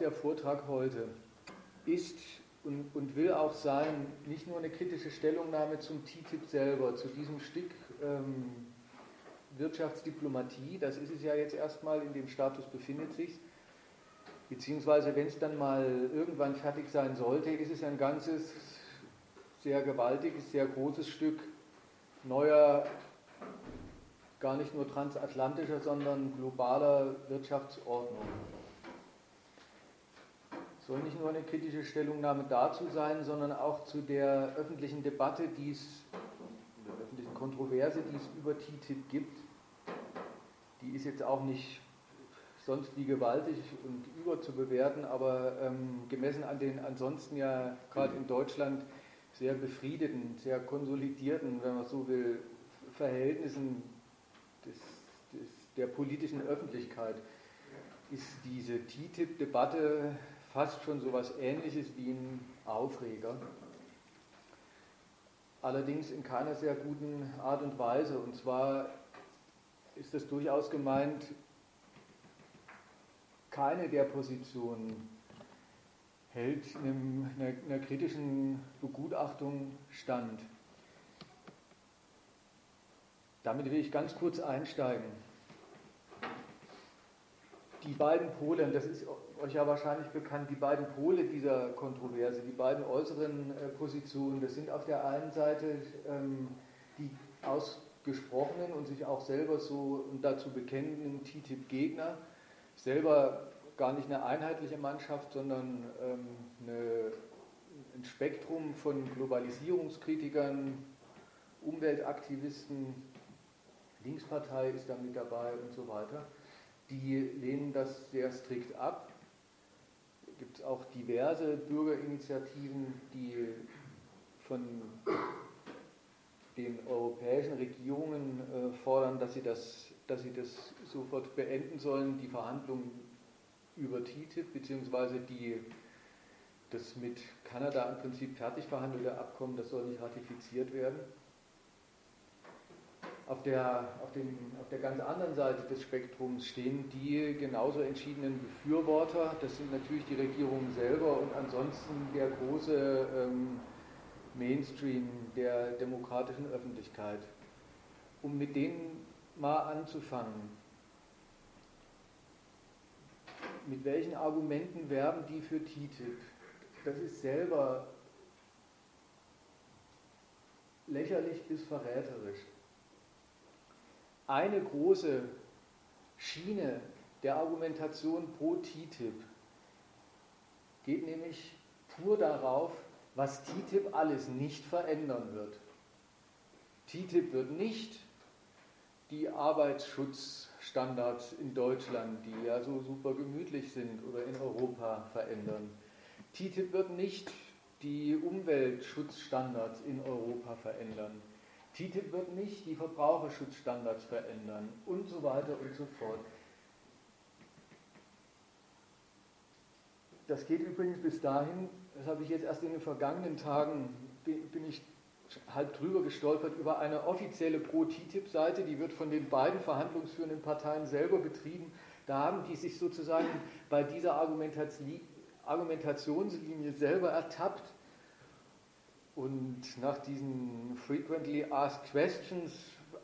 Der Vortrag heute ist und, und, will auch sein, nicht nur eine kritische Stellungnahme zum TTIP selber, zu diesem Stück ähm, Wirtschaftsdiplomatie, das ist es ja jetzt erstmal, in dem Status befindet sich, beziehungsweise wenn es dann mal irgendwann fertig sein sollte, ist es ein ganzes, sehr gewaltiges, sehr großes Stück neuer, gar nicht nur transatlantischer, sondern globaler Wirtschaftsordnung soll nicht nur eine kritische Stellungnahme dazu sein, sondern auch zu der öffentlichen Debatte, die es, der öffentlichen Kontroverse, die es über TTIP gibt. Die ist jetzt auch nicht sonst wie gewaltig und überzubewerten, aber ähm, gemessen an den ansonsten ja gerade in Deutschland sehr befriedeten, sehr konsolidierten, wenn man so will, Verhältnissen des, des, der politischen Öffentlichkeit ist diese TTIP-Debatte fast schon so etwas Ähnliches wie ein Aufreger. Allerdings in keiner sehr guten Art und Weise. Und zwar ist das durchaus gemeint, keine der Positionen hält einem, einer, einer kritischen Begutachtung stand. Damit will ich ganz kurz einsteigen. Die beiden Pole, das ist euch ja wahrscheinlich bekannt, die beiden Pole dieser Kontroverse, die beiden äußeren äh, Positionen, das sind auf der einen Seite ähm, die ausgesprochenen und sich auch selber so dazu bekennenden TTIP-Gegner, selber gar nicht eine einheitliche Mannschaft, sondern ähm, eine, ein Spektrum von Globalisierungskritikern, Umweltaktivisten, Linkspartei ist da mit dabei und so weiter. Die lehnen das sehr strikt ab gibt es auch diverse Bürgerinitiativen, die von den europäischen Regierungen äh, fordern, dass sie, das, dass sie das sofort beenden sollen, die Verhandlungen über TTIP, beziehungsweise die, das mit Kanada im Prinzip fertig verhandelte Abkommen, das soll nicht ratifiziert werden auf der, auf, dem, auf der ganz anderen Seite des Spektrums stehen die genauso entschiedenen Befürworter. Das sind natürlich die Regierungen selber und ansonsten der große ähm, Mainstream der demokratischen Öffentlichkeit. Um mit denen mal anzufangen. Mit welchen Argumenten werben die für TTIP? Das ist selber lächerlich bis verräterisch eine große Schiene der Argumentation pro TTIP geht nämlich pur darauf, was TTIP alles nicht verändern wird. TTIP wird nicht die Arbeitsschutzstandards in Deutschland, die ja so super gemütlich sind, oder in Europa verändern. TTIP wird nicht die Umweltschutzstandards in Europa verändern. TTIP wird nicht die Verbraucherschutzstandards verändern und so weiter und so fort. Das geht übrigens bis dahin, das habe ich jetzt erst in den vergangenen Tagen, bin ich halb drüber gestolpert, über eine offizielle Pro-TTIP-Seite, die wird von den beiden verhandlungsführenden Parteien selber betrieben. Da haben die sich sozusagen bei dieser Argumentationslinie selber ertappt und nach diesen Frequently Asked Questions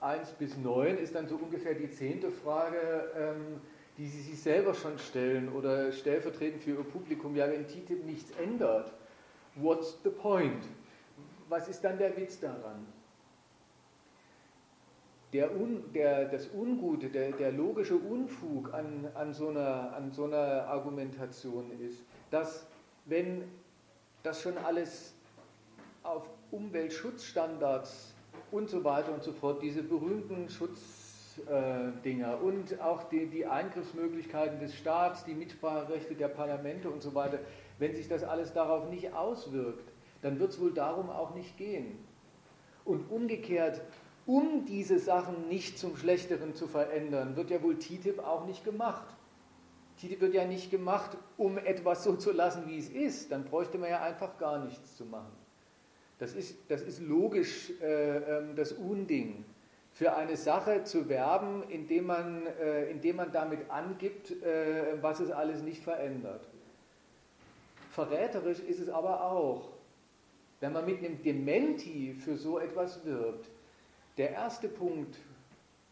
1 bis 9 ist dann so ungefähr die zehnte Frage, ähm, die Sie sich selber schon stellen oder stellvertretend für Ihr Publikum, ja, wenn TTIP nichts ändert, what's the point? Was ist dann der Witz daran? Der Un, der, das Ungute, der, der logische Unfug an, an, so einer, an so einer Argumentation ist, dass wenn das schon alles auf Umweltschutzstandards und so weiter und so fort, diese berühmten Schutzdinger äh, und auch die, die Eingriffsmöglichkeiten des Staats, die Mitspracherechte der Parlamente und so weiter, wenn sich das alles darauf nicht auswirkt, dann wird es wohl darum auch nicht gehen. Und umgekehrt, um diese Sachen nicht zum Schlechteren zu verändern, wird ja wohl TTIP auch nicht gemacht. TTIP wird ja nicht gemacht, um etwas so zu lassen, wie es ist. Dann bräuchte man ja einfach gar nichts zu machen. Das ist, das ist logisch äh, ähm, das Unding. Für eine Sache zu werben, indem man, äh, indem man damit angibt, äh, was es alles nicht verändert. verräterisch ist es aber auch, wenn man mit einem Dementi für so etwas wirbt. Der erste Punkt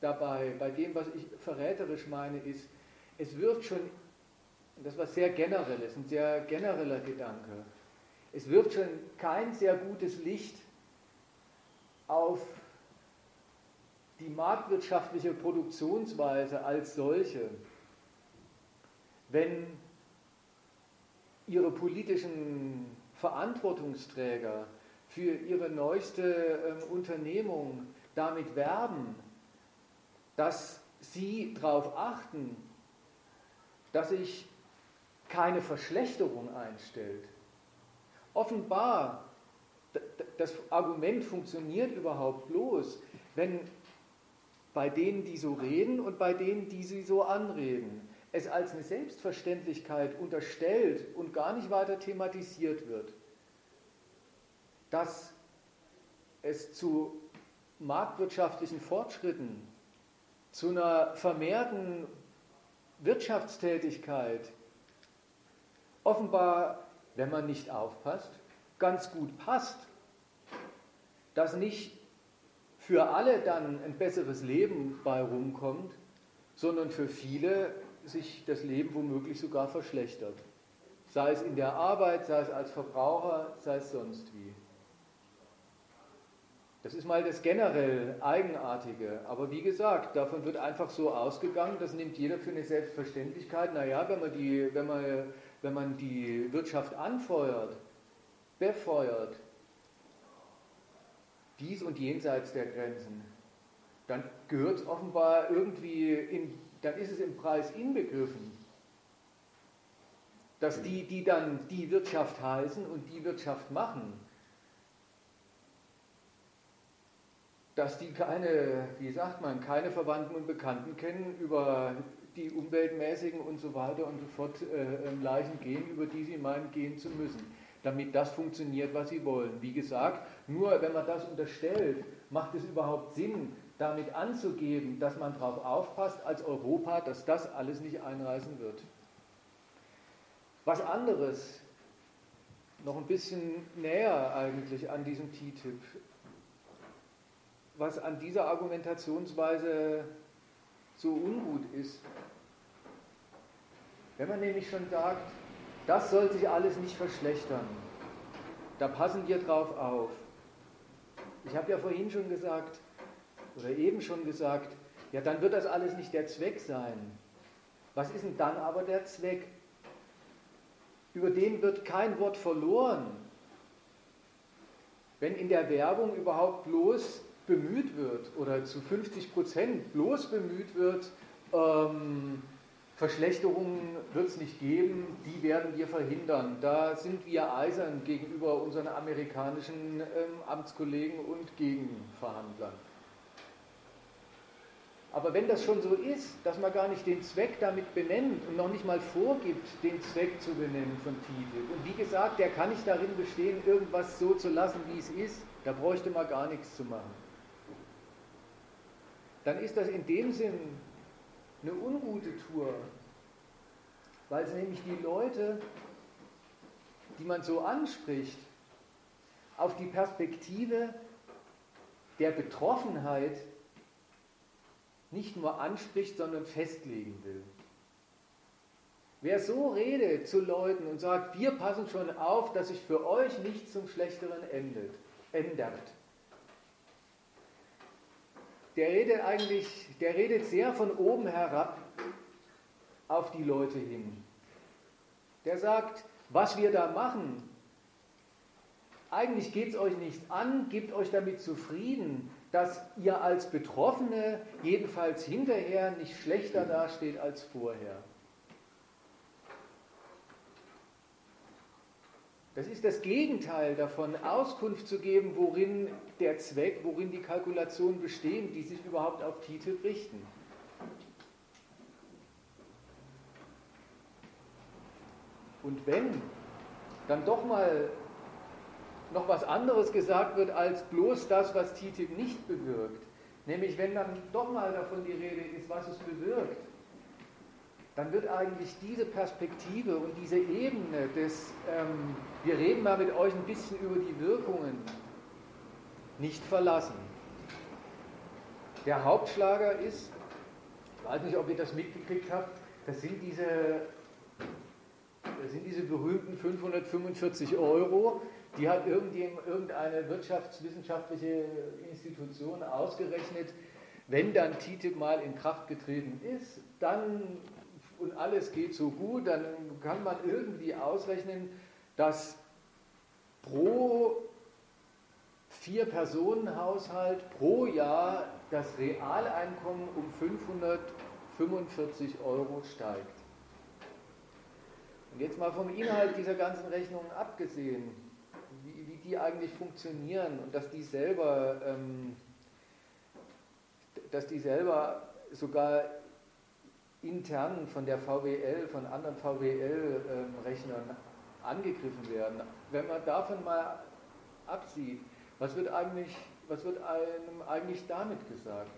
dabei, bei dem, was ich verräterisch meine, ist, es wirft schon, das war sehr generelles, ein sehr genereller Gedanke, es wirft schon kein sehr gutes Licht auf die marktwirtschaftliche Produktionsweise als solche, wenn ihre politischen Verantwortungsträger für ihre neueste äh, Unternehmung damit werben, dass sie darauf achten, dass sich keine Verschlechterung einstellt. Offenbar, das Argument funktioniert überhaupt bloß, wenn bei denen, die so reden und bei denen, die sie so anreden, es als eine Selbstverständlichkeit unterstellt und gar nicht weiter thematisiert wird, dass es zu marktwirtschaftlichen Fortschritten, zu einer vermehrten Wirtschaftstätigkeit offenbar, wenn man nicht aufpasst, ganz gut passt, dass nicht für alle dann ein besseres Leben bei rumkommt, sondern für viele sich das Leben womöglich sogar verschlechtert. Sei es in der Arbeit, sei es als Verbraucher, sei es sonst wie. Das ist mal das generell Eigenartige. Aber wie gesagt, davon wird einfach so ausgegangen, das nimmt jeder für eine Selbstverständlichkeit. Naja, wenn man die, wenn man, wenn man die Wirtschaft anfeuert, befeuert, dies und jenseits der Grenzen, dann gehört es offenbar irgendwie in dann ist es im Preis inbegriffen, dass die, die dann die Wirtschaft heißen und die Wirtschaft machen, dass die keine, wie sagt man, keine Verwandten und Bekannten kennen über die umweltmäßigen und so weiter und so fort äh, ähm, Leichen gehen, über die sie meinen gehen zu müssen, damit das funktioniert, was sie wollen. Wie gesagt, nur wenn man das unterstellt, macht es überhaupt Sinn, damit anzugeben, dass man darauf aufpasst als Europa, dass das alles nicht einreißen wird. Was anderes, noch ein bisschen näher eigentlich an diesem TTIP, was an dieser Argumentationsweise so ungut ist. Wenn man nämlich schon sagt, das soll sich alles nicht verschlechtern, da passen wir drauf auf. Ich habe ja vorhin schon gesagt, oder eben schon gesagt, ja, dann wird das alles nicht der Zweck sein. Was ist denn dann aber der Zweck? Über den wird kein Wort verloren. Wenn in der Werbung überhaupt bloß bemüht wird oder zu 50 Prozent bloß bemüht wird, ähm, Verschlechterungen wird es nicht geben, die werden wir verhindern. Da sind wir eisern gegenüber unseren amerikanischen ähm, Amtskollegen und Gegenverhandlern. Aber wenn das schon so ist, dass man gar nicht den Zweck damit benennt und noch nicht mal vorgibt, den Zweck zu benennen von TTIP, und wie gesagt, der kann nicht darin bestehen, irgendwas so zu lassen, wie es ist, da bräuchte man gar nichts zu machen, dann ist das in dem Sinn eine ungute Tour, weil es nämlich die Leute, die man so anspricht, auf die Perspektive der Betroffenheit nicht nur anspricht, sondern festlegen will. Wer so redet zu Leuten und sagt, wir passen schon auf, dass sich für euch nichts zum Schlechteren endet, ändert, der redet eigentlich, der redet sehr von oben herab auf die Leute hin. Der sagt, was wir da machen, eigentlich geht es euch nichts an, gebt euch damit zufrieden, dass ihr als Betroffene jedenfalls hinterher nicht schlechter dasteht als vorher. Das ist das Gegenteil davon, Auskunft zu geben, worin der Zweck, worin die Kalkulationen bestehen, die sich überhaupt auf TTIP richten. Und wenn dann doch mal noch was anderes gesagt wird als bloß das, was TTIP nicht bewirkt. Nämlich wenn dann doch mal davon die Rede ist, was es bewirkt, dann wird eigentlich diese Perspektive und diese Ebene des, ähm, wir reden mal mit euch ein bisschen über die Wirkungen, nicht verlassen. Der Hauptschlager ist, ich weiß nicht, ob ihr das mitgekriegt habt, das sind diese, das sind diese berühmten 545 Euro, die hat irgendeine wirtschaftswissenschaftliche Institution ausgerechnet. Wenn dann TTIP mal in Kraft getreten ist, dann und alles geht so gut, dann kann man irgendwie ausrechnen, dass pro Vier-Personen-Haushalt pro Jahr das Realeinkommen um 545 Euro steigt. Und jetzt mal vom Inhalt dieser ganzen Rechnungen abgesehen, wie, wie die eigentlich funktionieren und dass die selber, ähm, dass die selber sogar intern von der VWL, von anderen VWL-Rechnern angegriffen werden. Wenn man davon mal absieht, was wird, eigentlich, was wird einem eigentlich damit gesagt?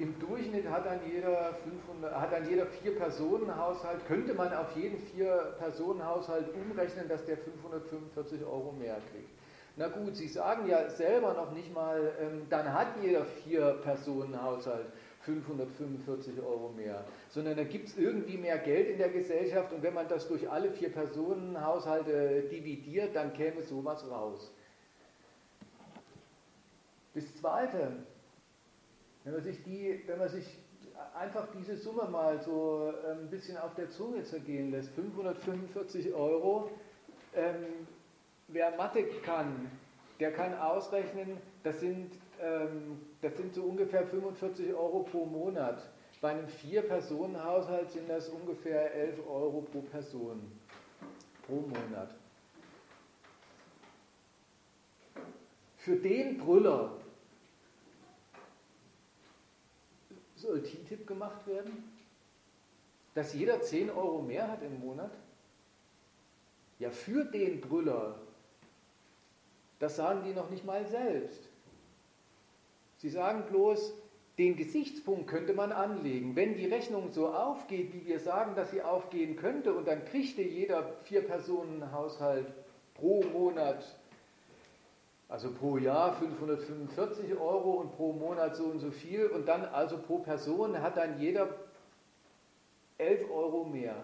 Im Durchschnitt hat dann jeder, 500, hat dann jeder Vier-Personen-Haushalt, könnte man auf jeden Vier-Personen-Haushalt umrechnen, dass der 545 Euro mehr kriegt. Na gut, Sie sagen ja selber noch nicht mal, ähm, dann hat jeder Vier-Personen-Haushalt 545 Euro mehr, sondern da gibt es irgendwie mehr Geld in der Gesellschaft und wenn man das durch alle vier Personen Haushalte dividiert, dann käme sowas raus. Das Zweite, wenn man sich, die, wenn man sich einfach diese Summe mal so ähm, ein bisschen auf der Zunge zergehen lässt, 545 Euro, ähm, wer Mathe kann, der kann ausrechnen, das sind das sind so ungefähr 45 Euro pro Monat. Bei einem Vier-Personen-Haushalt sind das ungefähr 11 Euro pro Person pro Monat. Für den Brüller soll TTIP gemacht werden? Dass jeder 10 Euro mehr hat im Monat? Ja, für den Brüller, das sagen die noch nicht mal selbst. Sie sagen bloß, den Gesichtspunkt könnte man anlegen. Wenn die Rechnung so aufgeht, wie wir sagen, dass sie aufgehen könnte, und dann kriegte jeder Vier-Personen-Haushalt pro Monat, also pro Jahr 545 Euro und pro Monat so und so viel, und dann also pro Person hat dann jeder 11 Euro mehr.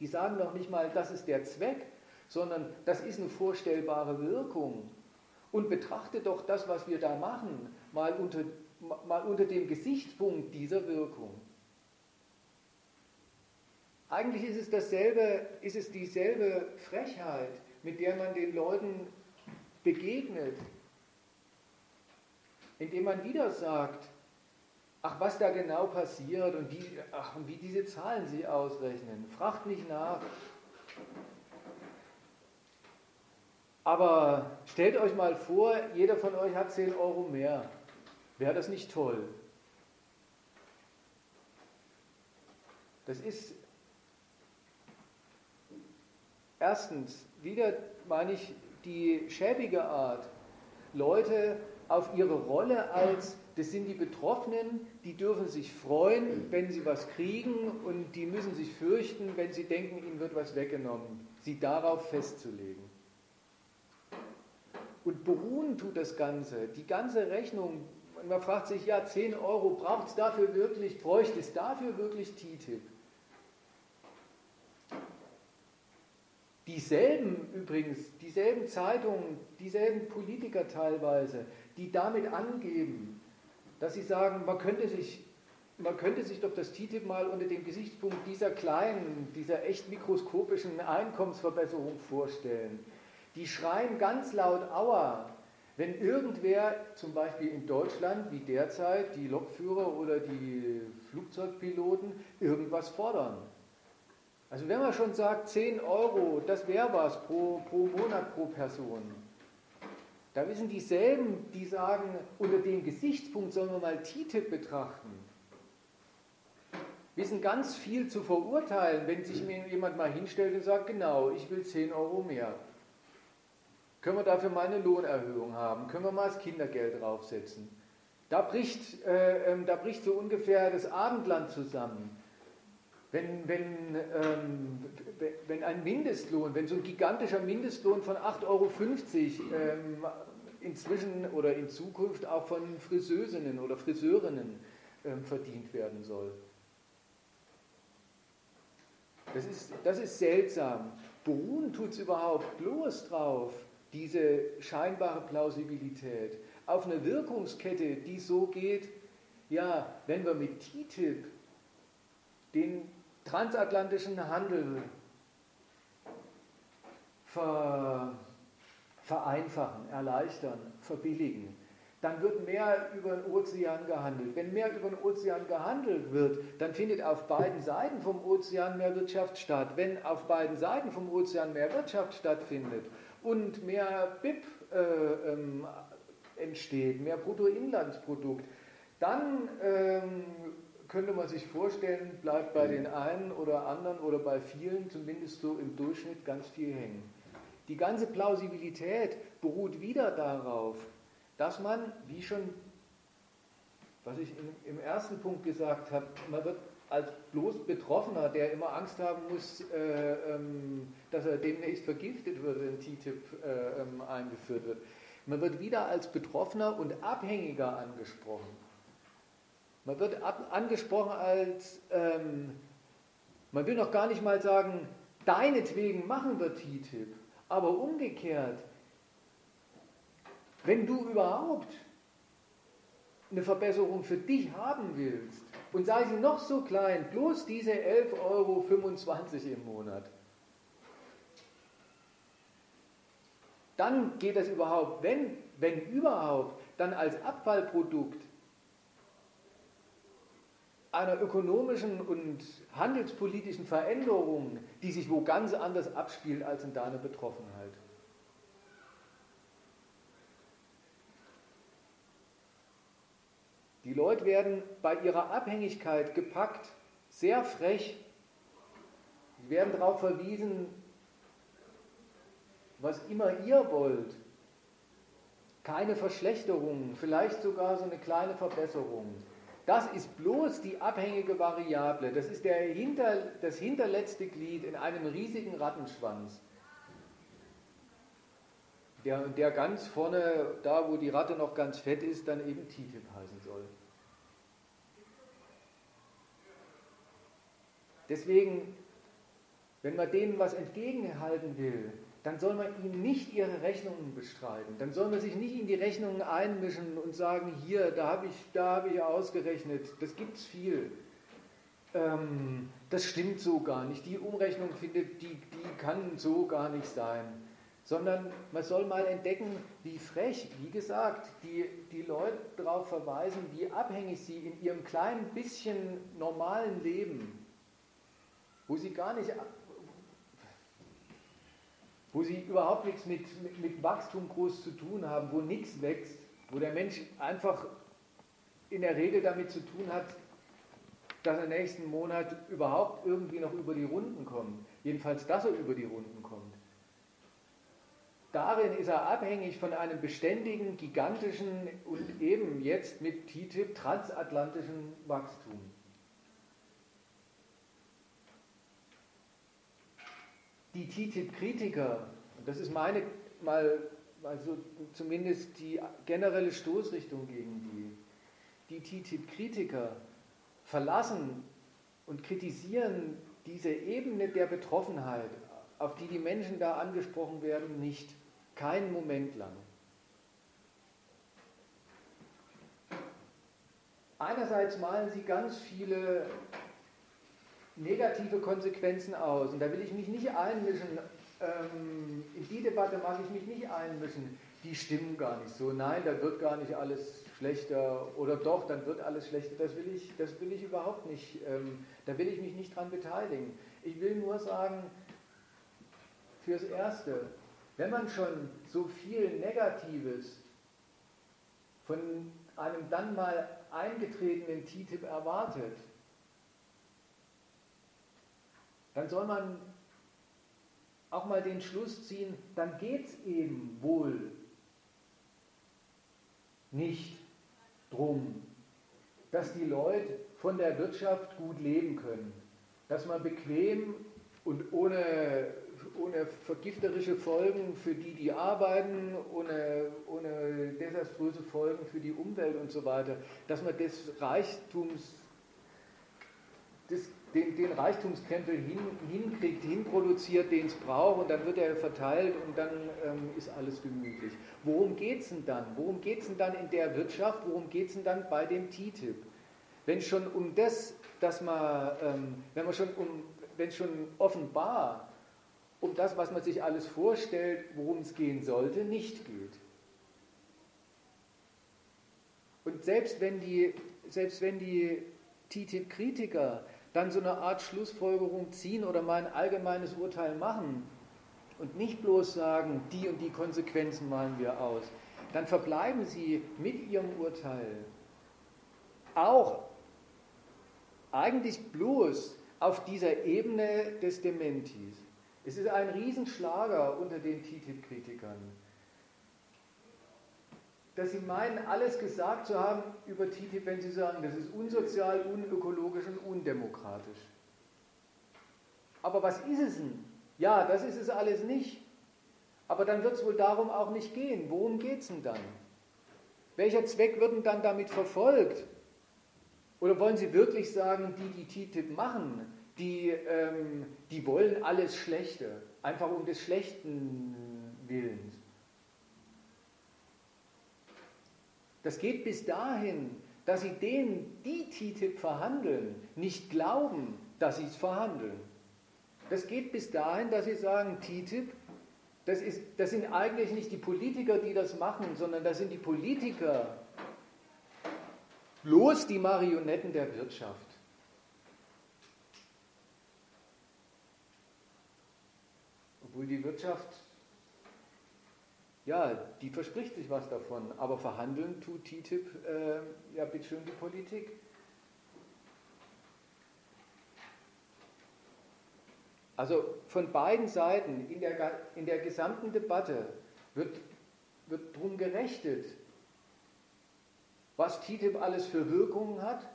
Die sagen doch nicht mal, das ist der Zweck, sondern das ist eine vorstellbare Wirkung. Und betrachte doch das, was wir da machen mal unter, mal unter dem Gesichtspunkt dieser Wirkung. Eigentlich ist es dasselbe, ist es dieselbe Frechheit, mit der man den Leuten begegnet, indem man wieder sagt, ach, was da genau passiert und wie, ach, wie diese Zahlen sich ausrechnen. Fragt nicht nach. Aber stellt euch mal vor, jeder von euch hat 10 Euro mehr. Wäre das nicht toll? Das ist erstens wieder, meine ich, die schäbige Art, Leute auf ihre Rolle als, das sind die Betroffenen, die dürfen sich freuen, wenn sie was kriegen und die müssen sich fürchten, wenn sie denken, ihnen wird was weggenommen, sie darauf festzulegen. Und beruhen tut das Ganze, die ganze Rechnung und man fragt sich, ja, 10 Euro, braucht es dafür wirklich, bräuchte es dafür wirklich TTIP? Dieselben übrigens, dieselben Zeitungen, dieselben Politiker teilweise, die damit angeben, dass sie sagen, man könnte sich, man könnte sich doch das TTIP mal unter dem Gesichtspunkt dieser kleinen, dieser echt mikroskopischen Einkommensverbesserung vorstellen. Die schreien ganz laut Aua, wenn irgendwer, zum Beispiel in Deutschland wie derzeit, die Lokführer oder die Flugzeugpiloten irgendwas fordern. Also wenn man schon sagt, 10 Euro, das wäre was pro, pro Monat pro Person. Da wissen dieselben, die sagen, unter dem Gesichtspunkt sollen wir mal TTIP betrachten. Wissen ganz viel zu verurteilen, wenn sich mir jemand mal hinstellt und sagt, genau, ich will 10 Euro mehr. Können wir dafür mal eine Lohnerhöhung haben? Können wir mal das Kindergeld draufsetzen? Da bricht, äh, ähm, da bricht so ungefähr das Abendland zusammen. wenn, wenn, ähm, wenn ein Mindestlohn, wenn so ein gigantischer Mindestlohn von 8,50 Euro ähm, inzwischen oder in Zukunft auch von Friseusinnen oder Friseurinnen ähm, verdient werden soll. Das ist, das ist seltsam. Beruhen tut es überhaupt bloß drauf, diese scheinbare Plausibilität, auf eine Wirkungskette, die so geht, ja, wenn wir mit TTIP den transatlantischen Handel ver, vereinfachen, erleichtern, verbilligen, dann wird mehr über den Ozean gehandelt. Wenn mehr über den Ozean gehandelt wird, dann findet auf beiden Seiten vom Ozean mehr Wirtschaft statt. Wenn auf beiden Seiten vom Ozean mehr Wirtschaft stattfindet und mehr BIP äh, ähm, entsteht, mehr Bruttoinlandsprodukt, dann ähm, könnte man sich vorstellen, bleibt bei den einen oder anderen oder bei vielen zumindest so im Durchschnitt ganz viel hängen. Die ganze Plausibilität beruht wieder darauf, dass man, wie schon, was ich im ersten Punkt gesagt habe, man wird als bloß Betroffener, der immer Angst haben muss, äh, ähm, dass er demnächst vergiftet wird, wenn TTIP äh, ähm, eingeführt wird. Man wird wieder als Betroffener und Abhängiger angesprochen. Man wird ab, angesprochen als, ähm, man will noch gar nicht mal sagen, deinetwegen machen wir TTIP, aber umgekehrt, wenn du überhaupt eine Verbesserung für dich haben willst, und sei sie noch so klein, bloß diese 11,25 Euro im Monat, dann geht das überhaupt, wenn, wenn überhaupt, dann als Abfallprodukt einer ökonomischen und handelspolitischen Veränderung, die sich wo ganz anders abspielt als in deiner Betroffenheit. Die Leute werden bei ihrer Abhängigkeit gepackt, sehr frech. Sie werden darauf verwiesen, was immer ihr wollt. Keine Verschlechterung, vielleicht sogar so eine kleine Verbesserung. Das ist bloß die abhängige Variable. Das ist der hinter, das hinterletzte Glied in einem riesigen Rattenschwanz. Der, der ganz vorne, da wo die Ratte noch ganz fett ist, dann eben TTIP heißen soll. Deswegen, wenn man denen was entgegenhalten will, dann soll man ihnen nicht ihre Rechnungen bestreiten. Dann soll man sich nicht in die Rechnungen einmischen und sagen, hier, da habe ich, hab ich ausgerechnet, das gibt es viel. Ähm, das stimmt so gar nicht. Die Umrechnung findet, die, die kann so gar nicht sein. Sondern man soll mal entdecken, wie frech, wie gesagt, die, die Leute darauf verweisen, wie abhängig sie in ihrem kleinen bisschen normalen Leben, wo sie gar nicht wo sie überhaupt nichts mit, mit, mit Wachstum groß zu tun haben, wo nichts wächst, wo der Mensch einfach in der Regel damit zu tun hat, dass er nächsten Monat überhaupt irgendwie noch über die Runden kommt. Jedenfalls, dass er über die Runden kommt. Darin ist er abhängig von einem beständigen, gigantischen und eben jetzt mit TTIP transatlantischen Wachstum. die TTIP-Kritiker, das ist meine mal also zumindest die generelle Stoßrichtung gegen die, die TTIP-Kritiker verlassen und kritisieren diese Ebene der Betroffenheit, auf die die Menschen da angesprochen werden, nicht. Keinen Moment lang. Einerseits malen sie ganz viele negative Konsequenzen aus. Und da will ich mich nicht einmischen, ähm, in die Debatte mag ich mich nicht einmischen, die stimmen gar nicht so. Nein, da wird gar nicht alles schlechter oder doch, dann wird alles schlechter. Das will ich, das will ich überhaupt nicht, ähm, da will ich mich nicht dran beteiligen. Ich will nur sagen, fürs Erste, wenn man schon so viel Negatives von einem dann mal eingetretenen TTIP erwartet, dann soll man auch mal den Schluss ziehen, dann geht es eben wohl nicht drum, dass die Leute von der Wirtschaft gut leben können. dass man bequem und ohne, ohne vergifterische Folgen für die, die arbeiten, ohne, ohne desaströse Folgen für die Umwelt und so weiter, dass man des Reichtums, des, den, den Reichtumskrempel hin, hinkriegt, hinproduziert, den es braucht und dann wird er verteilt und dann ähm, ist alles gemütlich. Worum geht es denn dann? Worum geht es denn dann in der Wirtschaft? Worum geht es denn dann bei dem TTIP? Wenn schon um das, dass man, ähm, wenn man schon um, wenn schon offenbar um das, was man sich alles vorstellt, worum es gehen sollte, nicht geht. Und selbst wenn die, selbst wenn die TTIP-Kritiker dann so eine Art Schlussfolgerung ziehen oder mal ein allgemeines Urteil machen und nicht bloß sagen, die und die Konsequenzen malen wir aus, dann verbleiben sie mit ihrem Urteil auch eigentlich bloß auf dieser Ebene des Dementis. Es ist ein Riesenschlager unter den TTIP-Kritikern, dass sie meinen, alles gesagt zu haben über TTIP, wenn sie sagen, das ist unsozial, unökologisch und undemokratisch. Aber was ist es denn? Ja, das ist es alles nicht. Aber dann wird es wohl darum auch nicht gehen. Worum geht es denn dann? Welcher Zweck wird denn dann damit verfolgt? Oder wollen Sie wirklich sagen, die, die TTIP machen, die, ähm, die wollen alles Schlechte, einfach um des Schlechten Willens? Das geht bis dahin, dass sie denen, die TTIP verhandeln, nicht glauben, dass sie es verhandeln. Das geht bis dahin, dass sie sagen, TTIP, das, ist, das sind eigentlich nicht die Politiker, die das machen, sondern das sind die Politiker, bloß die Marionetten der Wirtschaft. Obwohl die Wirtschaft, ja, die verspricht sich was davon, aber verhandeln tut TTIP, äh, ja, bitteschön die Politik. Also von beiden Seiten in der, in der gesamten Debatte wird, wird darum gerechtet, was TTIP alles für Wirkungen hat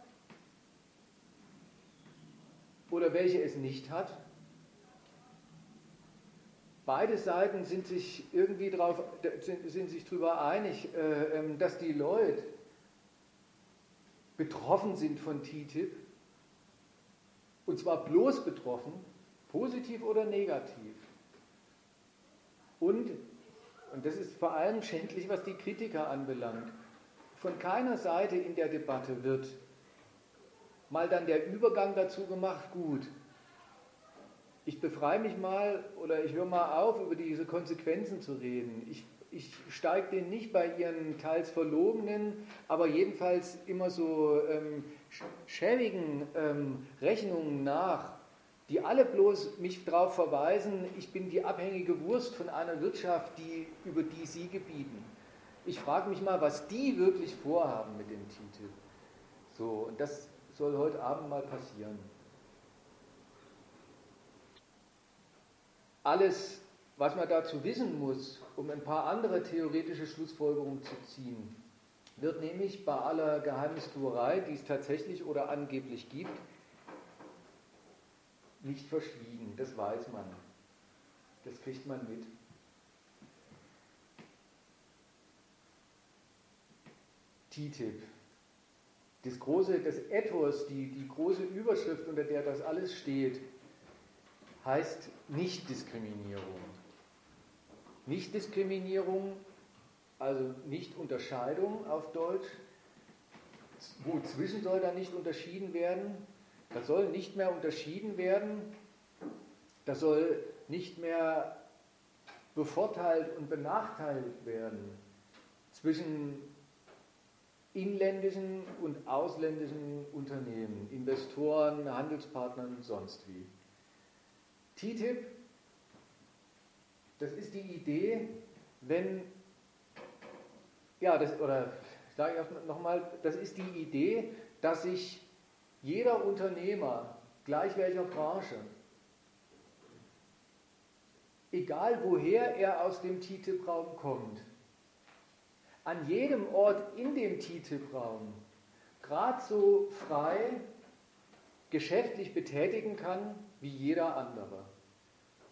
oder welche es nicht hat. Beide Seiten sind sich irgendwie drauf, sind, sind sich darüber einig, äh, ähm, dass die Leute betroffen sind von TTIP. Und zwar bloß betroffen, positiv oder negativ. Und, und das ist vor allem schändlich, was die Kritiker anbelangt, von keiner Seite in der Debatte wird mal dann der Übergang dazu gemacht, gut, ich befreie mich mal oder ich höre mal auf, über diese Konsequenzen zu reden. Ich, ich steige denen nicht bei ihren teils verlogenen, aber jedenfalls immer so ähm, schäbigen ähm, Rechnungen nach, die alle bloß mich darauf verweisen, ich bin die abhängige Wurst von einer Wirtschaft, die, über die sie gebieten. Ich frage mich mal, was die wirklich vorhaben mit dem Titel. So, und das soll heute Abend mal passieren. Alles, was man dazu wissen muss, um ein paar andere theoretische Schlussfolgerungen zu ziehen, wird nämlich bei aller Geheimnistuerei, die es tatsächlich oder angeblich gibt, nicht verschwiegen. Das weiß man. Das kriegt man mit. TTIP. Das große, das Ethos, die, die große Überschrift, unter der das alles steht, heißt Nichtdiskriminierung. Nichtdiskriminierung, also Nicht-Unterscheidung auf Deutsch. Wozwischen soll da nicht unterschieden werden? Da soll nicht mehr unterschieden werden. Da soll nicht mehr bevorteilt und benachteiligt werden zwischen inländischen und ausländischen Unternehmen, Investoren, Handelspartnern, sonst wie. TTIP, das ist die Idee, wenn, ja, das, oder ich sage nochmal, das ist die Idee, dass sich jeder Unternehmer, gleich welcher Branche, egal woher er aus dem TTIP-Raum kommt, an jedem Ort in dem TTIP-Raum gerade so frei geschäftlich betätigen kann wie jeder andere.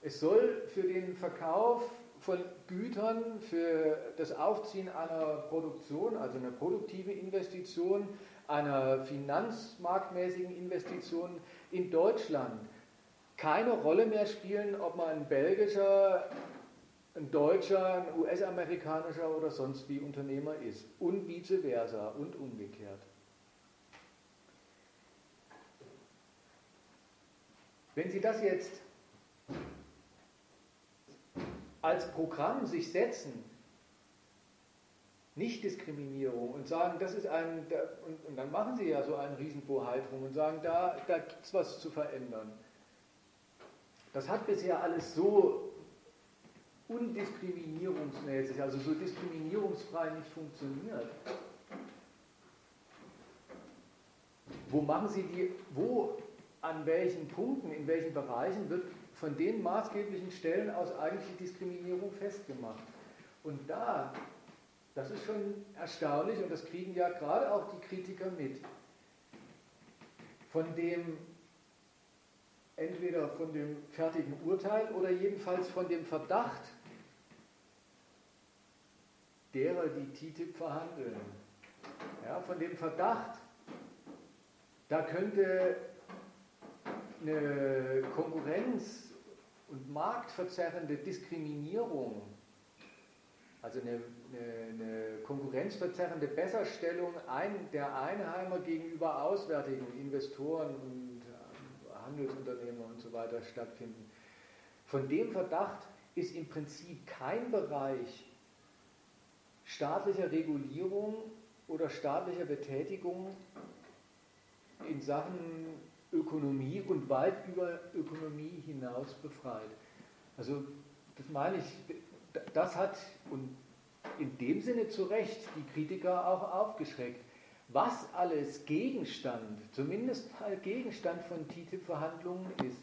Es soll für den Verkauf von Gütern, für das Aufziehen einer Produktion, also einer produktiven Investition, einer finanzmarktmäßigen Investition in Deutschland keine Rolle mehr spielen, ob man ein belgischer, ein deutscher, ein US-amerikanischer oder sonst wie Unternehmer ist und vice versa und umgekehrt. Wenn Sie das jetzt als Programm sich setzen, Nichtdiskriminierung und sagen, das ist ein, und, dann machen Sie ja so einen Riesenbohai und sagen, da, da gibt es was zu verändern. Das hat bisher alles so undiskriminierungsmäßig, also so diskriminierungsfrei nicht funktioniert. Wo machen Sie die, wo, an welchen Punkten, in welchen Bereichen wird von den maßgeblichen Stellen aus eigentlich die Diskriminierung festgemacht? Und da, das ist schon erstaunlich und das kriegen ja gerade auch die Kritiker mit. Von dem entweder von dem fertigen Urteil oder jedenfalls von dem Verdacht derer, die TTIP verhandeln. Ja, von dem Verdacht, da könnte eine Konkurrenz und marktverzerrende Diskriminierung, also eine, eine, eine konkurrenzverzerrende Besserstellung ein, der Einheimer gegenüber auswärtigen Investoren und Handelsunternehmer und so weiter stattfinden. Von dem Verdacht ist im Prinzip kein Bereich staatlicher Regulierung oder staatlicher Betätigung in Sachen Ökonomie und weit über Ökonomie hinaus befreit. Also das meine ich, das hat und in dem Sinne zu Recht die Kritiker auch aufgeschreckt was alles Gegenstand, zumindest mal Gegenstand von TTIP-Verhandlungen ist.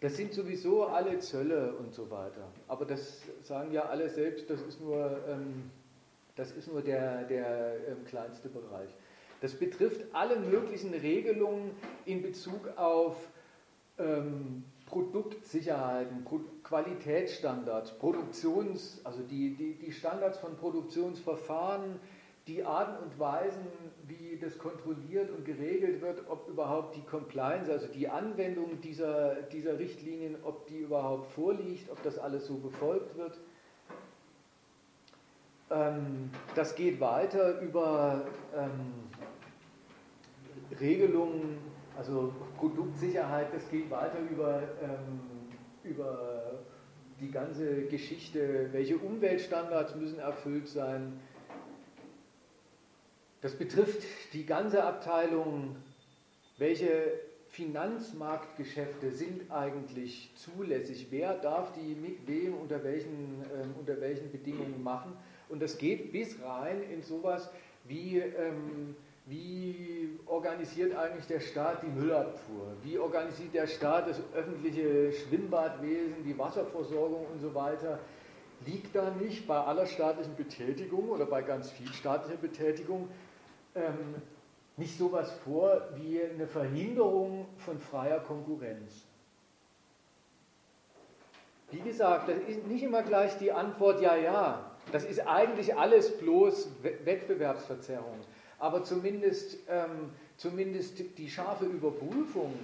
Das sind sowieso alle Zölle und so weiter. Aber das sagen ja alle selbst, das ist nur, ähm, das ist nur der, der ähm, kleinste Bereich. Das betrifft alle möglichen Regelungen in Bezug auf ähm, Produktsicherheiten, Pro Qualitätsstandards, Produktions, also die, die, die Standards von Produktionsverfahren, die Arten und Weisen, wie das kontrolliert und geregelt wird, ob überhaupt die Compliance, also die Anwendung dieser, dieser Richtlinien, ob die überhaupt vorliegt, ob das alles so befolgt wird. Ähm, das geht weiter über ähm, Regelungen, also Produktsicherheit, das geht weiter über, ähm, über die ganze Geschichte, welche Umweltstandards müssen erfüllt sein, das betrifft die ganze Abteilung, welche Finanzmarktgeschäfte sind eigentlich zulässig, wer darf die mit wem unter welchen, äh, unter welchen Bedingungen machen. Und das geht bis rein in sowas wie, ähm, wie organisiert eigentlich der Staat die Müllabfuhr, wie organisiert der Staat das öffentliche Schwimmbadwesen, die Wasserversorgung und so weiter. Liegt da nicht bei aller staatlichen Betätigung oder bei ganz viel staatlicher Betätigung ähm, nicht sowas vor wie eine Verhinderung von freier Konkurrenz. Wie gesagt, das ist nicht immer gleich die Antwort, ja, ja, das ist eigentlich alles bloß Wettbewerbsverzerrung. Aber zumindest, ähm, zumindest die scharfe Überprüfung,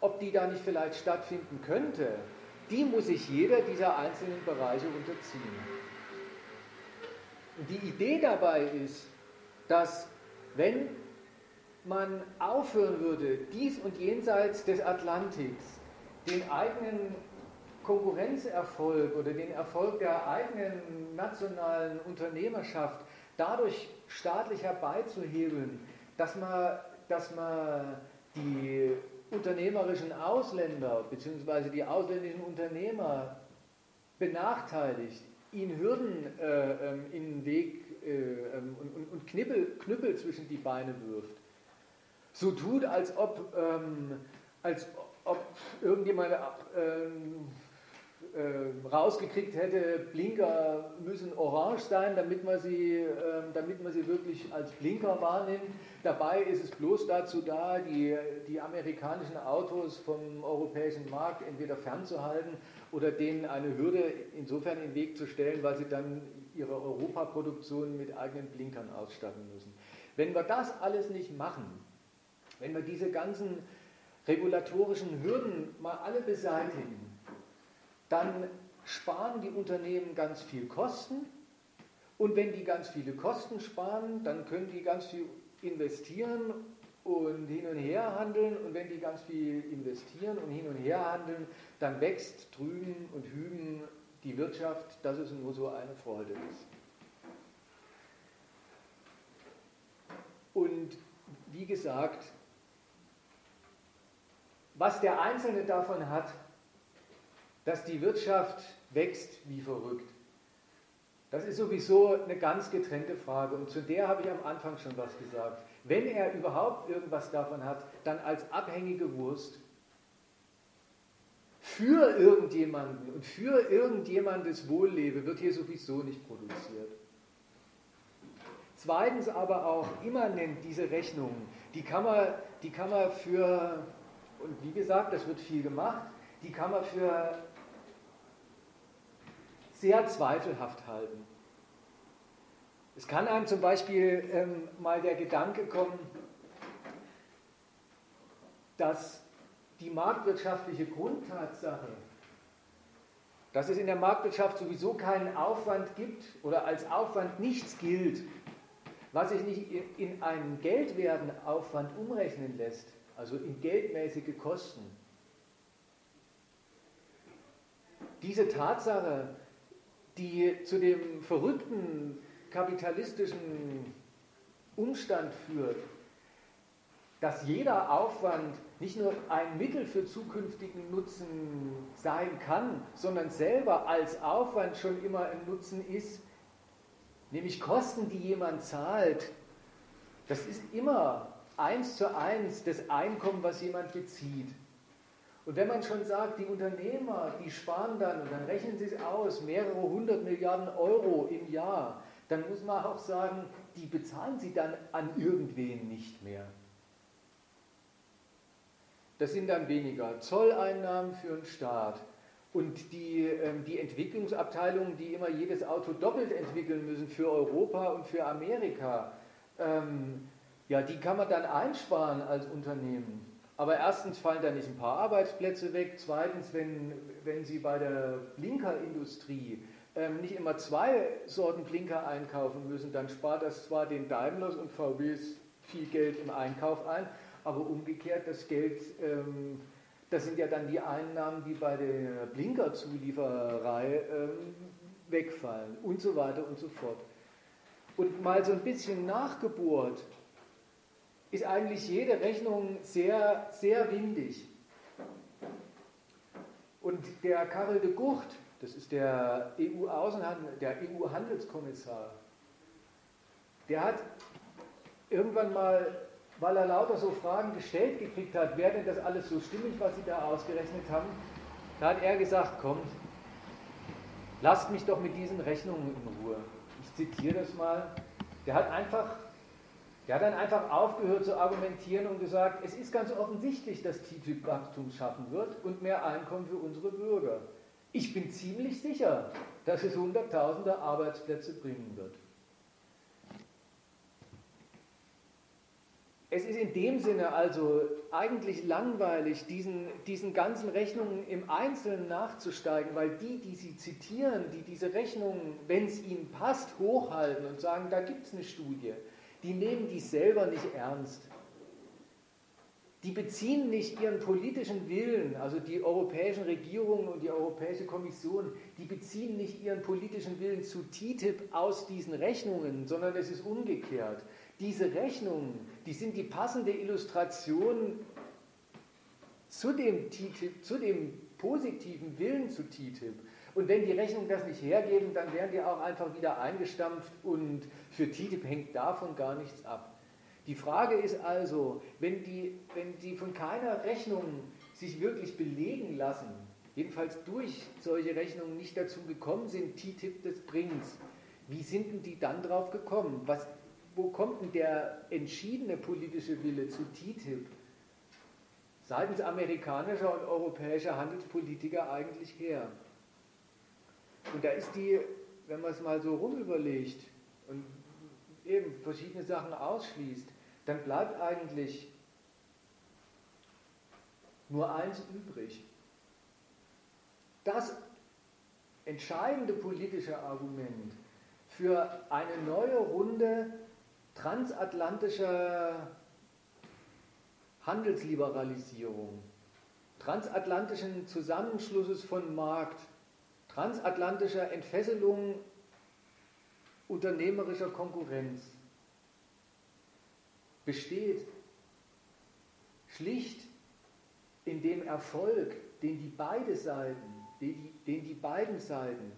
ob die da nicht vielleicht stattfinden könnte, die muss sich jeder dieser einzelnen Bereiche unterziehen. Und die Idee dabei ist, dass wenn man aufhören würde, dies und jenseits des Atlantiks den eigenen Konkurrenzerfolg oder den Erfolg der eigenen nationalen Unternehmerschaft dadurch staatlich herbeizuhebeln, dass man, dass man die unternehmerischen Ausländer bzw. die ausländischen Unternehmer benachteiligt, ihnen Hürden äh, ähm, in den Weg äh, ähm, und, und, und Knippel, Knüppel zwischen die Beine wirft. So tut, als ob, ähm, als ob irgendjemand ähm, äh, rausgekriegt hätte, Blinker müssen orange sein, damit man, sie, äh, damit man sie wirklich als Blinker wahrnimmt. Dabei ist es bloß dazu da, die, die amerikanischen Autos vom europäischen Markt entweder fernzuhalten oder denen eine Hürde insofern in den Weg zu stellen, weil sie dann ihre Europaproduktion mit eigenen Blinkern ausstatten müssen. Wenn wir das alles nicht machen, wenn wir diese ganzen regulatorischen Hürden mal alle beseitigen, dann sparen die Unternehmen ganz viel Kosten. Und wenn die ganz viele Kosten sparen, dann können die ganz viel investieren und hin und her handeln. Und wenn die ganz viel investieren und hin und her handeln, dann wächst drüben und hüben die Wirtschaft, dass es nur so eine Freude ist. Und wie gesagt, was der Einzelne davon hat, dass die Wirtschaft wächst wie verrückt. Das ist sowieso eine ganz getrennte Frage und zu der habe ich am Anfang schon was gesagt. Wenn er überhaupt irgendwas davon hat, dann als abhängige Wurst für irgendjemanden und für irgendjemandes Wohllebe wird hier sowieso nicht produziert. Zweitens aber auch immanent diese Rechnungen, die kann man, die kann man für, und wie gesagt, das wird viel gemacht, die kann man für sehr zweifelhaft halten. Es kann einem zum Beispiel ähm, mal der Gedanke kommen, dass die marktwirtschaftliche Grundtatsache, dass es in der Marktwirtschaft sowieso keinen Aufwand gibt oder als Aufwand nichts gilt, was sich nicht in einen geldwerten Aufwand umrechnen lässt, also in geldmäßige Kosten. Diese Tatsache die zu dem verrückten kapitalistischen Umstand führt, dass jeder Aufwand nicht nur ein Mittel für zukünftigen Nutzen sein kann, sondern selber als Aufwand schon immer ein Nutzen ist, nämlich Kosten, die jemand zahlt, das ist immer eins zu eins das Einkommen, was jemand bezieht. Und wenn man schon sagt, die Unternehmer, die sparen dann, und dann rechnen sie es aus, mehrere hundert Milliarden Euro im Jahr, dann muss man auch sagen, die bezahlen sie dann an irgendwen nicht mehr. Das sind dann weniger Zolleinnahmen für den Staat. Und die, ähm, die Entwicklungsabteilungen, die immer jedes Auto doppelt entwickeln müssen für Europa und für Amerika, ähm, ja, die kann man dann einsparen als Unternehmen. Aber erstens fallen da nicht ein paar Arbeitsplätze weg. Zweitens, wenn, wenn Sie bei der Blinkerindustrie ähm, nicht immer zwei Sorten Blinker einkaufen müssen, dann spart das zwar den Daimlers und VWs viel Geld im Einkauf ein, aber umgekehrt das Geld, ähm, das sind ja dann die Einnahmen, die bei der Blinkerzuliefererei ähm, wegfallen und so weiter und so fort. Und mal so ein bisschen nachgebohrt, ist eigentlich jede Rechnung sehr, sehr windig. Und der Karel de Gucht, das ist der EU-Außenhandel, der EU-Handelskommissar, der hat irgendwann mal, weil er lauter so Fragen gestellt gekriegt hat, wäre denn das alles so stimmig, was Sie da ausgerechnet haben, da hat er gesagt, kommt, lasst mich doch mit diesen Rechnungen in Ruhe. Ich zitiere das mal. Der hat einfach der hat dann einfach aufgehört zu argumentieren und gesagt, es ist ganz offensichtlich, dass TTIP Wachstum schaffen wird und mehr Einkommen für unsere Bürger. Ich bin ziemlich sicher, dass es Hunderttausende Arbeitsplätze bringen wird. Es ist in dem Sinne also eigentlich langweilig, diesen, diesen ganzen Rechnungen im Einzelnen nachzusteigen, weil die, die sie zitieren, die diese Rechnungen, wenn es ihnen passt, hochhalten und sagen, da gibt es eine Studie, die nehmen die selber nicht ernst. Die beziehen nicht ihren politischen Willen, also die europäischen Regierungen und die Europäische Kommission, die beziehen nicht ihren politischen Willen zu TTIP aus diesen Rechnungen, sondern es ist umgekehrt. Diese Rechnungen, die sind die passende Illustration zu dem, TTIP, zu dem positiven Willen zu TTIP. Und wenn die Rechnungen das nicht hergeben, dann werden die auch einfach wieder eingestampft und für TTIP hängt davon gar nichts ab. Die Frage ist also, wenn die, wenn die von keiner Rechnung sich wirklich belegen lassen, jedenfalls durch solche Rechnungen nicht dazu gekommen sind, TTIP des Bringens, wie sind denn die dann drauf gekommen? Was, wo kommt denn der entschiedene politische Wille zu TTIP seitens amerikanischer und europäischer Handelspolitiker eigentlich her? Und da ist die, wenn man es mal so rumüberlegt und eben verschiedene Sachen ausschließt, dann bleibt eigentlich nur eins übrig. Das entscheidende politische Argument für eine neue Runde transatlantischer Handelsliberalisierung, transatlantischen Zusammenschlusses von Markt, transatlantischer Entfesselung unternehmerischer Konkurrenz besteht schlicht in dem Erfolg, den die, beide Seiten, den die, den die beiden Seiten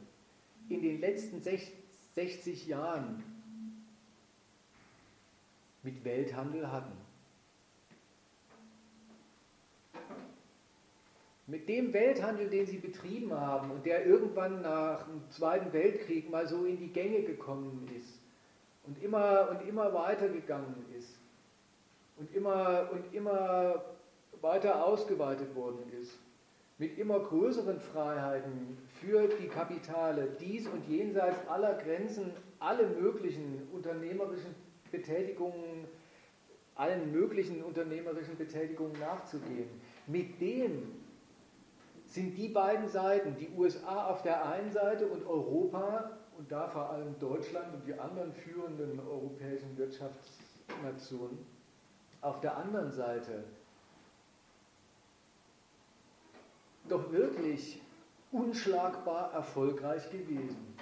in den letzten 60 Jahren mit Welthandel hatten. Mit dem Welthandel, den sie betrieben haben und der irgendwann nach dem Zweiten Weltkrieg mal so in die Gänge gekommen ist und immer und immer weitergegangen ist und immer und immer weiter ausgeweitet worden ist, mit immer größeren Freiheiten für die Kapitale, dies und jenseits aller Grenzen, alle möglichen unternehmerischen Betätigungen, allen möglichen unternehmerischen Betätigungen nachzugehen. Mit dem sind die beiden Seiten, die USA auf der einen Seite und Europa und da vor allem Deutschland und die anderen führenden europäischen Wirtschaftsnationen auf der anderen Seite doch wirklich unschlagbar erfolgreich gewesen.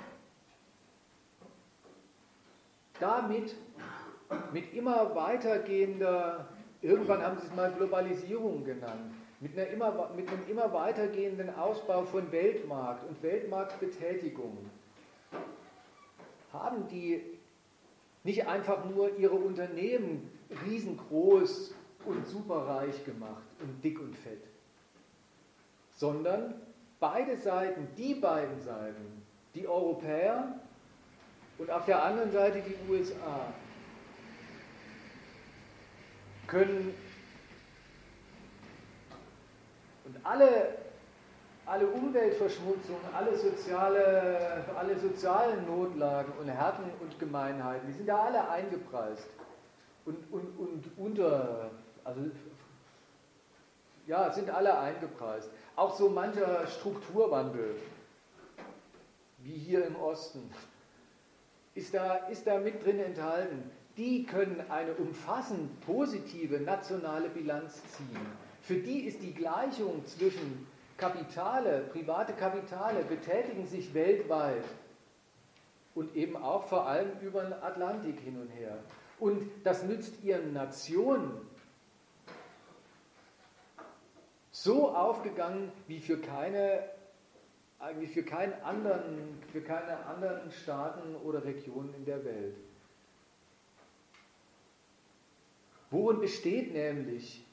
Damit, mit immer weitergehender, irgendwann haben sie es mal Globalisierung genannt, mit, immer, mit einem immer weitergehenden Ausbau von Weltmarkt und Weltmarktbetätigung, haben die nicht einfach nur ihre Unternehmen riesengroß und superreich gemacht und dick und fett, sondern beide Seiten, die beiden Seiten, die Europäer und auf der anderen Seite die USA, können und alle, alle Umweltverschmutzung, alle, soziale, alle sozialen Notlagen und Härten und Gemeinheiten, die sind da alle eingepreist und, und, und unter, also ja, sind alle eingepreist. Auch so mancher Strukturwandel, wie hier im Osten, ist da, ist da mit drin enthalten. Die können eine umfassend positive nationale Bilanz ziehen. Für die ist die Gleichung zwischen Kapitale, private Kapitale betätigen sich weltweit und eben auch vor allem über den Atlantik hin und her. Und das nützt ihren Nationen so aufgegangen wie für keine eigentlich für keinen anderen, für keine anderen Staaten oder Regionen in der Welt. Worin besteht nämlich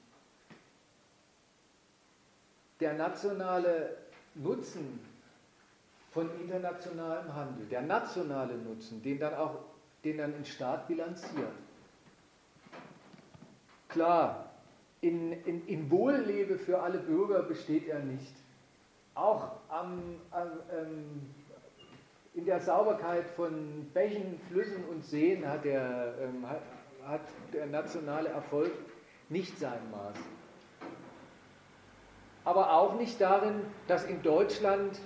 der nationale Nutzen von internationalem Handel, der nationale Nutzen, den dann auch den dann ein Staat bilanziert? Klar, in, in, in Wohllebe für alle Bürger besteht er nicht. Auch am, am, ähm, in der Sauberkeit von Bächen, Flüssen und Seen hat der, ähm, hat, hat der nationale Erfolg nicht sein Maß. Aber auch nicht darin, dass in Deutschland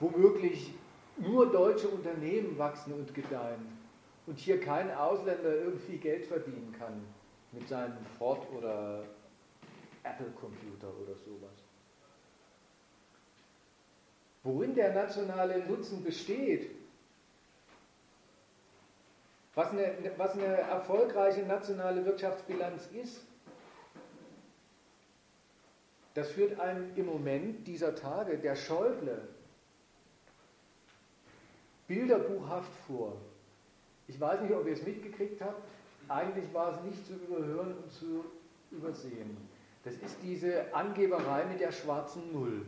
womöglich nur deutsche Unternehmen wachsen und gedeihen und hier kein Ausländer irgendwie Geld verdienen kann mit seinem Ford oder Apple Computer oder sowas. Worin der nationale Nutzen besteht, was eine, was eine erfolgreiche nationale Wirtschaftsbilanz ist, das führt einem im Moment dieser Tage der Schäuble bilderbuchhaft vor. Ich weiß nicht, ob ihr es mitgekriegt habt. Eigentlich war es nicht zu überhören und zu übersehen. Das ist diese Angeberei mit der schwarzen Null.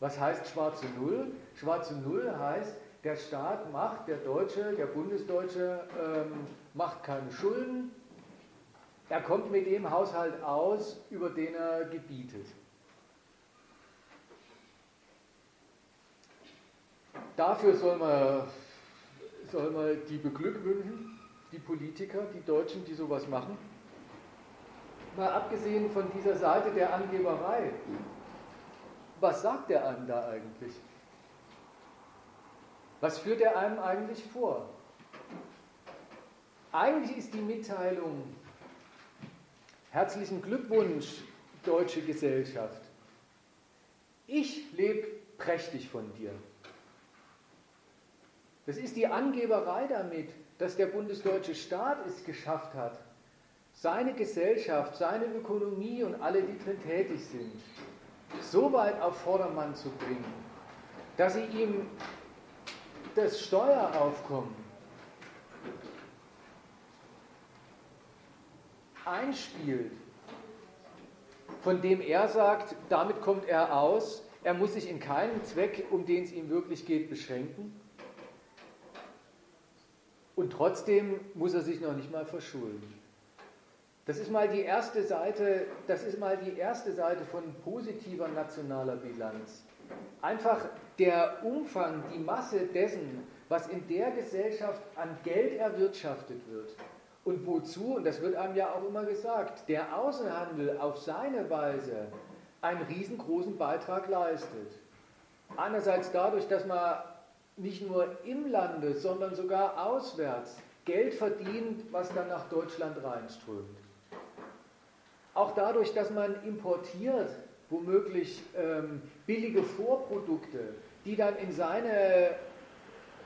Was heißt schwarze Null? Schwarze Null heißt, der Staat macht, der Deutsche, der Bundesdeutsche ähm, macht keine Schulden, er kommt mit dem Haushalt aus, über den er gebietet. Dafür soll man, soll man die beglückwünschen, die Politiker, die Deutschen, die sowas machen. Mal abgesehen von dieser Seite der Angeberei, was sagt er einem da eigentlich? Was führt er einem eigentlich vor? Eigentlich ist die Mitteilung, herzlichen Glückwunsch, deutsche Gesellschaft. Ich lebe prächtig von dir. Das ist die Angeberei damit, dass der bundesdeutsche Staat es geschafft hat, seine Gesellschaft, seine Ökonomie und alle, die drin tätig sind, so weit auf Vordermann zu bringen, dass sie ihm das Steueraufkommen einspielt, von dem er sagt, damit kommt er aus, er muss sich in keinem Zweck, um den es ihm wirklich geht, beschränken. Und trotzdem muss er sich noch nicht mal verschulden. Das ist mal die erste Seite, das ist mal die erste Seite von positiver nationaler Bilanz. Einfach der Umfang, die Masse dessen, was in der Gesellschaft an Geld erwirtschaftet wird und wozu, und das wird einem ja auch immer gesagt, der Außenhandel auf seine Weise einen riesengroßen Beitrag leistet. Einerseits dadurch, dass man nicht nur im Lande, sondern sogar auswärts Geld verdient, was dann nach Deutschland reinströmt. Auch dadurch, dass man importiert, womöglich ähm, billige Vorprodukte, die dann in seine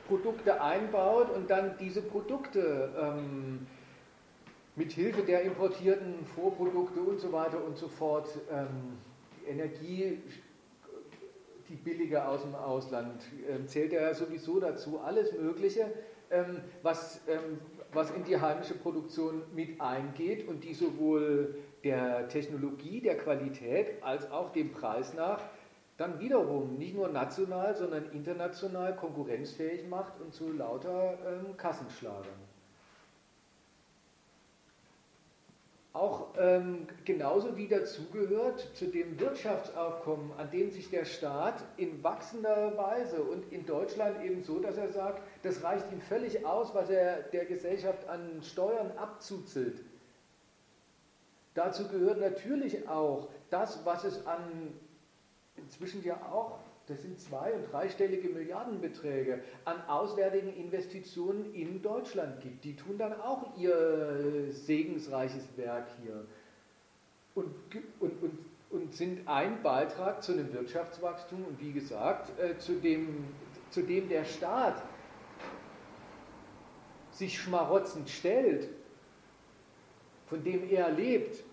Produkte einbaut und dann diese Produkte ähm, mit Hilfe der importierten Vorprodukte und so weiter und so fort ähm, Energie die billige aus dem Ausland, ähm, zählt ja sowieso dazu. Alles Mögliche, ähm, was, ähm, was in die heimische Produktion mit eingeht und die sowohl der Technologie, der Qualität als auch dem Preis nach dann wiederum nicht nur national, sondern international konkurrenzfähig macht und zu lauter Kassenschlagern. Auch ähm, genauso wie dazugehört zu dem Wirtschaftsaufkommen, an dem sich der Staat in wachsender Weise und in Deutschland eben so, dass er sagt, das reicht ihm völlig aus, was er der Gesellschaft an Steuern abzuzelt. Dazu gehört natürlich auch das, was es an inzwischen ja auch das sind zwei- und dreistellige Milliardenbeträge an auswärtigen Investitionen in Deutschland gibt. Die tun dann auch ihr segensreiches Werk hier und, und, und, und sind ein Beitrag zu einem Wirtschaftswachstum und wie gesagt, äh, zu, dem, zu dem der Staat sich schmarotzend stellt, von dem er lebt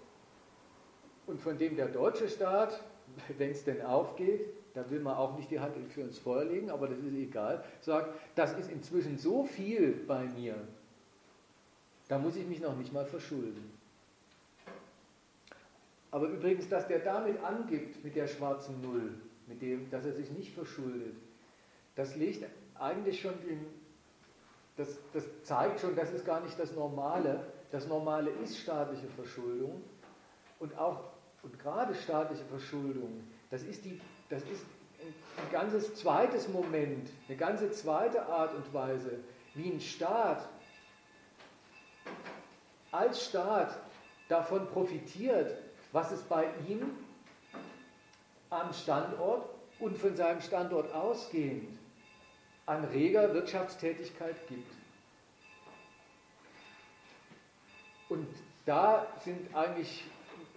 und von dem der deutsche Staat, wenn es denn aufgeht, da will man auch nicht die Hand für ins Feuer legen, aber das ist egal, sagt, das ist inzwischen so viel bei mir, da muss ich mich noch nicht mal verschulden. Aber übrigens, dass der damit angibt, mit der schwarzen Null, mit dem, dass er sich nicht verschuldet, das legt eigentlich schon den, das, das zeigt schon, das ist gar nicht das Normale. Das Normale ist staatliche Verschuldung und auch und gerade staatliche Verschuldung, das ist die das ist ein ganzes zweites Moment, eine ganze zweite Art und Weise, wie ein Staat als Staat davon profitiert, was es bei ihm am Standort und von seinem Standort ausgehend an reger Wirtschaftstätigkeit gibt. Und da sind eigentlich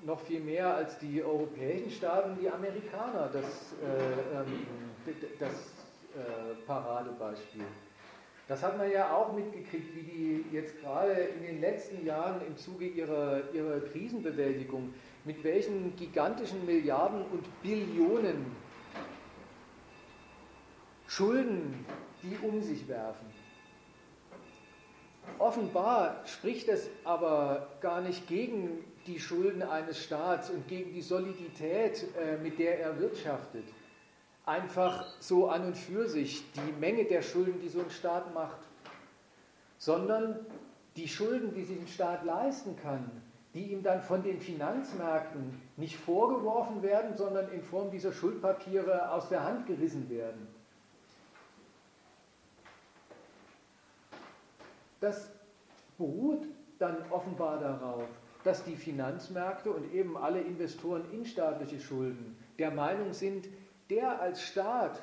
noch viel mehr als die europäischen Staaten die Amerikaner das, äh, ähm, das äh, Paradebeispiel. Das hat man ja auch mitgekriegt, wie die jetzt gerade in den letzten Jahren im Zuge ihrer, ihrer Krisenbewältigung, mit welchen gigantischen Milliarden und Billionen Schulden die um sich werfen. Offenbar spricht es aber gar nicht gegen die Schulden eines Staats und gegen die Solidität, äh, mit der er wirtschaftet. einfach so an und für sich die Menge der Schulden, die so ein Staat macht, sondern die Schulden, die sich ein Staat leisten kann, die ihm dann von den Finanzmärkten nicht vorgeworfen werden, sondern in Form dieser Schuldpapiere aus der Hand gerissen werden. Das beruht dann offenbar darauf, dass die Finanzmärkte und eben alle Investoren in staatliche Schulden der Meinung sind, der als Staat,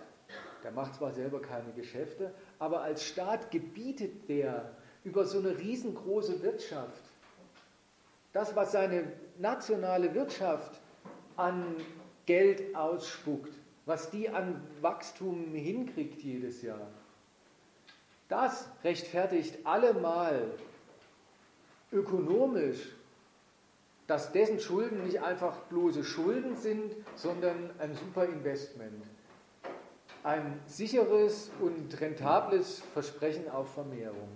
der macht zwar selber keine Geschäfte, aber als Staat gebietet der über so eine riesengroße Wirtschaft, das, was seine nationale Wirtschaft an Geld ausspuckt, was die an Wachstum hinkriegt jedes Jahr, das rechtfertigt allemal ökonomisch, dass dessen Schulden nicht einfach bloße Schulden sind, sondern ein super Investment. Ein sicheres und rentables Versprechen auf Vermehrung.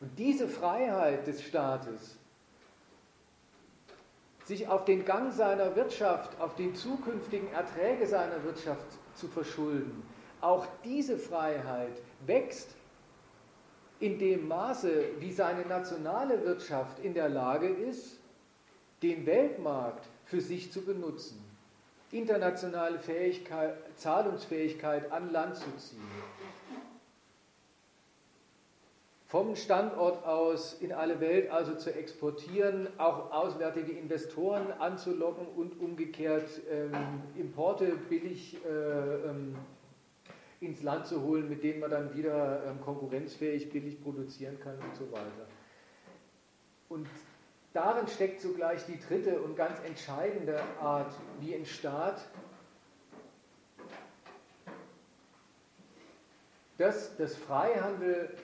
Und diese Freiheit des Staates, sich auf den Gang seiner Wirtschaft, auf die zukünftigen Erträge seiner Wirtschaft zu verschulden, auch diese Freiheit wächst in dem Maße, wie seine nationale Wirtschaft in der Lage ist, den Weltmarkt für sich zu benutzen, internationale Fähigkeit, Zahlungsfähigkeit an Land zu ziehen vom Standort aus in alle Welt also zu exportieren, auch auswärtige Investoren anzulocken und umgekehrt ähm, Importe billig äh, ähm, ins Land zu holen, mit denen man dann wieder ähm, konkurrenzfähig billig produzieren kann und so weiter. Und darin steckt zugleich die dritte und ganz entscheidende Art, wie ein Staat das, das Freihandel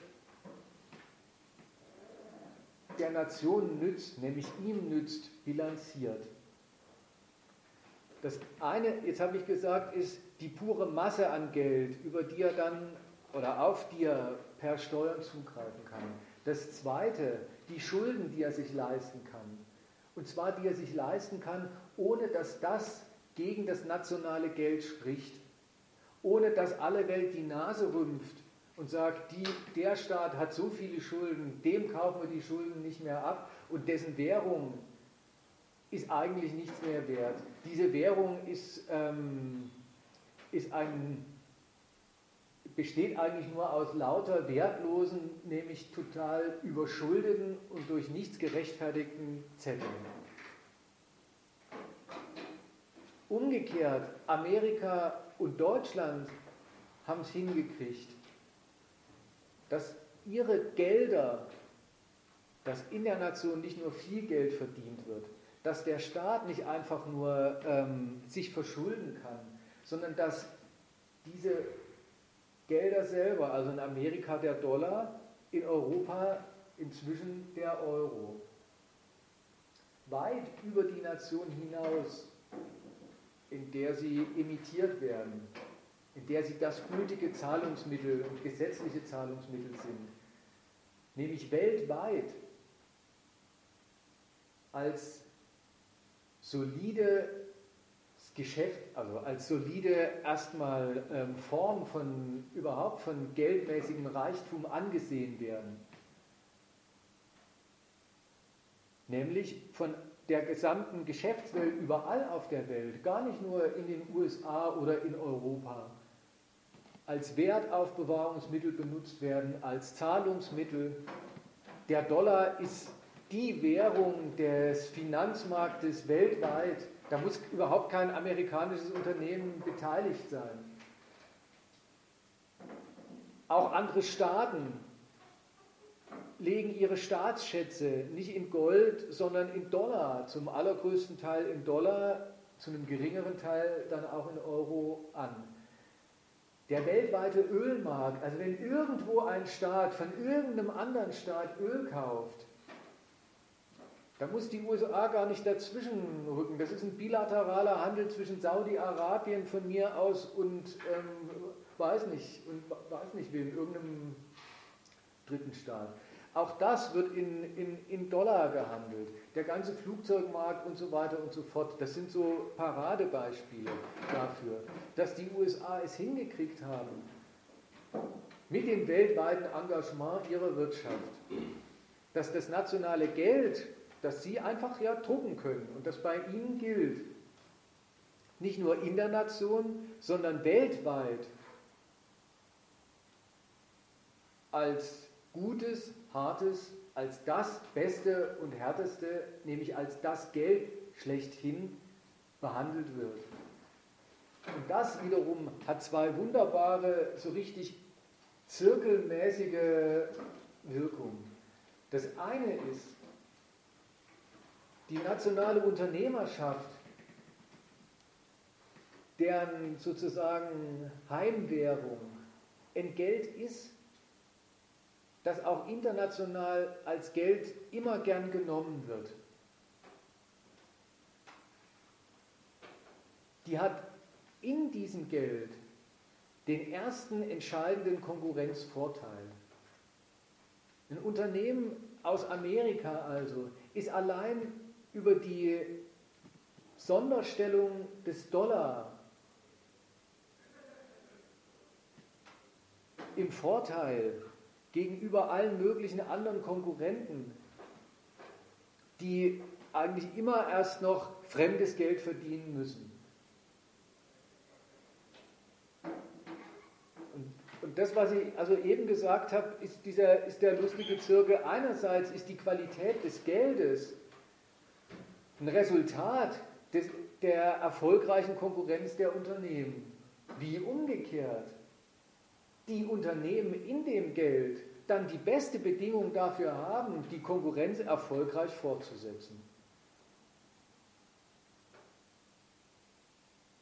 der Nation nützt, nämlich ihm nützt, bilanziert. Das eine, jetzt habe ich gesagt, ist die pure Masse an Geld, über die er dann oder auf die er per Steuern zugreifen kann. Das zweite, die Schulden, die er sich leisten kann. Und zwar, die er sich leisten kann, ohne dass das gegen das nationale Geld spricht, ohne dass alle Welt die Nase rümpft und sagt, die, der Staat hat so viele Schulden, dem kaufen wir die Schulden nicht mehr ab und dessen Währung ist eigentlich nichts mehr wert. Diese Währung ist, ähm, ist ein, besteht eigentlich nur aus lauter wertlosen, nämlich total überschuldeten und durch nichts gerechtfertigten Zetteln. Umgekehrt, Amerika und Deutschland haben es hingekriegt, dass ihre Gelder, dass in der Nation nicht nur viel Geld verdient wird, dass der Staat nicht einfach nur ähm, sich verschulden kann, sondern dass diese Gelder selber, also in Amerika der Dollar, in Europa inzwischen der Euro, weit über die Nation hinaus, in der sie emittiert werden, in der sie das gültige Zahlungsmittel und gesetzliche Zahlungsmittel sind, nämlich weltweit als solide Geschäft, also als solide erstmal ähm, Form von überhaupt von geldmäßigem Reichtum angesehen werden. Nämlich von der gesamten Geschäftswelt überall auf der Welt, gar nicht nur in den USA oder in Europa als Wertaufbewahrungsmittel benutzt werden, als Zahlungsmittel. Der Dollar ist die Währung des Finanzmarktes weltweit. Da muss überhaupt kein amerikanisches Unternehmen beteiligt sein. Auch andere Staaten legen ihre Staatsschätze nicht in Gold, sondern in Dollar, zum allergrößten Teil in Dollar, zu einem geringeren Teil dann auch in Euro an. Der weltweite Ölmarkt, also wenn irgendwo ein Staat von irgendeinem anderen Staat Öl kauft, da muss die USA gar nicht dazwischen rücken. Das ist ein bilateraler Handel zwischen Saudi-Arabien von mir aus und ähm, weiß nicht, und weiß nicht wem, irgendeinem dritten Staat. Auch das wird in, in, in Dollar gehandelt. Der ganze Flugzeugmarkt und so weiter und so fort. Das sind so Paradebeispiele dafür, dass die USA es hingekriegt haben, mit dem weltweiten Engagement ihrer Wirtschaft, dass das nationale Geld, das sie einfach ja drucken können und das bei ihnen gilt, nicht nur in der Nation, sondern weltweit als gutes, hartes, als das Beste und Härteste, nämlich als das Geld schlechthin behandelt wird. Und das wiederum hat zwei wunderbare, so richtig zirkelmäßige Wirkungen. Das eine ist, die nationale Unternehmerschaft, deren sozusagen Heimwährung Entgelt ist, das auch international als Geld immer gern genommen wird. Die hat in diesem Geld den ersten entscheidenden Konkurrenzvorteil. Ein Unternehmen aus Amerika also ist allein über die Sonderstellung des Dollar im Vorteil gegenüber allen möglichen anderen Konkurrenten, die eigentlich immer erst noch fremdes Geld verdienen müssen. Und das, was ich also eben gesagt habe, ist, dieser, ist der lustige Zirkel. Einerseits ist die Qualität des Geldes ein Resultat des, der erfolgreichen Konkurrenz der Unternehmen. Wie umgekehrt die Unternehmen in dem Geld dann die beste Bedingung dafür haben, die Konkurrenz erfolgreich fortzusetzen.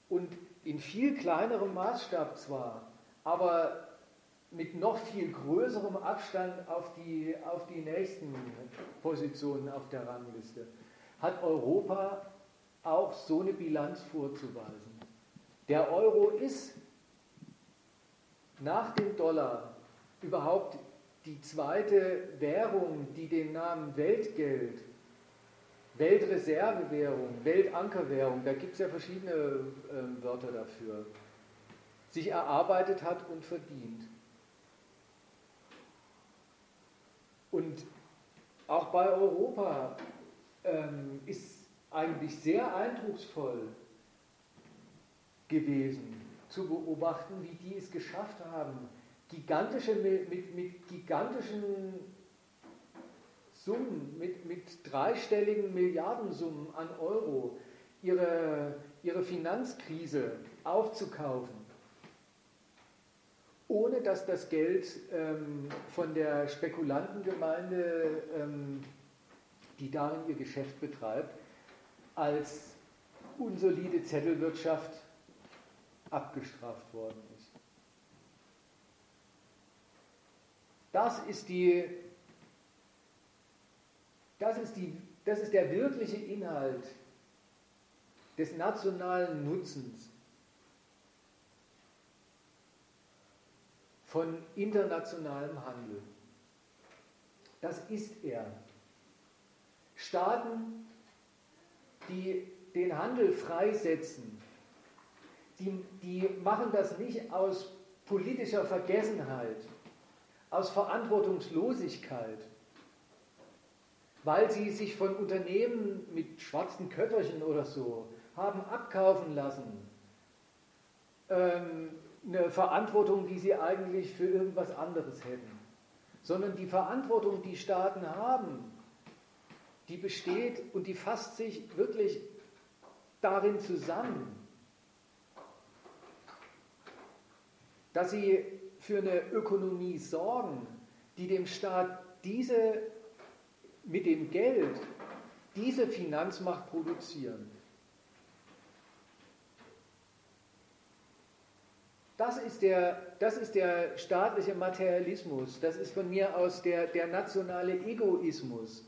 Und in viel kleinerem Maßstab zwar, aber mit noch viel größerem Abstand auf die, auf die nächsten Positionen auf der Rangliste, hat Europa auch so eine Bilanz vorzuweisen. Der Euro ist nach dem Dollar überhaupt die zweite Währung, die den Namen Weltgeld, Weltreservewährung, Weltankerwährung, da gibt es ja verschiedene äh, Wörter dafür, sich erarbeitet hat und verdient. Und auch bei Europa ähm, ist eigentlich sehr eindrucksvoll gewesen, zu beobachten, wie die es geschafft haben, gigantische, mit, mit gigantischen Summen, mit, mit dreistelligen Milliardensummen an Euro ihre, ihre Finanzkrise aufzukaufen, ohne dass das Geld ähm, von der Spekulantengemeinde, ähm, die darin ihr Geschäft betreibt, als unsolide Zettelwirtschaft abgestraft worden ist. Das ist die, das ist die, das ist der wirkliche Inhalt des nationalen Nutzens von internationalem Handel. Das ist er. Staaten, die den Handel freisetzen, die, die machen das nicht aus politischer Vergessenheit, aus Verantwortungslosigkeit, weil sie sich von Unternehmen mit schwarzen Köfferchen oder so haben abkaufen lassen. Ähm, eine Verantwortung, die sie eigentlich für irgendwas anderes hätten. Sondern die Verantwortung, die Staaten haben, die besteht und die fasst sich wirklich darin zusammen, dass sie für eine Ökonomie sorgen, die dem Staat diese mit dem Geld diese Finanzmacht produzieren. Das ist, der, das ist der staatliche Materialismus, das ist von mir aus der, der nationale Egoismus,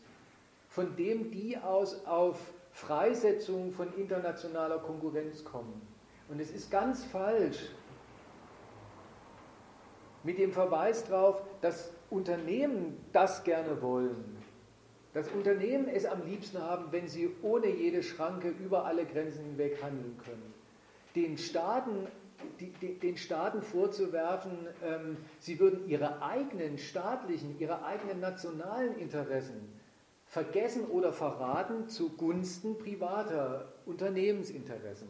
von dem die aus auf Freisetzung von internationaler Konkurrenz kommen. Und es ist ganz falsch, mit dem Verweis darauf, dass Unternehmen das gerne wollen. Dass Unternehmen es am liebsten haben, wenn sie ohne jede Schranke über alle Grenzen hinweg handeln können. Den Staaten, die, den Staaten vorzuwerfen, ähm, sie würden ihre eigenen staatlichen, ihre eigenen nationalen Interessen vergessen oder verraten zugunsten privater Unternehmensinteressen.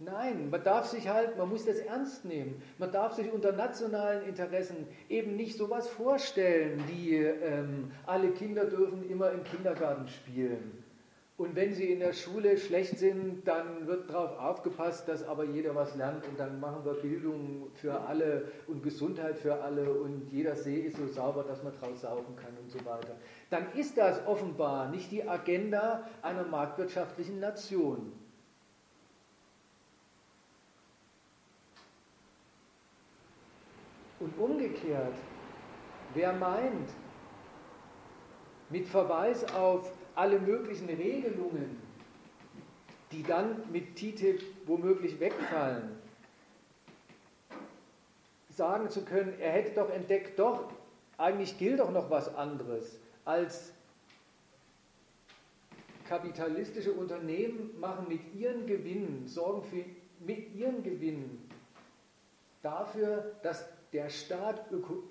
Nein, man darf sich halt, man muss das ernst nehmen. Man darf sich unter nationalen Interessen eben nicht sowas vorstellen, wie ähm, alle Kinder dürfen immer im Kindergarten spielen. Und wenn sie in der Schule schlecht sind, dann wird darauf aufgepasst, dass aber jeder was lernt und dann machen wir Bildung für alle und Gesundheit für alle und jeder See ist so sauber, dass man draus saugen kann und so weiter. Dann ist das offenbar nicht die Agenda einer marktwirtschaftlichen Nation. Und umgekehrt, wer meint, mit Verweis auf alle möglichen Regelungen, die dann mit TTIP womöglich wegfallen, sagen zu können, er hätte doch entdeckt, doch, eigentlich gilt doch noch was anderes, als kapitalistische Unternehmen machen mit ihren Gewinnen, sorgen für, mit ihren Gewinnen dafür, dass der Staat,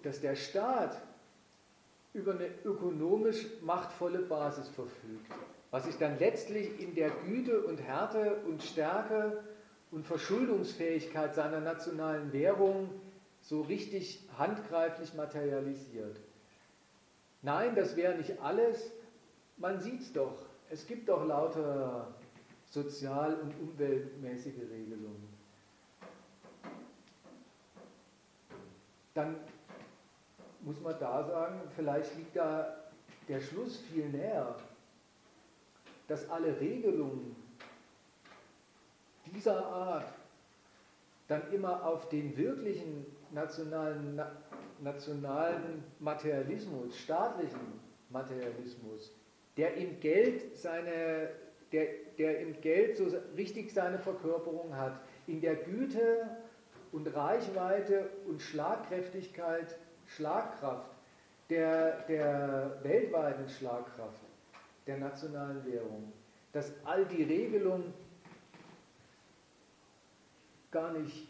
dass der Staat über eine ökonomisch machtvolle Basis verfügt, was sich dann letztlich in der Güte und Härte und Stärke und Verschuldungsfähigkeit seiner nationalen Währung so richtig handgreiflich materialisiert. Nein, das wäre nicht alles. Man sieht es doch. Es gibt doch lauter sozial- und umweltmäßige Regelungen. dann muss man da sagen, vielleicht liegt da der Schluss viel näher, dass alle Regelungen dieser Art dann immer auf den wirklichen nationalen, nationalen Materialismus, staatlichen Materialismus, der im Geld seine, der, der im Geld so richtig seine Verkörperung hat, in der Güte und Reichweite und Schlagkräftigkeit, Schlagkraft der, der weltweiten Schlagkraft der nationalen Währung, dass all die Regelungen gar nicht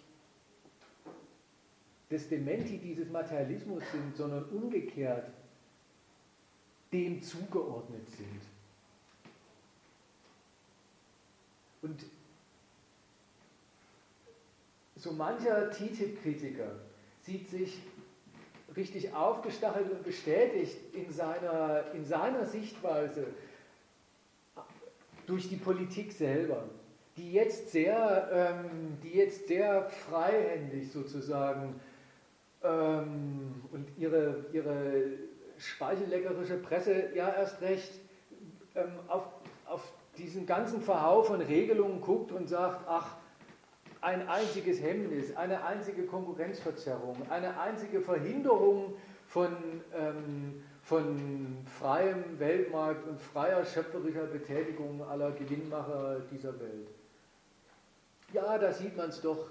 das Dementi dieses Materialismus sind, sondern umgekehrt dem zugeordnet sind. Und so mancher TTIP-Kritiker sieht sich richtig aufgestachelt und bestätigt in seiner, in seiner Sichtweise durch die Politik selber, die jetzt sehr, ähm, die jetzt sehr freihändig sozusagen ähm, und ihre, ihre speichelleckerische Presse ja erst recht ähm, auf, auf diesen ganzen Verhau von Regelungen guckt und sagt, ach, ein einziges Hemmnis, eine einzige Konkurrenzverzerrung, eine einzige Verhinderung von, ähm, von freiem Weltmarkt und freier schöpferischer Betätigung aller Gewinnmacher dieser Welt. Ja, da sieht man es doch.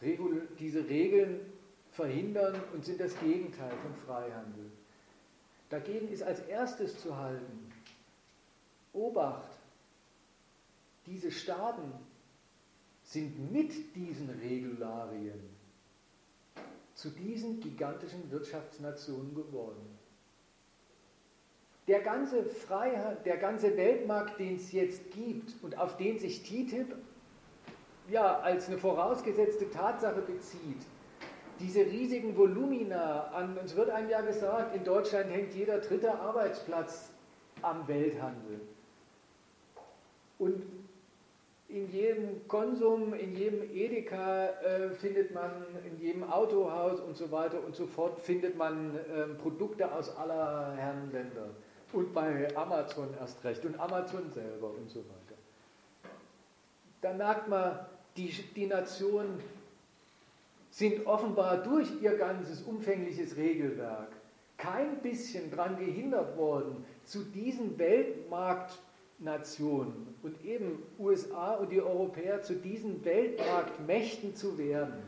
Regul diese Regeln verhindern und sind das Gegenteil von Freihandel. Dagegen ist als erstes zu halten, Obacht, diese Staaten sind mit diesen Regularien zu diesen gigantischen Wirtschaftsnationen geworden. Der ganze Freiheit, der ganze Weltmarkt, den es jetzt gibt und auf den sich TTIP ja als eine vorausgesetzte Tatsache bezieht, diese riesigen Volumina an, uns wird einem ja gesagt, in Deutschland hängt jeder dritte Arbeitsplatz am Welthandel. Und in jedem Konsum, in jedem Edeka äh, findet man, in jedem Autohaus und so weiter und so fort findet man äh, Produkte aus aller Herren Länder. Und bei Amazon erst recht und Amazon selber und so weiter. Da merkt man, die, die Nationen sind offenbar durch ihr ganzes umfängliches Regelwerk kein bisschen daran gehindert worden, zu diesen Weltmarkt Nationen und eben USA und die Europäer zu diesen Weltmarktmächten zu werden,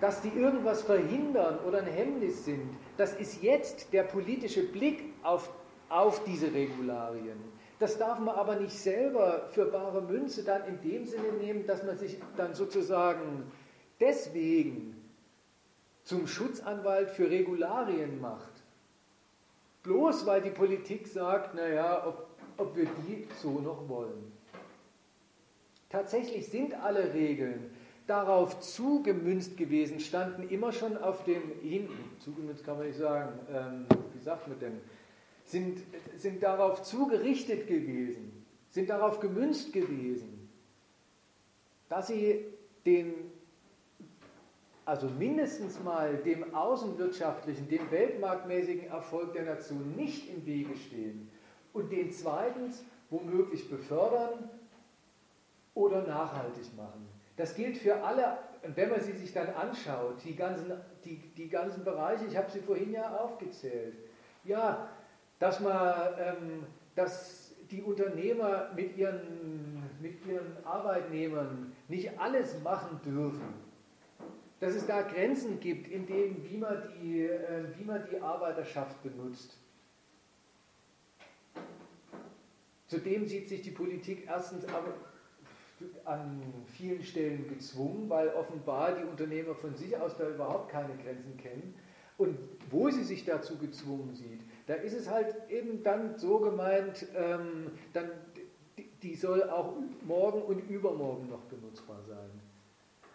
dass die irgendwas verhindern oder ein Hemmnis sind, das ist jetzt der politische Blick auf, auf diese Regularien. Das darf man aber nicht selber für bare Münze dann in dem Sinne nehmen, dass man sich dann sozusagen deswegen zum Schutzanwalt für Regularien macht. Bloß weil die Politik sagt, naja, ob, ob wir die so noch wollen. Tatsächlich sind alle Regeln darauf zugemünzt gewesen, standen immer schon auf dem hinten, zugemünzt kann man nicht sagen, ähm, wie sagt man denn, sind, sind darauf zugerichtet gewesen, sind darauf gemünzt gewesen, dass sie den also mindestens mal dem außenwirtschaftlichen, dem weltmarktmäßigen Erfolg der Nation nicht im Wege stehen und den zweitens womöglich befördern oder nachhaltig machen. Das gilt für alle, wenn man sie sich dann anschaut, die ganzen, die, die ganzen Bereiche, ich habe sie vorhin ja aufgezählt. Ja, dass man, ähm, dass die Unternehmer mit ihren, mit ihren Arbeitnehmern nicht alles machen dürfen dass es da Grenzen gibt, in denen, wie man die, äh, wie man die Arbeiterschaft benutzt. Zudem sieht sich die Politik erstens an vielen Stellen gezwungen, weil offenbar die Unternehmer von sich aus da überhaupt keine Grenzen kennen. Und wo sie sich dazu gezwungen sieht, da ist es halt eben dann so gemeint, ähm, dann, die soll auch morgen und übermorgen noch benutzbar sein.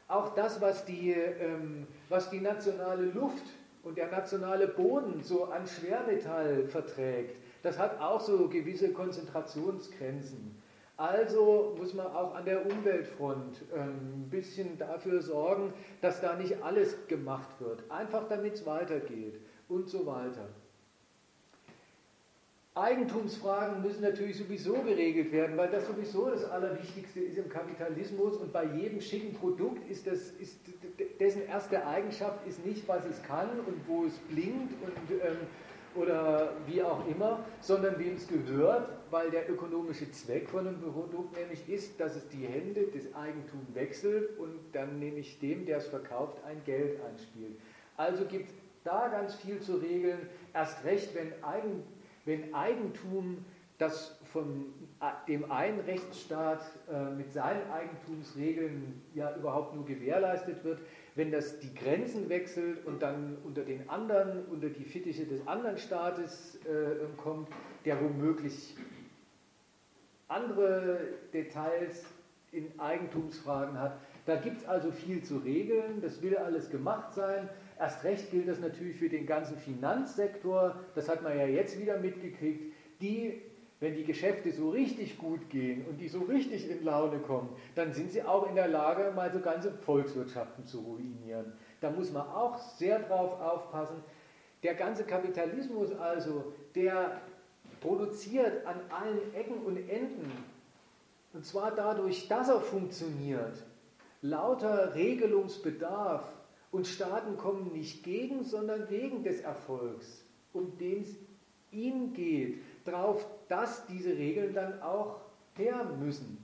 Auch das, was die, ähm, was die nationale Luft und der nationale Boden so an Schwermetall verträgt, das hat auch so gewisse Konzentrationsgrenzen. Also muss man auch an der Umweltfront ähm, ein bisschen dafür sorgen, dass da nicht alles gemacht wird. Einfach damit es weitergeht und so weiter. Eigentumsfragen müssen natürlich sowieso geregelt werden, weil das sowieso das Allerwichtigste ist im Kapitalismus und bei jedem schicken Produkt ist, das, ist dessen erste Eigenschaft ist nicht, was es kann und wo es blinkt und, ähm, oder wie auch immer, sondern wem es gehört, weil der ökonomische Zweck von einem Produkt nämlich ist, dass es die Hände des Eigentums wechselt und dann nämlich dem, der es verkauft, ein Geld einspielt. Also gibt da ganz viel zu regeln, erst recht, wenn Eigentum wenn Eigentum, das von dem einen Rechtsstaat äh, mit seinen Eigentumsregeln ja überhaupt nur gewährleistet wird, wenn das die Grenzen wechselt und dann unter den anderen, unter die Fittiche des anderen Staates äh, kommt, der womöglich andere Details in Eigentumsfragen hat. Da gibt es also viel zu regeln, das will alles gemacht sein. Erst recht gilt das natürlich für den ganzen Finanzsektor, das hat man ja jetzt wieder mitgekriegt, die, wenn die Geschäfte so richtig gut gehen und die so richtig in Laune kommen, dann sind sie auch in der Lage, mal so ganze Volkswirtschaften zu ruinieren. Da muss man auch sehr drauf aufpassen. Der ganze Kapitalismus also, der produziert an allen Ecken und Enden, und zwar dadurch, dass er funktioniert, lauter Regelungsbedarf, und Staaten kommen nicht gegen, sondern wegen des Erfolgs, um den es ihnen geht, darauf, dass diese Regeln dann auch her müssen.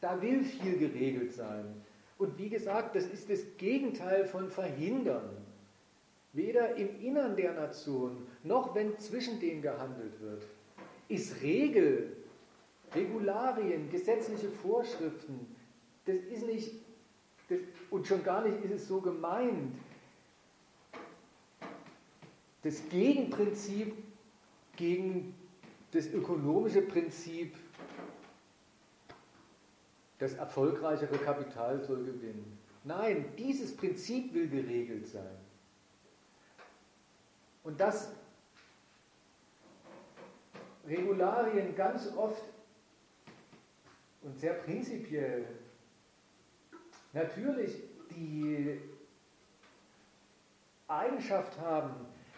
Da will viel geregelt sein. Und wie gesagt, das ist das Gegenteil von verhindern. Weder im Innern der Nation noch wenn zwischen denen gehandelt wird, ist Regel, Regularien, gesetzliche Vorschriften, das ist nicht und schon gar nicht ist es so gemeint. Das Gegenprinzip gegen das ökonomische Prinzip, das erfolgreichere Kapital soll gewinnen. Nein, dieses Prinzip will geregelt sein. Und dass Regularien ganz oft und sehr prinzipiell natürlich die Eigenschaft haben,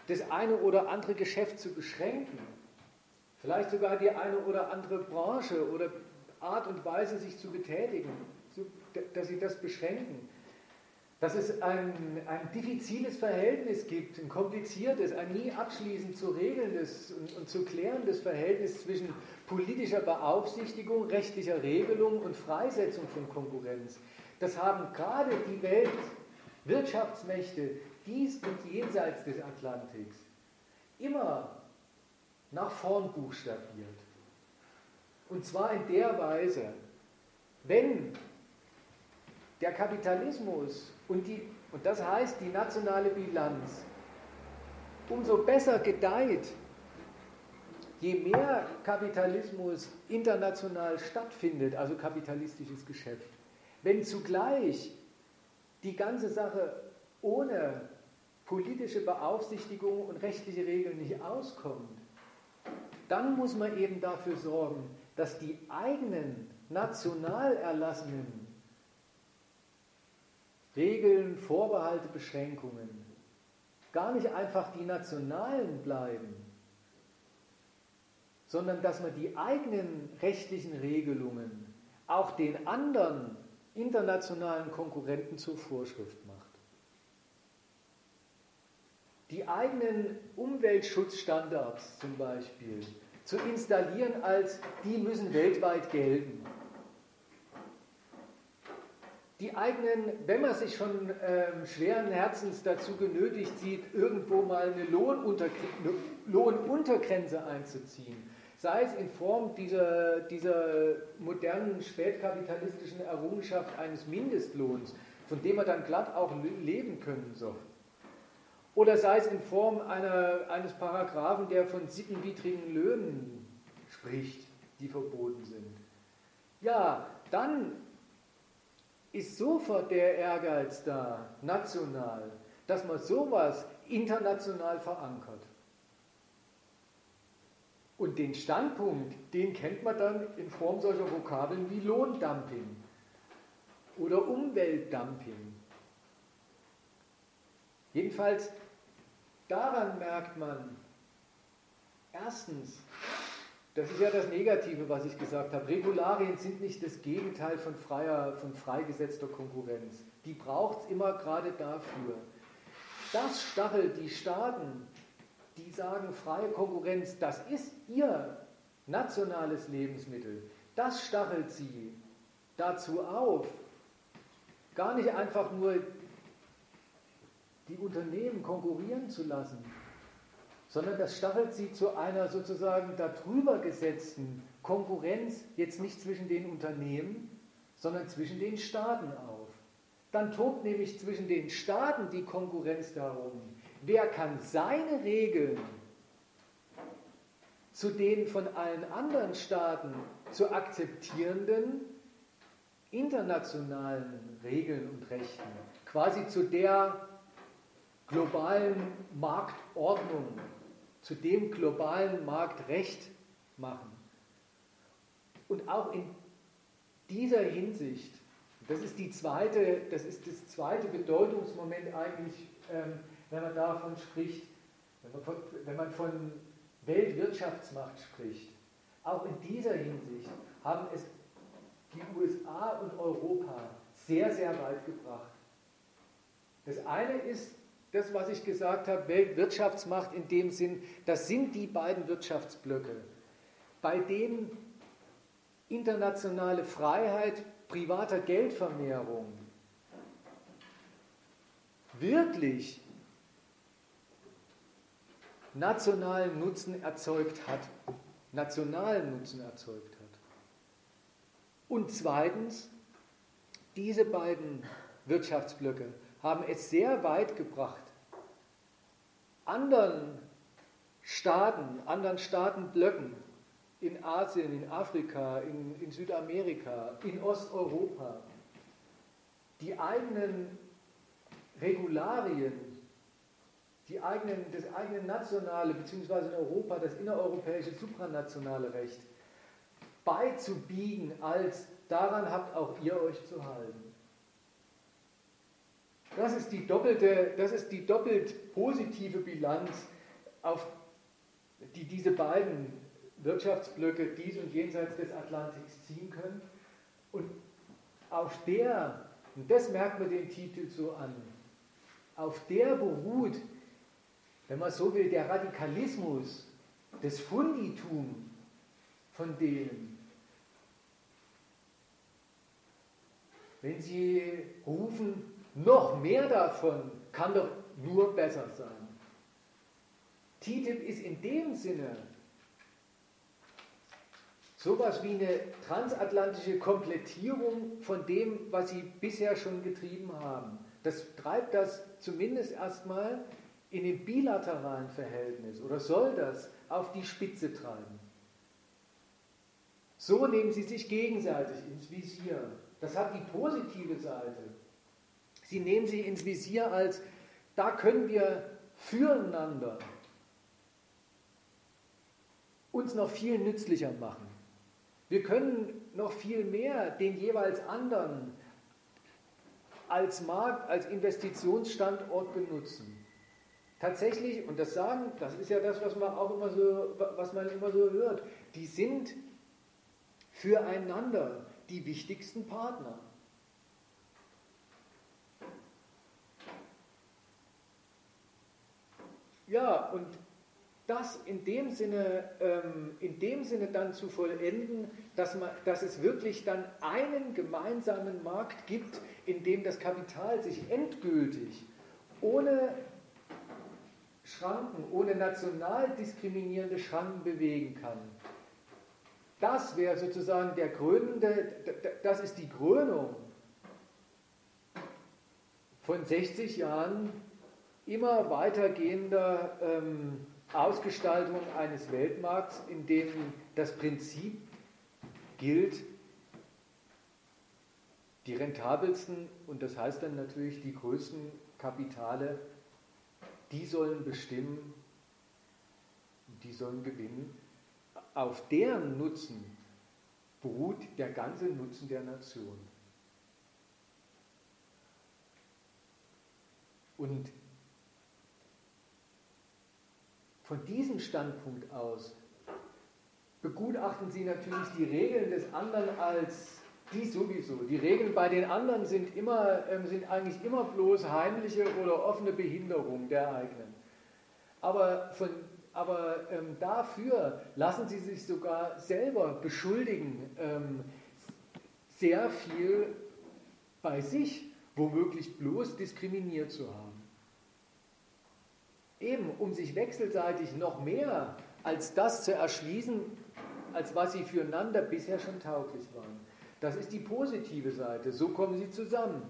das eine oder andere Geschäft zu beschränken, vielleicht sogar die eine oder andere Branche oder Art und Weise, sich zu betätigen, dass sie das beschränken. Dass es ein, ein diffiziles Verhältnis gibt, ein kompliziertes, ein nie abschließend zu regelndes und, und zu klärendes Verhältnis zwischen politischer Beaufsichtigung, rechtlicher Regelung und Freisetzung von Konkurrenz. Das haben gerade die Weltwirtschaftsmächte dies und jenseits des Atlantiks immer nach vorn buchstabiert. Und zwar in der Weise, wenn der Kapitalismus und, die, und das heißt die nationale Bilanz. Umso besser gedeiht, je mehr Kapitalismus international stattfindet, also kapitalistisches Geschäft, wenn zugleich die ganze Sache ohne politische Beaufsichtigung und rechtliche Regeln nicht auskommt, dann muss man eben dafür sorgen, dass die eigenen national erlassenen Regeln, Vorbehalte, Beschränkungen gar nicht einfach die nationalen bleiben, sondern dass man die eigenen rechtlichen Regelungen auch den anderen internationalen Konkurrenten zur Vorschrift macht. Die eigenen Umweltschutzstandards zum Beispiel zu installieren als die müssen weltweit gelten die eigenen, wenn man sich schon ähm, schweren Herzens dazu genötigt sieht, irgendwo mal eine Lohnuntergrenze einzuziehen, sei es in Form dieser, dieser modernen spätkapitalistischen Errungenschaft eines Mindestlohns, von dem man dann glatt auch leben können soll. Oder sei es in Form einer, eines Paragraphen, der von sittenwidrigen Löhnen spricht, die verboten sind. Ja, dann ist sofort der Ehrgeiz da, national, dass man sowas international verankert. Und den Standpunkt, den kennt man dann in Form solcher Vokabeln wie Lohndumping oder Umweltdumping. Jedenfalls daran merkt man, erstens, das ist ja das Negative, was ich gesagt habe. Regularien sind nicht das Gegenteil von, freier, von freigesetzter Konkurrenz. Die braucht es immer gerade dafür. Das stachelt die Staaten, die sagen, freie Konkurrenz, das ist ihr nationales Lebensmittel. Das stachelt sie dazu auf, gar nicht einfach nur die Unternehmen konkurrieren zu lassen, sondern das stachelt sie zu einer sozusagen darüber gesetzten Konkurrenz, jetzt nicht zwischen den Unternehmen, sondern zwischen den Staaten auf. Dann tobt nämlich zwischen den Staaten die Konkurrenz darum, wer kann seine Regeln zu den von allen anderen Staaten zu akzeptierenden internationalen Regeln und Rechten, quasi zu der globalen Marktordnung zu dem globalen Markt recht machen. Und auch in dieser Hinsicht, das ist, die zweite, das ist das zweite Bedeutungsmoment eigentlich, ähm, wenn man davon spricht, wenn man von, wenn man von Weltwirtschaftsmacht spricht. Auch in dieser Hinsicht haben es die USA und Europa sehr, sehr weit gebracht. Das eine ist das, was ich gesagt habe, Weltwirtschaftsmacht in dem Sinn, das sind die beiden Wirtschaftsblöcke, bei denen internationale Freiheit privater Geldvermehrung wirklich nationalen Nutzen erzeugt hat, nationalen Nutzen erzeugt hat. Und zweitens, diese beiden Wirtschaftsblöcke haben es sehr weit gebracht, anderen Staaten, anderen Staatenblöcken in Asien, in Afrika, in, in Südamerika, in Osteuropa die eigenen Regularien, die eigenen, das eigene nationale, beziehungsweise in Europa das innereuropäische supranationale Recht beizubiegen, als daran habt auch ihr euch zu halten. Das ist die doppelte, das ist die doppelt positive Bilanz, auf die diese beiden Wirtschaftsblöcke dies und jenseits des Atlantiks ziehen können. Und auf der Und das merkt man den Titel so an. Auf der beruht, wenn man so will, der Radikalismus, das Funditum von denen. Wenn sie rufen, noch mehr davon kann doch nur besser sein. TTIP ist in dem Sinne sowas wie eine transatlantische Komplettierung von dem, was sie bisher schon getrieben haben. Das treibt das zumindest erstmal in dem bilateralen Verhältnis oder soll das auf die Spitze treiben. So nehmen sie sich gegenseitig ins Visier. Das hat die positive Seite. Sie nehmen sie ins Visier als, da können wir füreinander uns noch viel nützlicher machen. Wir können noch viel mehr den jeweils anderen als Markt, als Investitionsstandort benutzen. Tatsächlich, und das sagen, das ist ja das, was man auch immer so, was man immer so hört, die sind füreinander die wichtigsten Partner. Ja, und das in dem Sinne, ähm, in dem Sinne dann zu vollenden, dass, man, dass es wirklich dann einen gemeinsamen Markt gibt, in dem das Kapital sich endgültig ohne Schranken, ohne national diskriminierende Schranken bewegen kann. Das wäre sozusagen der krönende, das ist die Krönung von 60 Jahren immer weitergehender ähm, Ausgestaltung eines Weltmarkts, in dem das Prinzip gilt, die rentabelsten und das heißt dann natürlich die größten Kapitale, die sollen bestimmen, die sollen gewinnen. Auf deren Nutzen beruht der ganze Nutzen der Nation. Und von diesem Standpunkt aus begutachten Sie natürlich die Regeln des anderen als die sowieso. Die Regeln bei den anderen sind, immer, ähm, sind eigentlich immer bloß heimliche oder offene Behinderung der eigenen. Aber, von, aber ähm, dafür lassen Sie sich sogar selber beschuldigen, ähm, sehr viel bei sich womöglich bloß diskriminiert zu haben eben um sich wechselseitig noch mehr als das zu erschließen, als was sie füreinander bisher schon tauglich waren. Das ist die positive Seite, so kommen sie zusammen.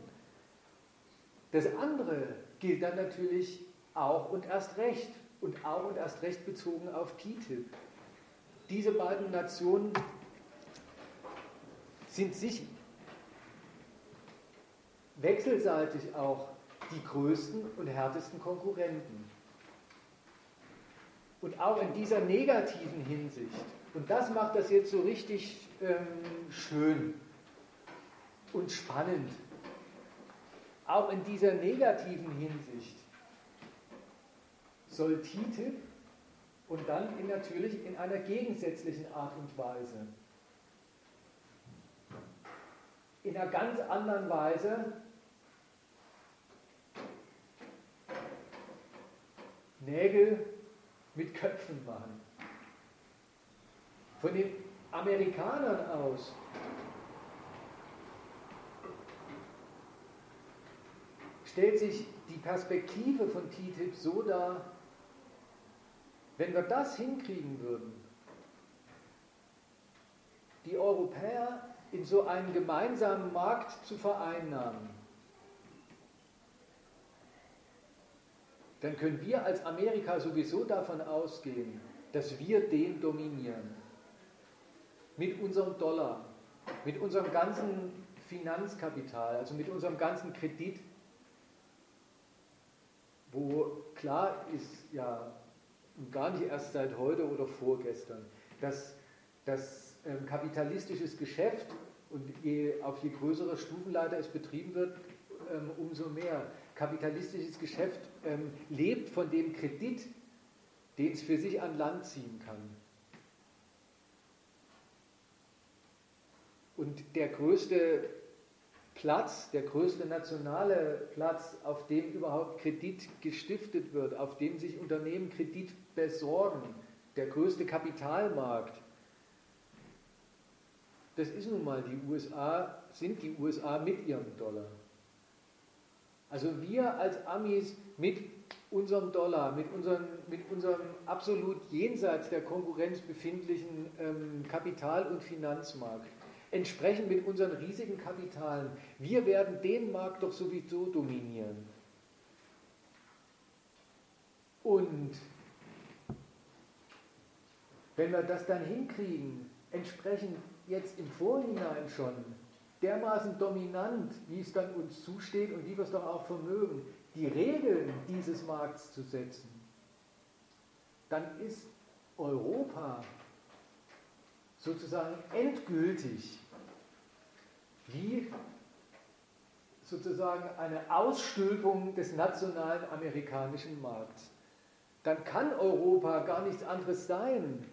Das andere gilt dann natürlich auch und erst recht und auch und erst recht bezogen auf TTIP. Diese beiden Nationen sind sich wechselseitig auch die größten und härtesten Konkurrenten. Und auch in dieser negativen Hinsicht. Und das macht das jetzt so richtig ähm, schön und spannend. Auch in dieser negativen Hinsicht soll TTIP und dann in, natürlich in einer gegensätzlichen Art und Weise, in einer ganz anderen Weise Nägel mit Köpfen machen. Von den Amerikanern aus stellt sich die Perspektive von TTIP so dar, wenn wir das hinkriegen würden, die Europäer in so einen gemeinsamen Markt zu vereinnahmen, dann können wir als Amerika sowieso davon ausgehen, dass wir den dominieren. Mit unserem Dollar, mit unserem ganzen Finanzkapital, also mit unserem ganzen Kredit, wo klar ist, ja, gar nicht erst seit heute oder vorgestern, dass das ähm, kapitalistisches Geschäft und je, auf je größerer Stufenleiter es betrieben wird, ähm, umso mehr kapitalistisches Geschäft ähm, lebt von dem Kredit, den es für sich an Land ziehen kann. Und der größte Platz, der größte nationale Platz, auf dem überhaupt Kredit gestiftet wird, auf dem sich Unternehmen Kredit besorgen, der größte Kapitalmarkt. Das ist nun mal die USA, sind die USA mit ihrem Dollar. Also wir als Amis mit unserem Dollar, mit unserem, mit unserem absolut jenseits der Konkurrenz befindlichen ähm, Kapital- und Finanzmarkt, entsprechend mit unseren riesigen Kapitalen, wir werden den Markt doch sowieso dominieren. Und wenn wir das dann hinkriegen, entsprechend jetzt im Vorhinein schon dermaßen dominant, wie es dann uns zusteht und wie wir es doch auch vermögen, die Regeln dieses Markts zu setzen, dann ist Europa sozusagen endgültig wie sozusagen eine Ausstülpung des nationalen amerikanischen Markts. Dann kann Europa gar nichts anderes sein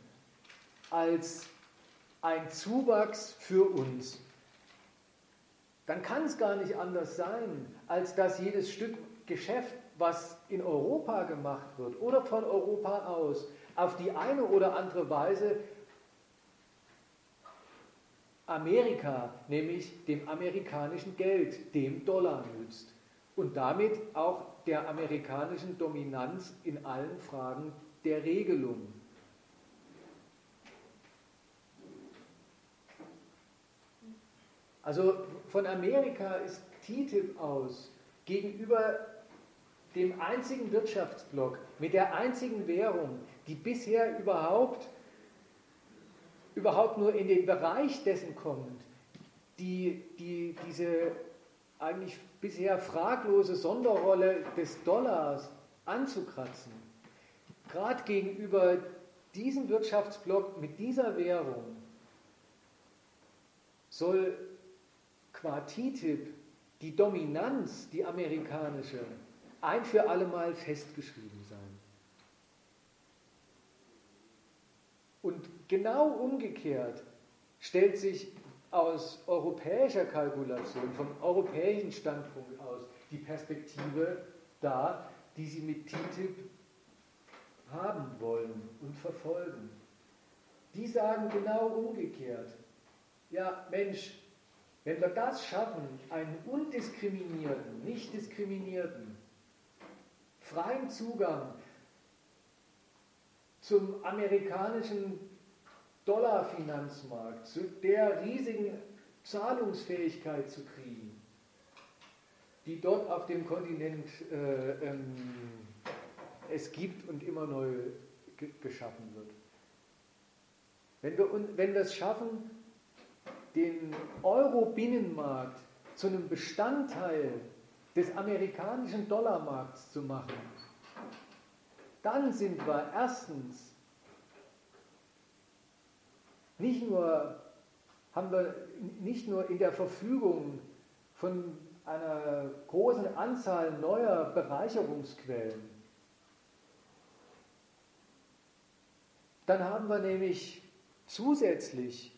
als ein Zuwachs für uns. Dann kann es gar nicht anders sein, als dass jedes Stück Geschäft, was in Europa gemacht wird oder von Europa aus, auf die eine oder andere Weise Amerika, nämlich dem amerikanischen Geld, dem Dollar nützt und damit auch der amerikanischen Dominanz in allen Fragen der Regelung. Also von Amerika ist TTIP aus gegenüber dem einzigen Wirtschaftsblock mit der einzigen Währung, die bisher überhaupt, überhaupt nur in den Bereich dessen kommt, die, die diese eigentlich bisher fraglose Sonderrolle des Dollars anzukratzen. Gerade gegenüber diesem Wirtschaftsblock mit dieser Währung soll qua TTIP die Dominanz, die amerikanische, ein für allemal festgeschrieben sein. Und genau umgekehrt stellt sich aus europäischer Kalkulation, vom europäischen Standpunkt aus, die Perspektive dar, die sie mit TTIP haben wollen und verfolgen. Die sagen genau umgekehrt. Ja, Mensch, wenn wir das schaffen, einen undiskriminierten, nicht diskriminierten, freien Zugang zum amerikanischen Dollarfinanzmarkt, zu der riesigen Zahlungsfähigkeit zu kriegen, die dort auf dem Kontinent äh, ähm, es gibt und immer neu geschaffen wird. Wenn wir, wenn es schaffen, den Euro-Binnenmarkt zu einem Bestandteil des amerikanischen Dollarmarkts zu machen, dann sind wir erstens nicht nur, haben wir nicht nur in der Verfügung von einer großen Anzahl neuer Bereicherungsquellen, dann haben wir nämlich zusätzlich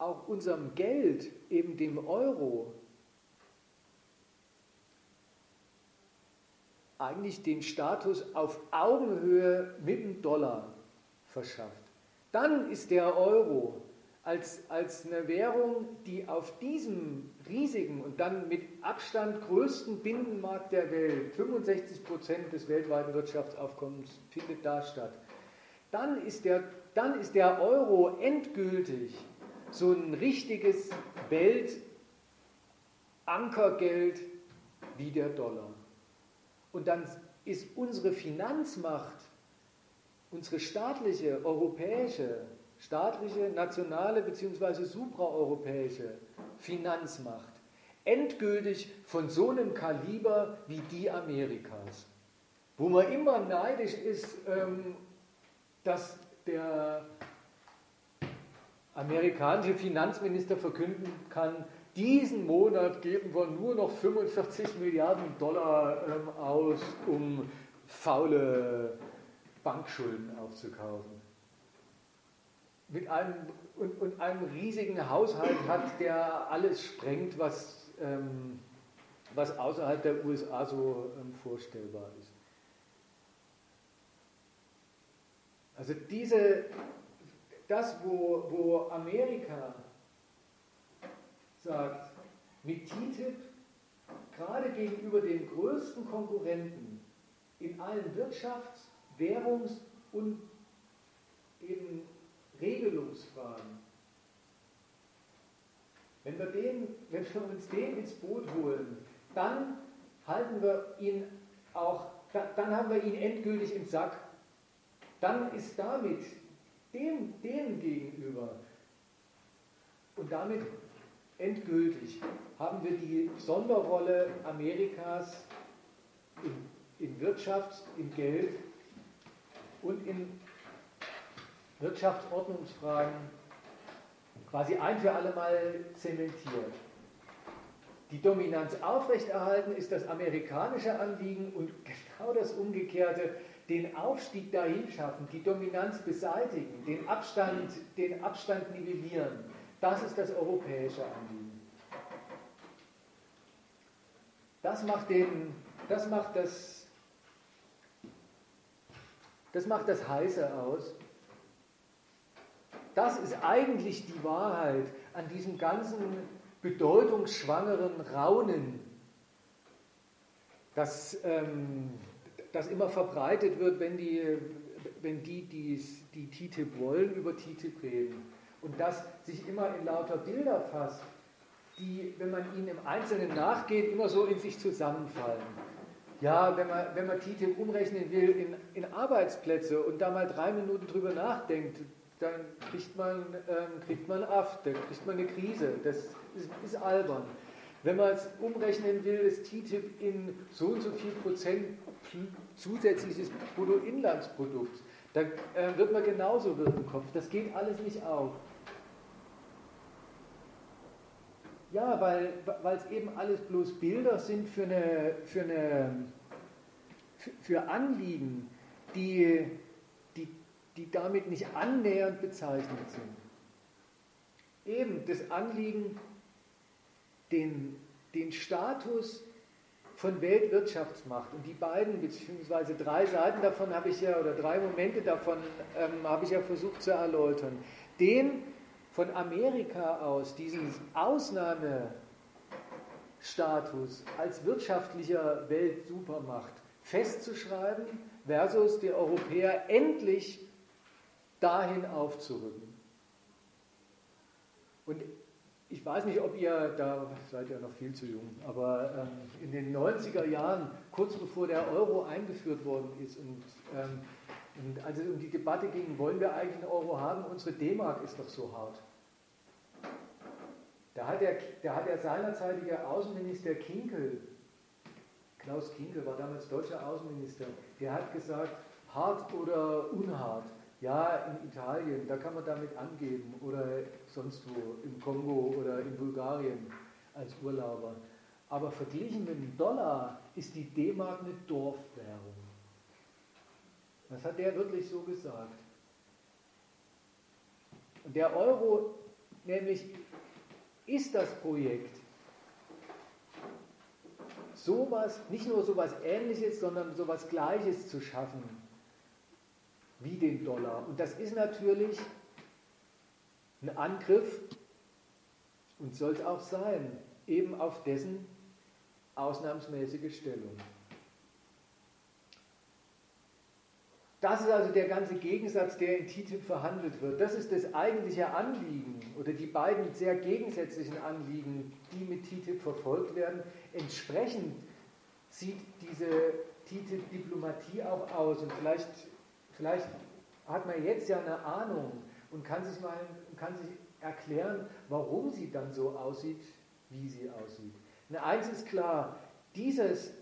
auch unserem Geld, eben dem Euro, eigentlich den Status auf Augenhöhe mit dem Dollar verschafft. Dann ist der Euro als, als eine Währung, die auf diesem riesigen und dann mit Abstand größten Binnenmarkt der Welt, 65 Prozent des weltweiten Wirtschaftsaufkommens findet da statt, dann ist der, dann ist der Euro endgültig so ein richtiges Weltankergeld wie der Dollar. Und dann ist unsere Finanzmacht, unsere staatliche, europäische, staatliche, nationale bzw. supraeuropäische Finanzmacht endgültig von so einem Kaliber wie die Amerikas. Wo man immer neidisch ist, ähm, dass der amerikanische Finanzminister verkünden kann, diesen Monat geben wir nur noch 45 Milliarden Dollar ähm, aus, um faule Bankschulden aufzukaufen. Mit einem, und, und einem riesigen Haushalt hat, der alles sprengt, was ähm, was außerhalb der USA so ähm, vorstellbar ist. Also diese, das, wo, wo Amerika sagt, mit TTIP, gerade gegenüber den größten Konkurrenten in allen Wirtschafts-, Währungs- und eben Regelungsfragen, wenn wir, den, wenn wir uns den ins Boot holen, dann halten wir ihn auch, dann haben wir ihn endgültig im Sack. Dann ist damit dem, dem gegenüber und damit endgültig haben wir die Sonderrolle Amerikas in, in Wirtschaft, in Geld und in Wirtschaftsordnungsfragen quasi ein für alle Mal zementiert. Die Dominanz aufrechterhalten ist das amerikanische Anliegen und genau das Umgekehrte, den Aufstieg dahin schaffen, die Dominanz beseitigen, den Abstand, den Abstand nivellieren, das ist das europäische Anliegen. Das macht, den, das, macht das, das macht das Heiße aus. Das ist eigentlich die Wahrheit an diesem ganzen bedeutungsschwangeren Raunen, das, ähm, das immer verbreitet wird, wenn die, wenn die, die, die TTIP wollen, über TTIP reden. Und das sich immer in lauter Bilder fasst, die, wenn man ihnen im Einzelnen nachgeht, immer so in sich zusammenfallen. Ja, wenn man, wenn man TTIP umrechnen will in, in Arbeitsplätze und da mal drei Minuten drüber nachdenkt, dann kriegt man, ähm, kriegt man Aft, dann kriegt man eine Krise. Das ist, ist albern. Wenn man es umrechnen will, ist TTIP in so und so viel Prozent zusätzliches Bruttoinlandsprodukt, dann äh, wird man genauso wirr im Kopf. Das geht alles nicht auf. Ja, weil es eben alles bloß Bilder sind für, eine, für, eine, für Anliegen, die die damit nicht annähernd bezeichnet sind. Eben das Anliegen, den, den Status von Weltwirtschaftsmacht und die beiden beziehungsweise drei Seiten davon habe ich ja oder drei Momente davon ähm, habe ich ja versucht zu erläutern. Den von Amerika aus diesen Ausnahmestatus als wirtschaftlicher Weltsupermacht festzuschreiben versus die Europäer endlich dahin aufzurücken. Und ich weiß nicht, ob ihr, da seid ihr noch viel zu jung, aber ähm, in den 90er Jahren, kurz bevor der Euro eingeführt worden ist und, ähm, und als es um die Debatte ging, wollen wir eigentlich einen Euro haben, unsere D-Mark ist doch so hart. Da hat der, da hat der seinerzeitige Außenminister Kinkel, Klaus Kinkel war damals deutscher Außenminister, der hat gesagt, hart oder unhart. Ja, in Italien, da kann man damit angeben oder sonst wo, im Kongo oder in Bulgarien als Urlauber. Aber verglichen mit dem Dollar ist die D-Mark eine Dorfwährung. Das hat der wirklich so gesagt. Und der Euro nämlich ist das Projekt, sowas, nicht nur sowas ähnliches, sondern sowas Gleiches zu schaffen wie den Dollar. Und das ist natürlich ein Angriff, und soll es auch sein, eben auf dessen ausnahmsmäßige Stellung. Das ist also der ganze Gegensatz, der in TTIP verhandelt wird. Das ist das eigentliche Anliegen oder die beiden sehr gegensätzlichen Anliegen, die mit TTIP verfolgt werden. Entsprechend sieht diese TTIP-Diplomatie auch aus. Und vielleicht Vielleicht hat man jetzt ja eine Ahnung und kann sich, mal, kann sich erklären, warum sie dann so aussieht, wie sie aussieht. Eine eins ist klar, dieses,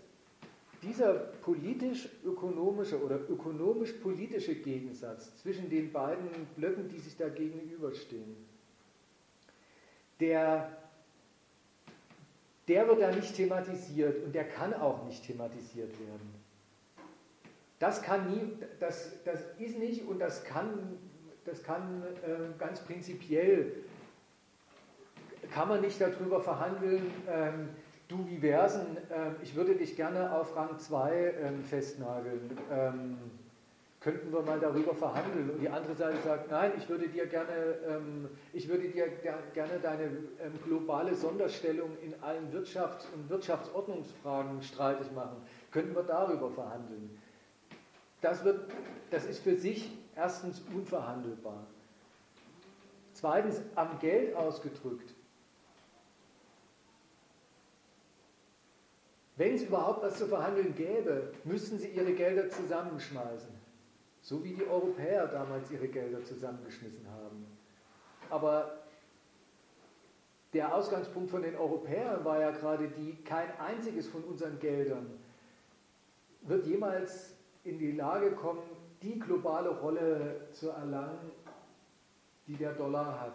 dieser politisch-ökonomische oder ökonomisch-politische Gegensatz zwischen den beiden Blöcken, die sich da gegenüberstehen, der, der wird da nicht thematisiert und der kann auch nicht thematisiert werden. Das kann nie, das, das ist nicht und das kann, das kann äh, ganz prinzipiell kann man nicht darüber verhandeln, ähm, du Diversen, ähm, ich würde dich gerne auf Rang 2 ähm, festnageln. Ähm, könnten wir mal darüber verhandeln? Und die andere Seite sagt, nein, ich würde dir gerne, ähm, ich würde dir gerne deine ähm, globale Sonderstellung in allen Wirtschafts- und Wirtschaftsordnungsfragen streitig machen. Könnten wir darüber verhandeln? Das, wird, das ist für sich erstens unverhandelbar. Zweitens am Geld ausgedrückt. Wenn es überhaupt was zu verhandeln gäbe, müssten sie ihre Gelder zusammenschmeißen. So wie die Europäer damals ihre Gelder zusammengeschmissen haben. Aber der Ausgangspunkt von den Europäern war ja gerade die, kein einziges von unseren Geldern wird jemals in die Lage kommen, die globale Rolle zu erlangen, die der Dollar hat.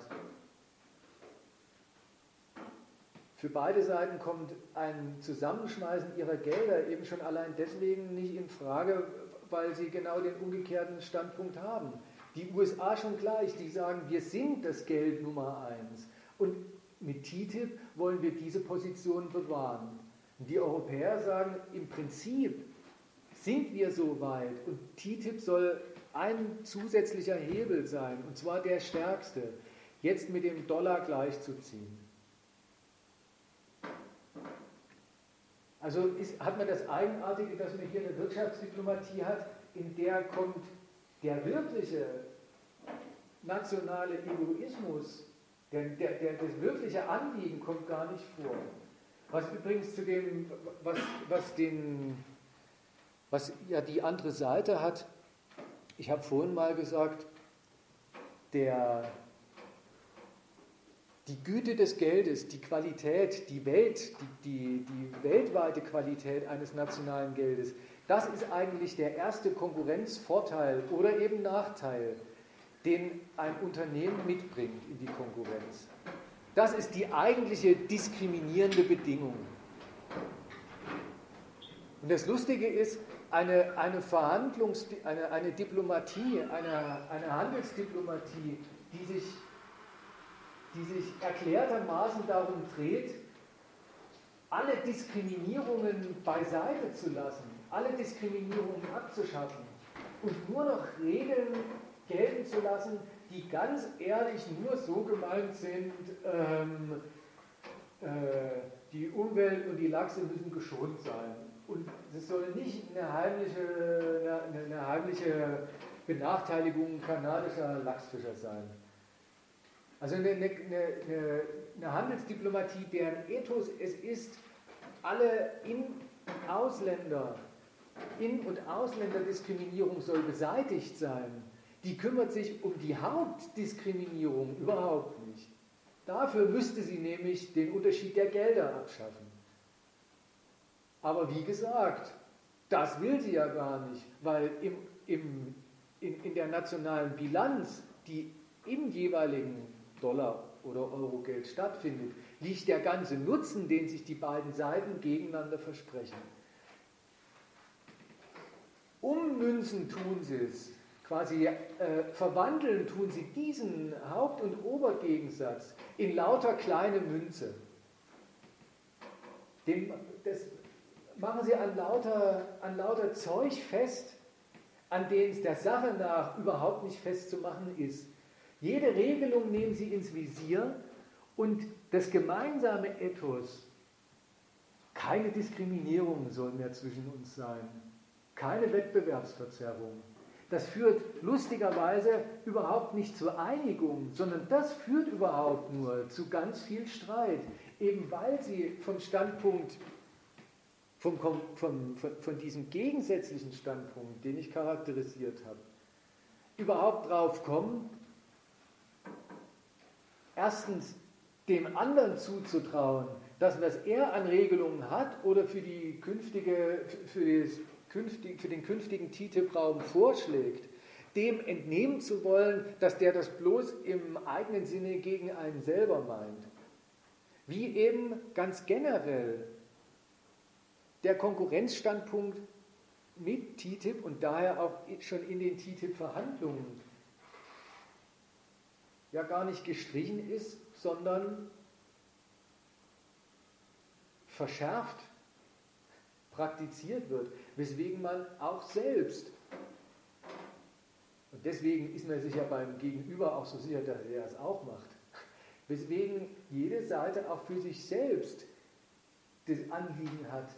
Für beide Seiten kommt ein Zusammenschmeißen ihrer Gelder eben schon allein deswegen nicht in Frage, weil sie genau den umgekehrten Standpunkt haben. Die USA schon gleich, die sagen, wir sind das Geld Nummer eins. Und mit TTIP wollen wir diese Position bewahren. Die Europäer sagen, im Prinzip sind wir so weit und TTIP soll ein zusätzlicher Hebel sein, und zwar der stärkste, jetzt mit dem Dollar gleichzuziehen. Also ist, hat man das Eigenartige, dass man hier eine Wirtschaftsdiplomatie hat, in der kommt der wirkliche nationale Egoismus, der, der, der, das wirkliche Anliegen kommt gar nicht vor. Was übrigens zu dem, was, was, den, was ja die andere Seite hat, ich habe vorhin mal gesagt, der, die Güte des Geldes, die Qualität, die Welt, die, die, die weltweite Qualität eines nationalen Geldes, das ist eigentlich der erste Konkurrenzvorteil oder eben Nachteil, den ein Unternehmen mitbringt in die Konkurrenz. Das ist die eigentliche diskriminierende Bedingung. Und das Lustige ist, eine, eine Verhandlungs-, eine, eine Diplomatie, eine, eine Handelsdiplomatie, die sich, die sich erklärtermaßen darum dreht, alle Diskriminierungen beiseite zu lassen, alle Diskriminierungen abzuschaffen und nur noch Regeln gelten zu lassen, die ganz ehrlich nur so gemeint sind, ähm, äh, die Umwelt und die Lachse müssen geschont sein. Und es soll nicht eine heimliche, eine, eine heimliche Benachteiligung kanadischer Lachsfischer sein. Also eine, eine, eine, Handelsdiplomatie, deren Ethos es ist, alle In- Ausländer, In- und Ausländerdiskriminierung soll beseitigt sein. Die kümmert sich um die Hauptdiskriminierung überhaupt nicht. Dafür müsste sie nämlich den Unterschied der Gelder abschaffen. Aber wie gesagt, das will sie ja gar nicht, weil im, im, in, in der nationalen Bilanz, die im jeweiligen Dollar oder Eurogeld stattfindet, liegt der ganze Nutzen, den sich die beiden Seiten gegeneinander versprechen. Ummünzen tun sie es, quasi äh, verwandeln tun sie diesen Haupt- und Obergegensatz in lauter kleine Münze. Den, das machen sie an lauter, an lauter Zeug fest, an dem es der Sache nach überhaupt nicht festzumachen ist. Jede Regelung nehmen sie ins Visier und das gemeinsame Ethos, keine Diskriminierung soll mehr zwischen uns sein, keine Wettbewerbsverzerrung. Das führt lustigerweise überhaupt nicht zur Einigung, sondern das führt überhaupt nur zu ganz viel Streit, eben weil sie vom Standpunkt vom, vom, von, diesem gegensätzlichen Standpunkt, den ich charakterisiert habe, überhaupt drauf kommen, erstens dem anderen zuzutrauen, dass was er an Regelungen hat oder für, die künftige, für, das für den künftigen TTIP-Raum vorschlägt, dem entnehmen zu wollen, dass der das bloß im eigenen Sinne gegen einen selber meint. Wie eben ganz generell der Konkurrenzstandpunkt mit TTIP und daher auch schon in den verschärft praktiziert wird, weswegen man auch selbst, und deswegen ist man sich ja beim Gegenüber auch so sicher, dass er es auch macht, weswegen jede Seite auch für sich selbst das Anliegen hat,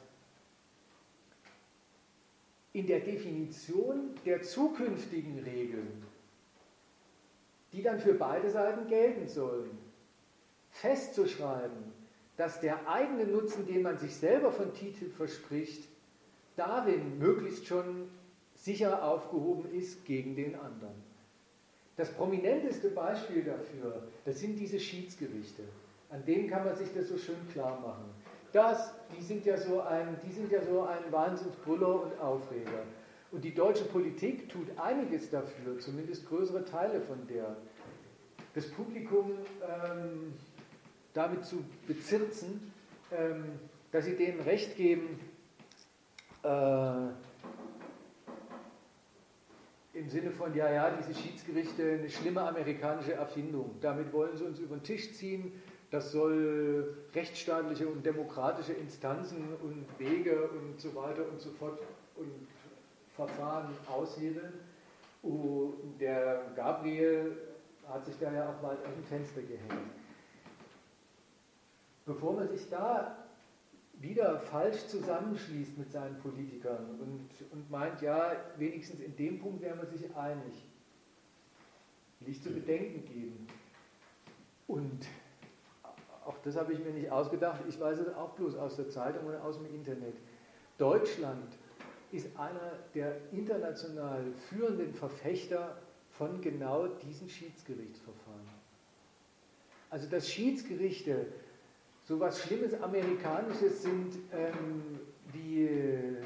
in der Definition der zukünftigen Regeln, die dann für beide Seiten gelten sollen, festzuschreiben, dass der eigene Nutzen, den man sich selber von TTIP verspricht, darin möglichst schon sicher aufgehoben ist gegen den anderen. Das prominenteste Beispiel dafür, das sind diese Schiedsgerichte. An denen kann man sich das so schön klar machen. Das, die sind ja so ein, die sind ja so ein Wahnsinnsbrüller und Aufreger. Und die deutsche Politik tut einiges dafür, zumindest größere Teile von der, das Publikum ähm, damit zu bezirzen, ähm, dass sie denen Recht geben, äh, im Sinne von, ja, ja, diese Schiedsgerichte, eine schlimme amerikanische Erfindung. Damit wollen sie uns über den Tisch ziehen. Das soll rechtsstaatliche und demokratische Instanzen und Wege und so weiter und so fort und Verfahren aushebeln. Und der Gabriel hat sich da ja auch weit aus dem Fenster gehängt. Bevor man sich da wieder falsch zusammenschließt mit seinen Politikern und, und meint, ja, wenigstens in dem Punkt wäre man sich einig. Will zu bedenken geben. Und auch das habe ich mir nicht ausgedacht, ich weiß es auch bloß aus der Zeitung und aus dem Internet. Deutschland ist einer der international führenden Verfechter von genau diesen Schiedsgerichtsverfahren. Also dass Schiedsgerichte so was Schlimmes Amerikanisches sind ähm, wie äh,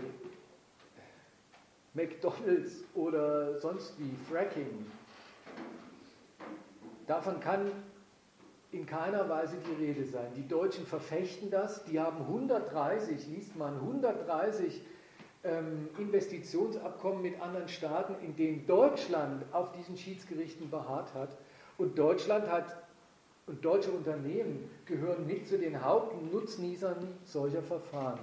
McDonalds oder sonst wie Fracking. Davon kann in keiner Weise die Rede sein. Die Deutschen verfechten das, die haben 130, liest man, 130 ähm, Investitionsabkommen mit anderen Staaten, in denen Deutschland auf diesen Schiedsgerichten beharrt hat. Und Deutschland hat und deutsche Unternehmen gehören mit zu den Hauptnutznießern solcher Verfahren.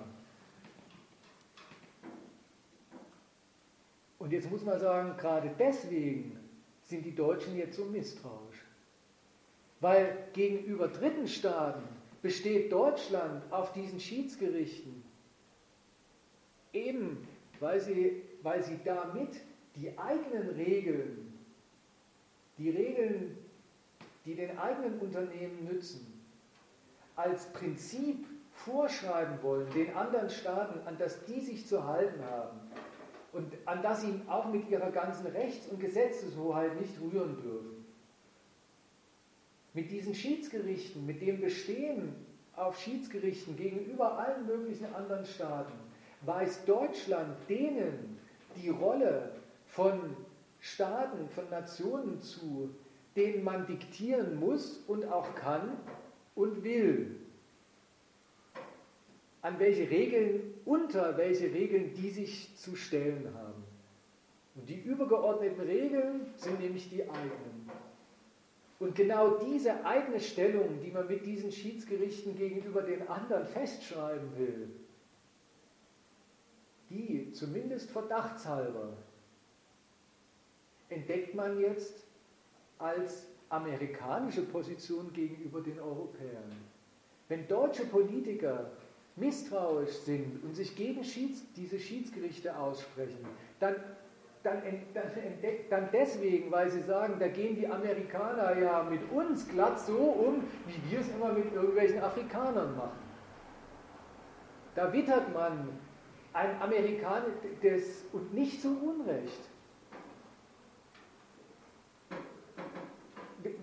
Und jetzt muss man sagen, gerade deswegen sind die Deutschen jetzt so misstrauisch. Weil gegenüber dritten Staaten besteht Deutschland auf diesen Schiedsgerichten eben, weil sie, weil sie damit die eigenen Regeln, die Regeln die den eigenen Unternehmen nützen, als Prinzip vorschreiben wollen, den anderen Staaten, an das die sich zu halten haben und an das sie auch mit ihrer ganzen Rechts- und Gesetzeshoheit nicht rühren dürfen. Mit diesen Schiedsgerichten, mit dem Bestehen auf Schiedsgerichten gegenüber allen möglichen anderen Staaten, weist Deutschland denen die Rolle von Staaten, von Nationen zu, den man diktieren muss und auch kann und will. An welche Regeln, unter welche Regeln die sich zu stellen haben. Und die übergeordneten Regeln sind nämlich die eigenen. Und genau diese eigene Stellung, die man mit diesen Schiedsgerichten gegenüber den anderen festschreiben will, die zumindest verdachtshalber entdeckt man jetzt als amerikanische Position gegenüber den Europäern. Wenn deutsche Politiker misstrauisch sind und sich gegen Schieds, diese Schiedsgerichte aussprechen, dann, dann, entdeckt, dann deswegen, weil sie sagen, da gehen die Amerikaner ja mit uns glatt so um, wie wir es immer mit irgendwelchen Afrikanern machen. Da wittert man ein Amerikaner des, und nicht zu Unrecht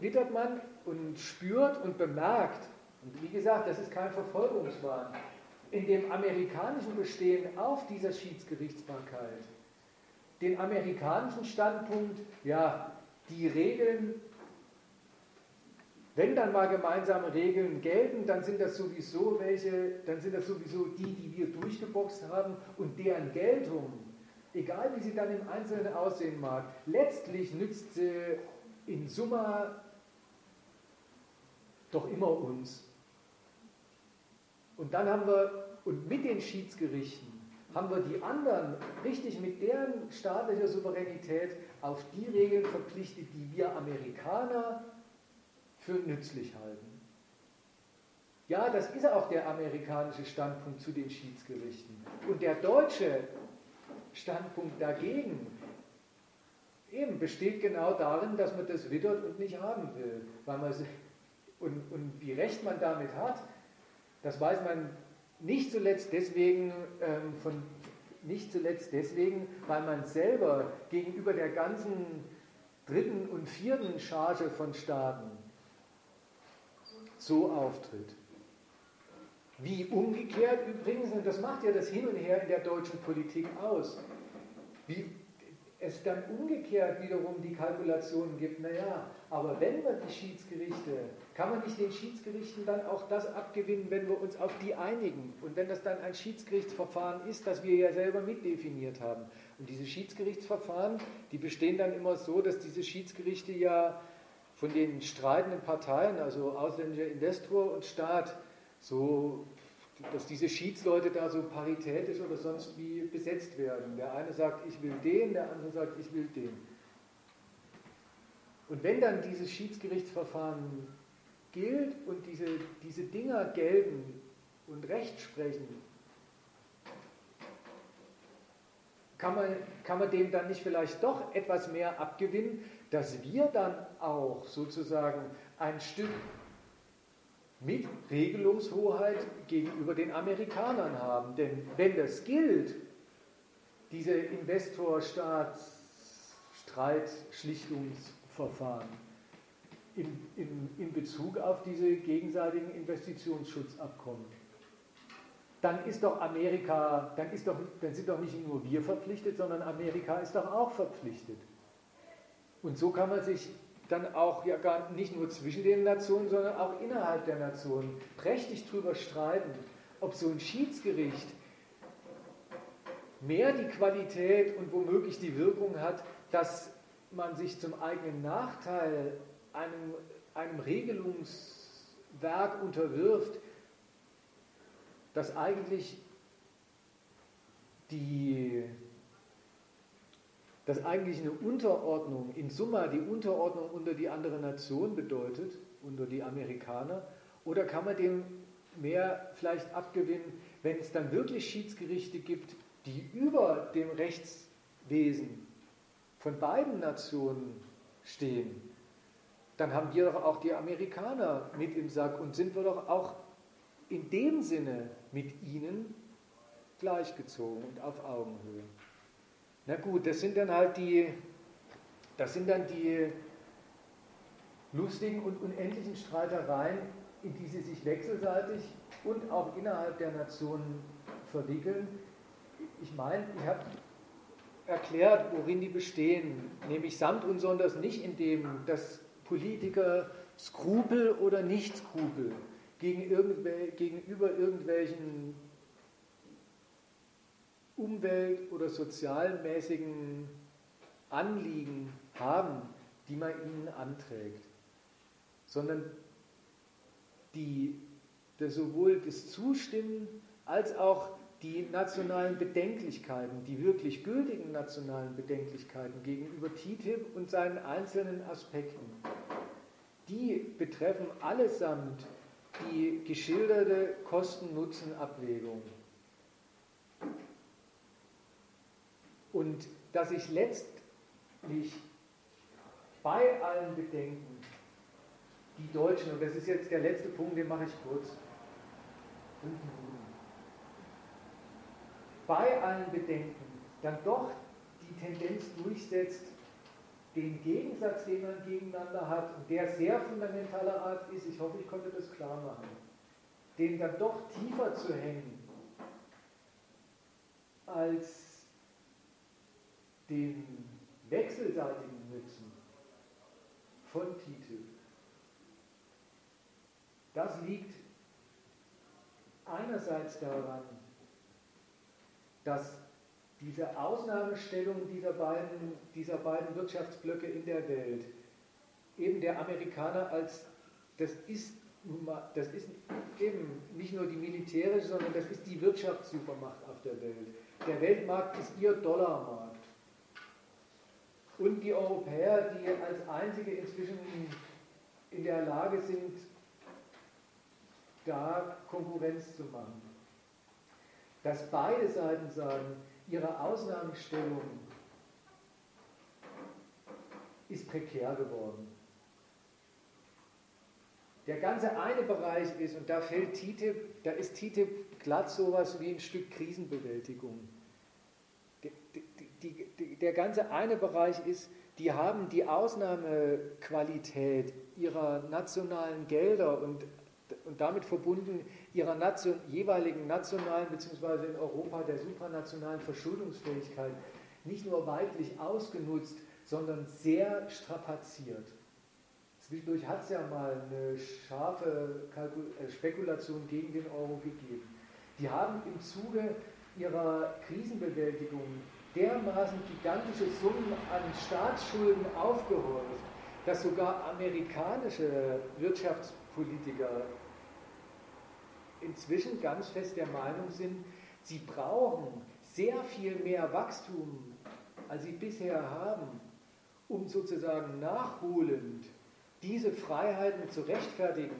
wittert man und spürt und bemerkt, und wie gesagt, das ist kein Verfolgungswahn, in dem amerikanischen Bestehen auf dieser Schiedsgerichtsbarkeit, den amerikanischen Standpunkt, ja, die Regeln, wenn dann mal gemeinsame Regeln gelten, dann sind das sowieso welche, dann sind das sowieso die, die wir durchgeboxt haben und deren Geltung, egal wie sie dann im Einzelnen aussehen mag, letztlich nützt sie in Summa doch immer uns. Und dann haben wir, und mit den Schiedsgerichten, haben wir die anderen richtig mit deren staatlicher Souveränität auf die Regeln verpflichtet, die wir Amerikaner für nützlich halten. Ja, das ist auch der amerikanische Standpunkt zu den Schiedsgerichten. Und der deutsche Standpunkt dagegen eben besteht genau darin, dass man das wittert und nicht haben will. Weil man, und, und wie recht man damit hat, das weiß man nicht zuletzt deswegen, ähm, von, nicht zuletzt deswegen, weil man selber gegenüber der ganzen dritten und vierten Charge von Staaten so auftritt. Wie umgekehrt übrigens, und das macht ja das Hin und Her in der deutschen Politik aus, wie es dann umgekehrt wiederum die Kalkulationen gibt, naja, aber wenn wir die Schiedsgerichte, kann man nicht den Schiedsgerichten dann auch das abgewinnen, wenn wir uns auf die einigen und wenn das dann ein Schiedsgerichtsverfahren ist, das wir ja selber mitdefiniert haben. Und diese Schiedsgerichtsverfahren, die bestehen dann immer so, dass diese Schiedsgerichte ja von den streitenden Parteien, also ausländischer Investor und Staat, so, dass diese Schiedsleute da so paritätisch oder sonst wie besetzt werden. Der eine sagt, ich will den, der andere sagt, ich will den. Und wenn dann dieses Schiedsgerichtsverfahren gilt und diese, diese Dinger gelten und Recht sprechen, kann man, kann man dem dann nicht vielleicht doch etwas mehr abgewinnen, dass wir dann auch sozusagen ein Stück mit Regelungshoheit gegenüber den Amerikanern haben. Denn wenn das gilt, diese Investor-Staats-Streitschlichtungsverfahren in, in, in Bezug auf diese gegenseitigen Investitionsschutzabkommen, dann ist doch Amerika, dann, ist doch, dann sind doch nicht nur wir verpflichtet, sondern Amerika ist doch auch verpflichtet. Und so kann man sich dann auch ja gar nicht nur zwischen den Nationen, sondern auch innerhalb der Nationen prächtig darüber streiten, ob so ein Schiedsgericht mehr die Qualität und womöglich die Wirkung hat, dass man sich zum eigenen Nachteil einem, einem Regelungswerk unterwirft, das eigentlich die das eigentlich eine Unterordnung, in Summa die Unterordnung unter die andere Nation bedeutet, unter die Amerikaner, oder kann man dem mehr vielleicht abgewinnen, wenn es dann wirklich Schiedsgerichte gibt, die über dem Rechtswesen von beiden Nationen stehen, dann haben wir doch auch die Amerikaner mit im Sack und sind wir doch auch in dem Sinne mit ihnen gleichgezogen und auf Augenhöhe. Na gut, das sind dann halt die, das sind dann die lustigen und unendlichen Streitereien, in die sie sich wechselseitig und auch innerhalb der Nationen verwickeln. Ich meine, ich habe erklärt, worin die bestehen, nämlich samt und sonders nicht in dem, dass Politiker Skrupel oder Nicht-Skrupel gegenüber irgendwelchen umwelt- oder sozialmäßigen Anliegen haben, die man ihnen anträgt, sondern die das sowohl das Zustimmen als auch die nationalen Bedenklichkeiten, die wirklich gültigen nationalen Bedenklichkeiten gegenüber TTIP und seinen einzelnen Aspekten, die betreffen allesamt die geschilderte Kosten-Nutzen-Abwägung. Und dass ich letztlich bei allen Bedenken die Deutschen, und das ist jetzt der letzte Punkt, den mache ich kurz, bei allen Bedenken dann doch die Tendenz durchsetzt, den Gegensatz, den man gegeneinander hat, und der sehr fundamentaler Art ist, ich hoffe, ich konnte das klar machen, den dann doch tiefer zu hängen als den wechselseitigen Nutzen von TTIP, das liegt einerseits daran, dass diese Ausnahmestellung dieser beiden, dieser beiden Wirtschaftsblöcke in der Welt eben der Amerikaner als das ist das ist eben nicht nur die militärische, sondern das ist die Wirtschaftssupermacht auf der Welt. Der Weltmarkt ist ihr Dollarmarkt. Und die Europäer, die als einzige inzwischen in der Lage sind, da Konkurrenz zu machen. Dass beide Seiten sagen, ihre Ausnahmestellung ist prekär geworden. Der ganze eine Bereich ist, und da fällt TTIP, da ist TTIP glatt sowas wie ein Stück Krisenbewältigung. Der, die, die, der ganze eine Bereich ist, die haben die Ausnahmequalität ihrer nationalen Gelder und, und damit verbunden ihrer Nation, jeweiligen nationalen bzw. in Europa der supranationalen Verschuldungsfähigkeit nicht nur weitlich ausgenutzt, sondern sehr strapaziert. Zwischendurch hat es ja mal eine scharfe äh, Spekulation gegen den Euro gegeben. Die haben im Zuge ihrer Krisenbewältigung dermaßen gigantische Summen an Staatsschulden aufgehäuft, dass sogar amerikanische Wirtschaftspolitiker inzwischen ganz fest der Meinung sind, sie brauchen sehr viel mehr Wachstum, als sie bisher haben, um sozusagen nachholend diese Freiheiten zu rechtfertigen,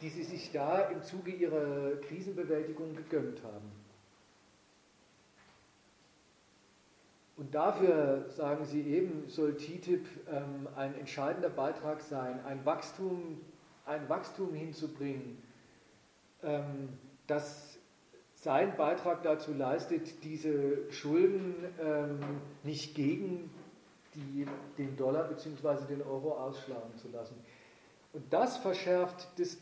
die sie sich da im Zuge ihrer Krisenbewältigung gegönnt haben. Und dafür, sagen Sie eben, soll TTIP ähm, ein entscheidender Beitrag sein, ein Wachstum, ein Wachstum hinzubringen, ähm, das seinen Beitrag dazu leistet, diese Schulden ähm, nicht gegen die, den Dollar bzw. den Euro ausschlagen zu lassen. Und das verschärft das,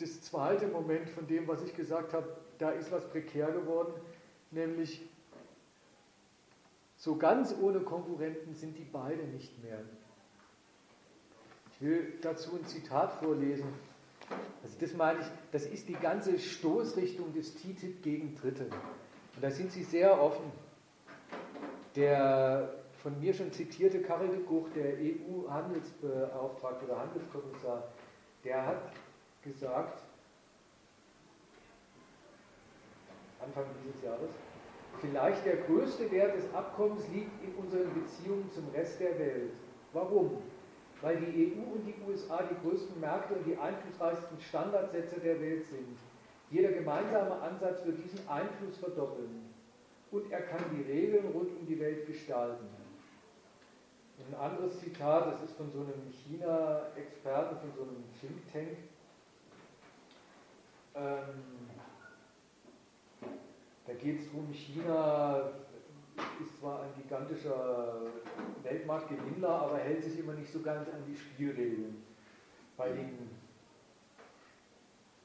das zweite Moment von dem, was ich gesagt habe, da ist was prekär geworden, nämlich so ganz ohne Konkurrenten sind die beide nicht mehr. Ich will dazu ein Zitat vorlesen. Also das meine ich, das ist die ganze Stoßrichtung des TTIP gegen Dritte. Und da sind sie sehr offen. Der von mir schon zitierte Karel de Gucht, der EU-Handelsbeauftragte oder Handelskommissar, der hat gesagt, Anfang dieses Jahres, vielleicht der größte Wert des Abkommens liegt in unseren Beziehungen zum Rest der Welt. Warum? Weil die EU und die USA die größten Märkte und die einflussreichsten Standardsetzer der Welt sind. Jeder gemeinsame Ansatz wird diesen Einfluss verdoppeln. Und er kann die Regeln rund um die Welt gestalten. Ein anderes Zitat, das ist von so einem China-Experten, von so einem Think Tank. Ähm, da geht es darum, China ist zwar ein gigantischer Weltmarktgewinnler, aber hält sich immer nicht so ganz an die Spielregeln. Bei den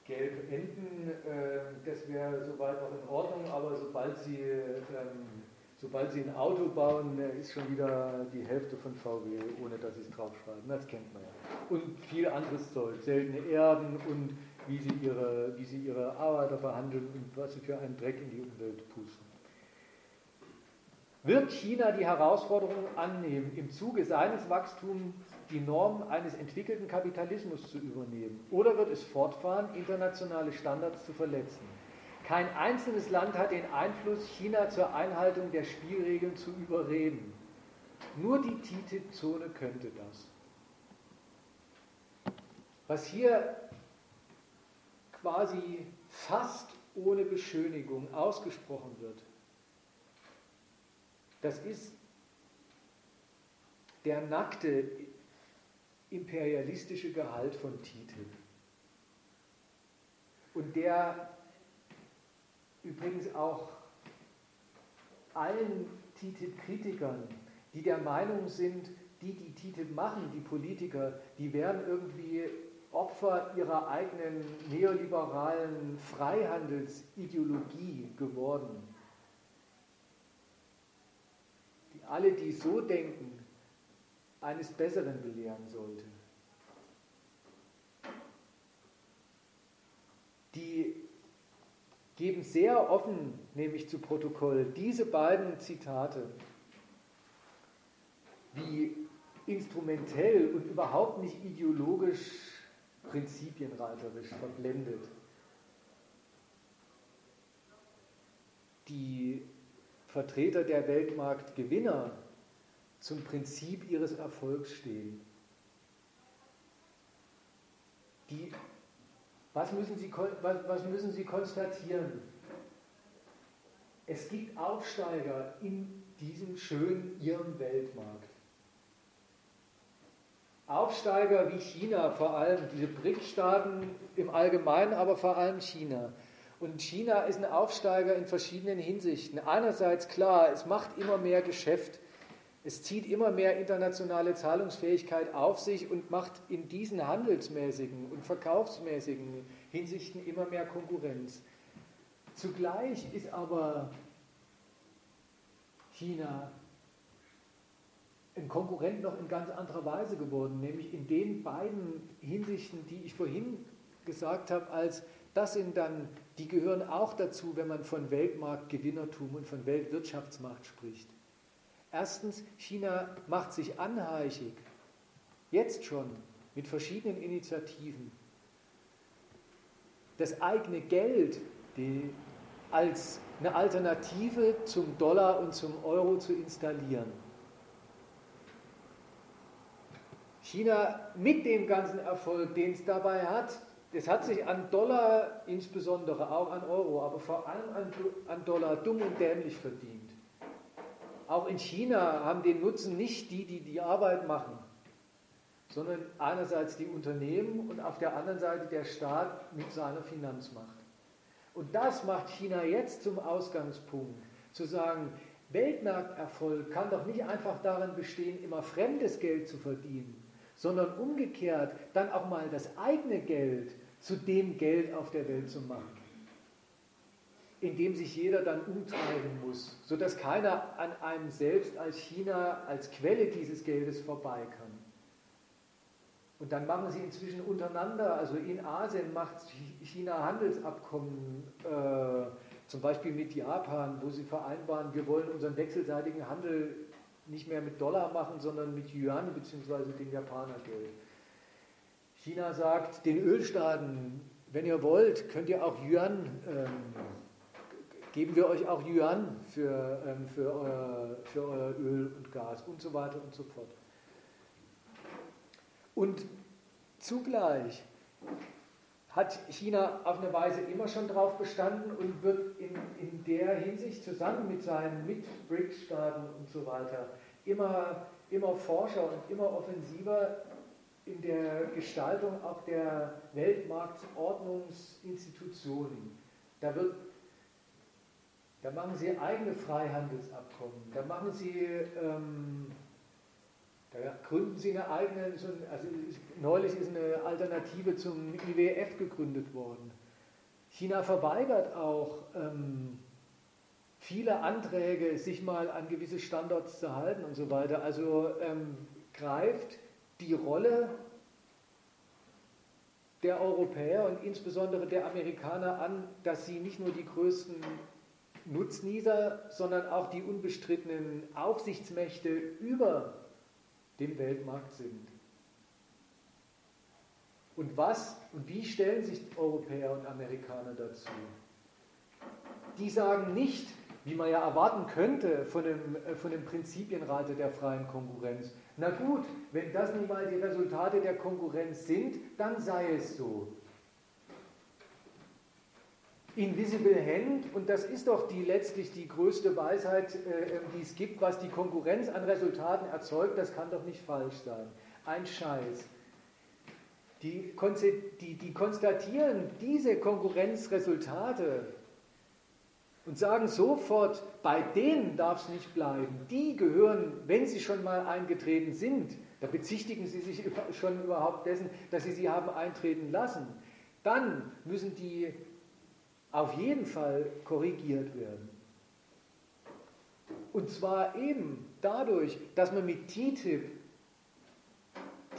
gelben Enten, äh, das wäre soweit noch in Ordnung, aber sobald sie ähm, sobald sie ein Auto bauen, ist schon wieder die Hälfte von VW, ohne dass sie es draufschreiben. Das kennt man ja. Und viel anderes Zeug, seltene Erden und wie sie ihre, wie sie ihre Arbeiter behandeln und was sie für einen Dreck in die Umwelt pusten. Wird China die Herausforderung annehmen, im Zuge seines Wachstums die Normen eines entwickelten Kapitalismus zu übernehmen? Oder wird es fortfahren, internationale Standards zu verletzen? Kein einzelnes Land hat den Einfluss, China zur Einhaltung der Spielregeln zu überreden. Nur die TTIP-Zone könnte das. Was hier quasi fast ohne Beschönigung ausgesprochen wird, das ist der nackte imperialistische Gehalt von TTIP. Und der übrigens auch allen TTIP-Kritikern, die der Meinung sind, die, die TTIP machen, die Politiker, die werden irgendwie Opfer ihrer eigenen neoliberalen Freihandelsideologie geworden. Die alle, die so denken, eines Besseren belehren sollte. Die geben sehr offen, nämlich zu Protokoll, diese beiden Zitate, wie instrumentell und überhaupt nicht ideologisch prinzipienreiterisch verblendet. Die Vertreter der Weltmarktgewinner zum Prinzip ihres Erfolgs stehen. Die, was, müssen sie, was, müssen Sie konstatieren? Es gibt Aufsteiger in diesem schönen ihrem Weltmarkt. Aufsteiger wie China, vor allem diese BRIC-Staaten im Allgemeinen, aber vor allem China. Und China ist ein Aufsteiger in verschiedenen Hinsichten. Einerseits klar, es macht immer mehr Geschäft, es zieht immer mehr internationale Zahlungsfähigkeit auf sich und macht in diesen handelsmäßigen und verkaufsmäßigen Hinsichten immer mehr Konkurrenz. Zugleich ist aber China ein Konkurrent noch in ganz anderer Weise geworden, nämlich in den beiden Hinsichten, die ich vorhin gesagt habe, als das sind dann, die gehören auch dazu, wenn man von Weltmarktgewinnertum und von Weltwirtschaftsmacht spricht. Erstens, China macht sich anheischig, jetzt schon mit verschiedenen Initiativen, das eigene Geld als eine Alternative zum Dollar und zum Euro zu installieren. China mit dem ganzen Erfolg, den es dabei hat, das hat sich an Dollar insbesondere, auch an Euro, aber vor allem an, an Dollar dumm und dämlich verdient. Auch in China haben den Nutzen nicht die, die die Arbeit machen, sondern einerseits die Unternehmen und auf der anderen Seite der Staat mit seiner Finanzmacht. Und das macht China jetzt zum Ausgangspunkt, zu sagen, Weltmarkterfolg kann doch nicht einfach darin bestehen, immer fremdes Geld zu verdienen, sondern umgekehrt dann auch mal das eigene Geld zu dem Geld auf der Welt zu machen, in dem sich jeder dann umtreiben muss, sodass keiner an einem selbst als China, als Quelle dieses Geldes vorbei kann. Und dann machen sie inzwischen untereinander, also in Asien macht China Handelsabkommen, äh, zum Beispiel mit Japan, wo sie vereinbaren, wir wollen unseren wechselseitigen Handel nicht mehr mit Dollar machen, sondern mit Yuan bzw. dem Japanergeld. China sagt den Ölstaaten, wenn ihr wollt, könnt ihr auch Yuan, ähm, geben wir euch auch Yuan für, ähm, für, euer, für euer Öl und Gas und so weiter und so fort. Und zugleich hat China auf eine Weise immer schon darauf bestanden und wird in, in der Hinsicht zusammen mit seinen Mit-BRICS-Staaten und so weiter immer, immer forscher und immer offensiver in der Gestaltung auch der Weltmarktordnungsinstitutionen. Da, wird, da machen sie eigene Freihandelsabkommen, da machen sie ähm, da gründen sie eine eigene, also neulich ist eine Alternative zum IWF gegründet worden. China verweigert auch ähm, viele Anträge, sich mal an gewisse Standards zu halten und so weiter. Also ähm, greift die Rolle der Europäer und insbesondere der Amerikaner an, dass sie nicht nur die größten Nutznießer, sondern auch die unbestrittenen Aufsichtsmächte über dem Weltmarkt sind. Und was und wie stellen sich Europäer und Amerikaner dazu? Die sagen nicht, wie man ja erwarten könnte von dem, äh, von dem Prinzipienrate der freien Konkurrenz. Na gut, wenn das nun mal die Resultate der Konkurrenz sind, dann sei es so. Invisible Hand, und das ist doch die letztlich die größte Weisheit, äh, ähm, die es gibt, was die Konkurrenz an Resultaten erzeugt, das kann doch nicht falsch sein. Ein Scheiß. Die, die, die konstatieren diese Konkurrenzresultate und sagen sofort, bei denen darf es nicht bleiben. Die gehören, wenn sie schon mal eingetreten sind, da bezichtigen sie sich schon überhaupt dessen, dass sie sie haben eintreten lassen. Dann müssen die auf jeden Fall korrigiert werden. Und zwar eben dadurch, dass man mit TTIP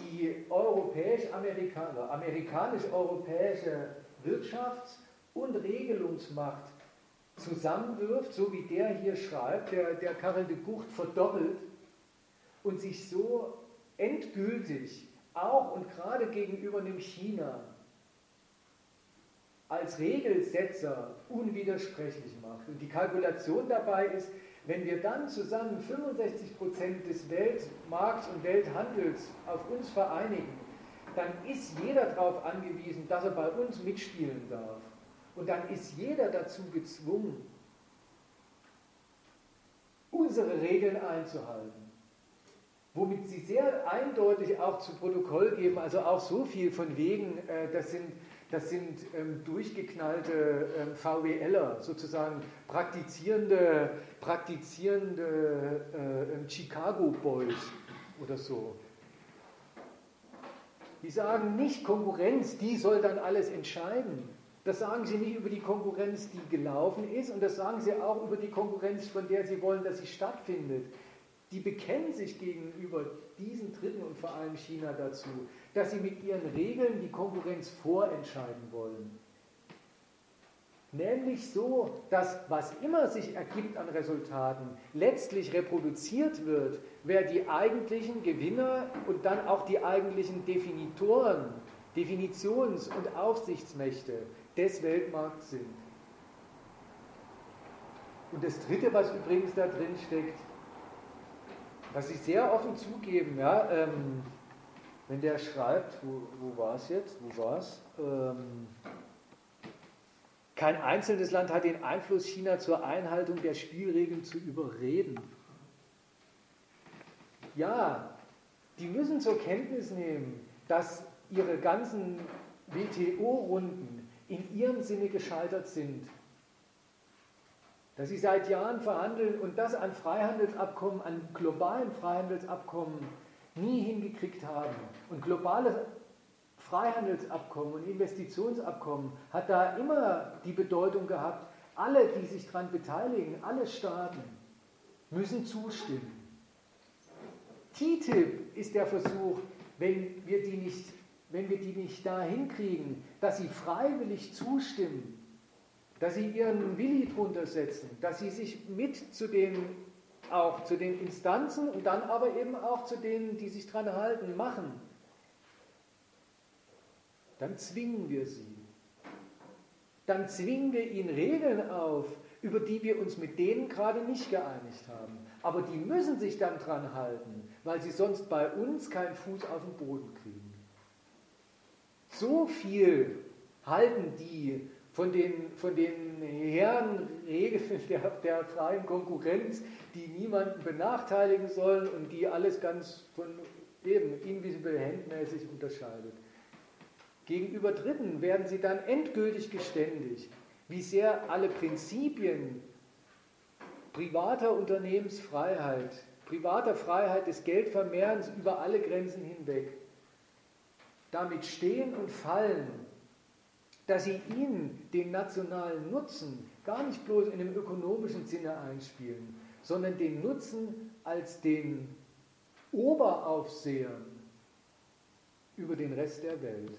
die europäisch-amerikanische, amerikanisch-europäische Wirtschafts- und Regelungsmacht zusammenwirft, so wie der hier schreibt, der, der Karel de Gucht verdoppelt und sich so endgültig auch und gerade gegenüber dem China als Regelsetzer unwidersprechlich macht. Und die Kalkulation dabei ist, wenn wir dann zusammen 65 Prozent des Weltmarkts und Welthandels auf uns vereinigen, dann ist jeder darauf angewiesen, dass er bei uns mitspielen darf. Und dann ist jeder dazu gezwungen, unsere Regeln einzuhalten. Womit sie sehr eindeutig auch zu Protokoll geben, also auch so viel von wegen, äh, das sind das sind ähm, durchgeknallte ähm, VWLer, sozusagen praktizierende, praktizierende äh, ähm, Chicago Boys oder so. Die sagen nicht Konkurrenz, die soll dann alles entscheiden. Das sagen sie nicht über die Konkurrenz, die gelaufen ist, und das sagen sie auch über die Konkurrenz, von der sie wollen, dass sie stattfindet. Die bekennen sich gegenüber diesen Dritten und vor allem China dazu dass sie mit ihren Regeln die Konkurrenz vorentscheiden wollen. Nämlich so, dass was immer sich ergibt an Resultaten, letztlich reproduziert wird, wer die eigentlichen Gewinner und dann auch die eigentlichen Definitoren, Definitions- und Aufsichtsmächte des Weltmarkts sind. Und das Dritte, was übrigens da drin steckt, was sie sehr offen zugeben, ja, ähm, wenn der schreibt, wo, wo war es jetzt? Wo war es? Ähm, kein einzelnes Land hat den Einfluss, China zur Einhaltung der Spielregeln zu überreden. Ja, die müssen zur Kenntnis nehmen, dass ihre ganzen WTO-Runden in ihrem Sinne gescheitert sind. Dass sie seit Jahren verhandeln und das an Freihandelsabkommen, an globalen Freihandelsabkommen nie hingekriegt haben. Und globale Freihandelsabkommen und Investitionsabkommen hat da immer die Bedeutung gehabt, alle, die sich daran beteiligen, alle Staaten, müssen zustimmen. TTIP ist der Versuch, wenn wir die nicht, wenn wir die nicht da hinkriegen, dass sie freiwillig zustimmen, dass sie ihren Willi drunter setzen, dass sie sich mit zu den auch zu den Instanzen und dann aber eben auch zu denen, die sich dran halten, machen, dann zwingen wir sie. Dann zwingen wir ihnen Regeln auf, über die wir uns mit denen gerade nicht geeinigt haben. Aber die müssen sich dann dran halten, weil sie sonst bei uns keinen Fuß auf den Boden kriegen. So viel halten die von den, von den Herren Regeln der, der freien Konkurrenz, die niemanden benachteiligen sollen und die alles ganz von eben invisible handmäßig unterscheidet. Gegenüber Dritten werden sie dann endgültig geständig, wie sehr alle Prinzipien privater Unternehmensfreiheit, privater Freiheit des Geldvermehrens über alle Grenzen hinweg damit stehen und fallen, dass sie ihnen den nationalen Nutzen gar nicht bloß in dem ökonomischen Sinne einspielen, sondern den Nutzen als den Oberaufsehern über den Rest der Welt.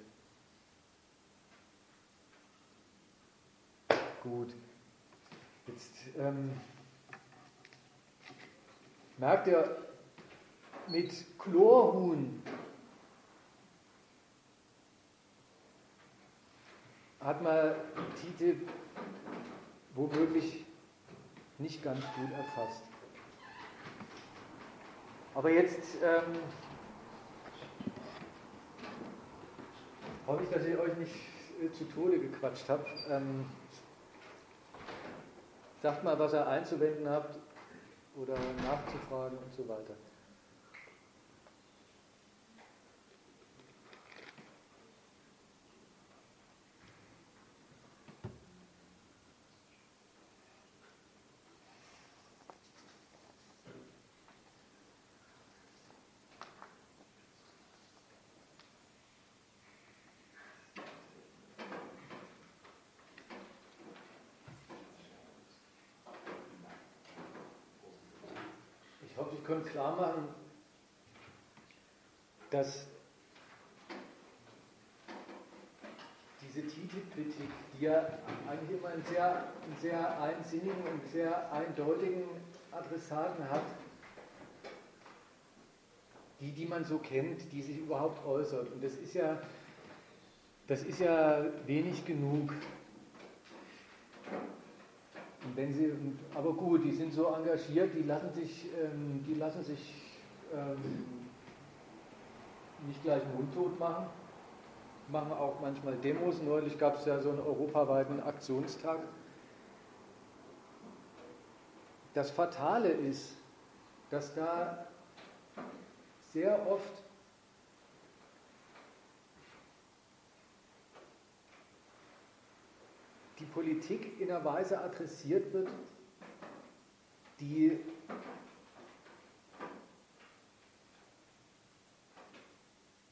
Gut, jetzt ähm, merkt ihr, mit Chlorhuhn hat man TTIP womöglich nicht ganz gut erfasst. Aber jetzt ähm, hoffe ich, dass ich euch nicht äh, zu Tode gequatscht habe. Ähm, sagt mal, was ihr einzuwenden habt oder nachzufragen und so weiter. Ich konnte klar machen, dass diese TTIP-Kritik, die ja eigentlich immer einen sehr, einen sehr einsinnigen und sehr eindeutigen Adressaten hat, die, die man so kennt, die sich überhaupt äußert. Und das ist ja, das ist ja wenig genug. Wenn sie, aber gut, die sind so engagiert, die lassen sich, ähm, die lassen sich ähm, nicht gleich mundtot machen, machen auch manchmal Demos. Neulich gab es ja so einen europaweiten Aktionstag. Das Fatale ist, dass da sehr oft die Politik in einer Weise adressiert wird, die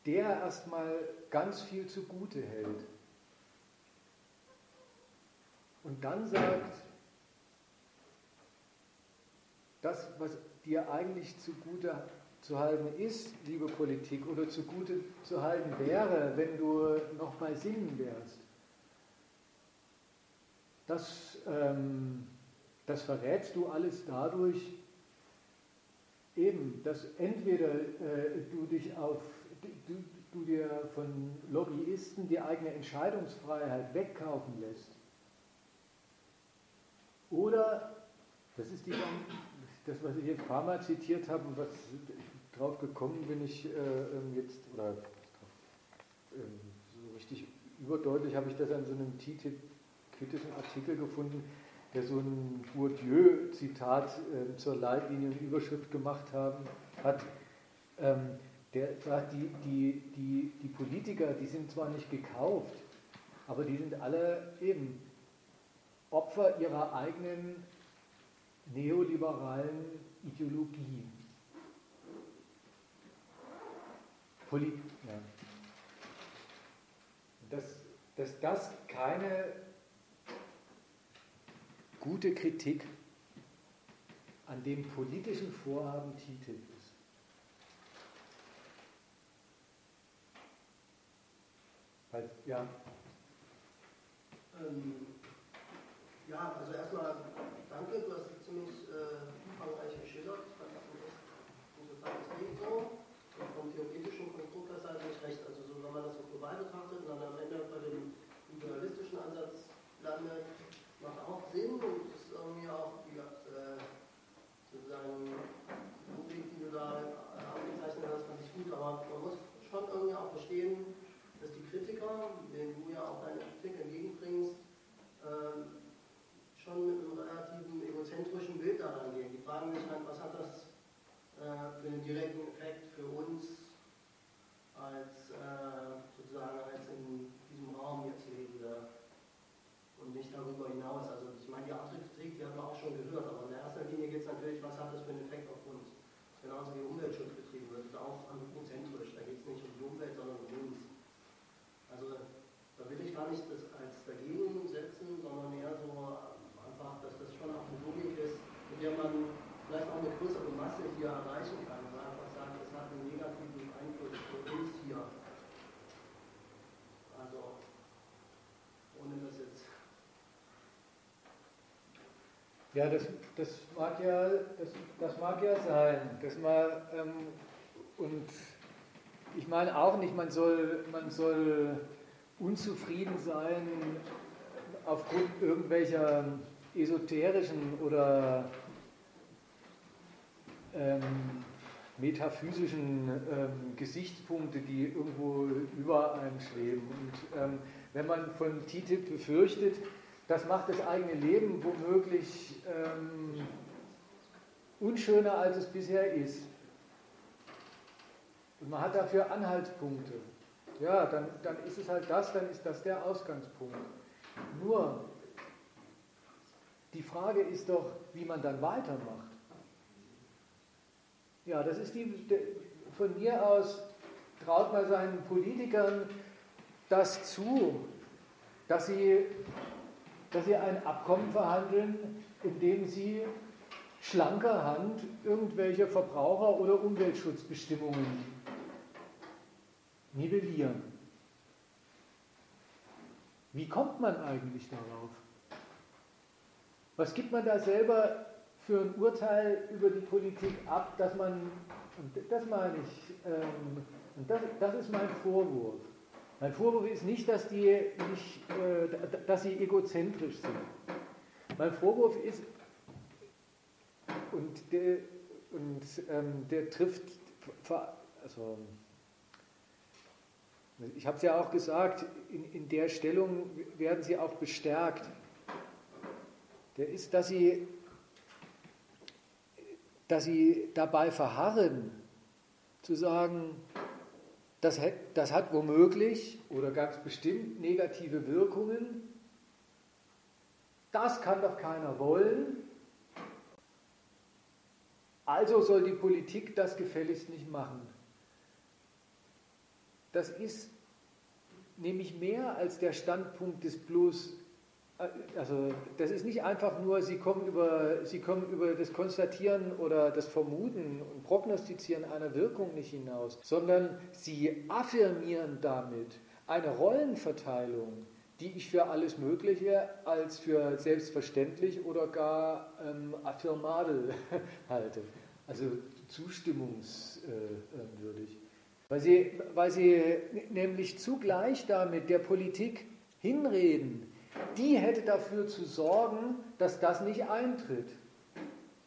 der erstmal ganz viel zugute hält. Und dann sagt, das, was dir eigentlich zugute zu halten ist, liebe Politik, oder zugute zu halten wäre, wenn du noch bei Sinnen wärst, das, ähm, das verrätst du alles dadurch, eben, dass entweder äh, du dich auf, du, du dir von Lobbyisten die eigene Entscheidungsfreiheit wegkaufen lässt, oder, das ist die, das, was ich jetzt ein paar Mal zitiert habe was drauf gekommen bin ich äh, ähm, jetzt, oder äh, so richtig überdeutlich habe ich das an so einem TTIP-kritischen Artikel gefunden, der so ein Bourdieu-Zitat äh, zur Leitlinienüberschrift gemacht haben, hat. Ähm, der sagt, die, die, die, die Politiker, die sind zwar nicht gekauft, aber die sind alle eben Opfer ihrer eigenen neoliberalen Ideologie. Polit ja. dass, dass das keine gute Kritik an dem politischen Vorhaben TTIP ist. Weil, ja. Ähm, ja, also erstmal danke, du hast ziemlich äh, umfangreich geschildert. Ich fand das ein echt interessantes Ding so. Und vom theoretischen Konstrukt hast du halt nicht recht. Also so, wenn man das so global betrachtet und dann am Ende bei dem liberalistischen Ansatz landet, macht auch Sinn und ist irgendwie auch die äh, sozusagen Logik, die du da aufgezeichnet hast, fand ich gut, aber man muss schon irgendwie auch verstehen, dass die Kritiker, denen du ja auch deine Kritik entgegenbringst, äh, schon mit einem relativen egozentrischen Bild daran gehen. Die fragen sich halt, was hat das äh, für einen direkten Effekt für uns als äh, sozusagen als in diesem Raum jetzt Lebende und nicht darüber hinaus. Also ich meine, die andere Kritik, die haben wir auch schon gehört, aber in der ersten Linie geht es natürlich, was hat das für einen Effekt auf uns. Genauso wie Umweltschutz betrieben wird, ist auch anthropozentrisch. Da geht es nicht um die Umwelt, sondern um uns. Also da will ich gar nicht das als dagegen setzen, sondern eher so einfach, dass das schon auch eine Logik ist, mit der man vielleicht auch eine größere Masse hier erreichen kann. Und einfach sagt, es hat einen negativen Einfluss für uns hier. Also, ohne das jetzt. Ja, das, das, mag, ja, das, das mag ja sein. Dass man, ähm, und ich meine auch nicht, man soll, man soll unzufrieden sein aufgrund irgendwelcher esoterischen oder ähm, metaphysischen ähm, Gesichtspunkte, die irgendwo über einem schweben. Und ähm, wenn man von TTIP befürchtet, das macht das eigene Leben womöglich ähm, unschöner, als es bisher ist. Und man hat dafür Anhaltspunkte. Ja, dann, dann ist es halt das, dann ist das der Ausgangspunkt. Nur, die Frage ist doch, wie man dann weitermacht. Ja, das ist die, von mir aus traut man seinen Politikern das zu, dass sie, dass sie ein Abkommen verhandeln, in dem sie schlanker Hand irgendwelche Verbraucher- oder Umweltschutzbestimmungen nivellieren. Wie kommt man eigentlich darauf? Was gibt man da selber für ein Urteil über die Politik ab, dass man und das meine ich, ähm, und das, das ist mein Vorwurf. Mein Vorwurf ist nicht, dass, die nicht, äh, dass sie egozentrisch sind. Mein Vorwurf ist, und der, und, ähm, der trifft, also, ich habe es ja auch gesagt, in, in der Stellung werden sie auch bestärkt. Der ist, dass sie, dass sie dabei verharren, zu sagen, das hat, das hat womöglich oder ganz bestimmt negative Wirkungen. Das kann doch keiner wollen. Also soll die Politik das gefälligst nicht machen. Das ist nämlich mehr als der Standpunkt des bloß, also das ist nicht einfach nur, Sie kommen über, Sie kommen über das Konstatieren oder das Vermuten und Prognostizieren einer Wirkung nicht hinaus, sondern Sie affirmieren damit eine Rollenverteilung, die ich für alles Mögliche als für selbstverständlich oder gar ähm, affirmabel halte, also zustimmungswürdig. Weil sie, weil sie nämlich zugleich damit der Politik hinreden, die hätte dafür zu sorgen, dass das nicht eintritt.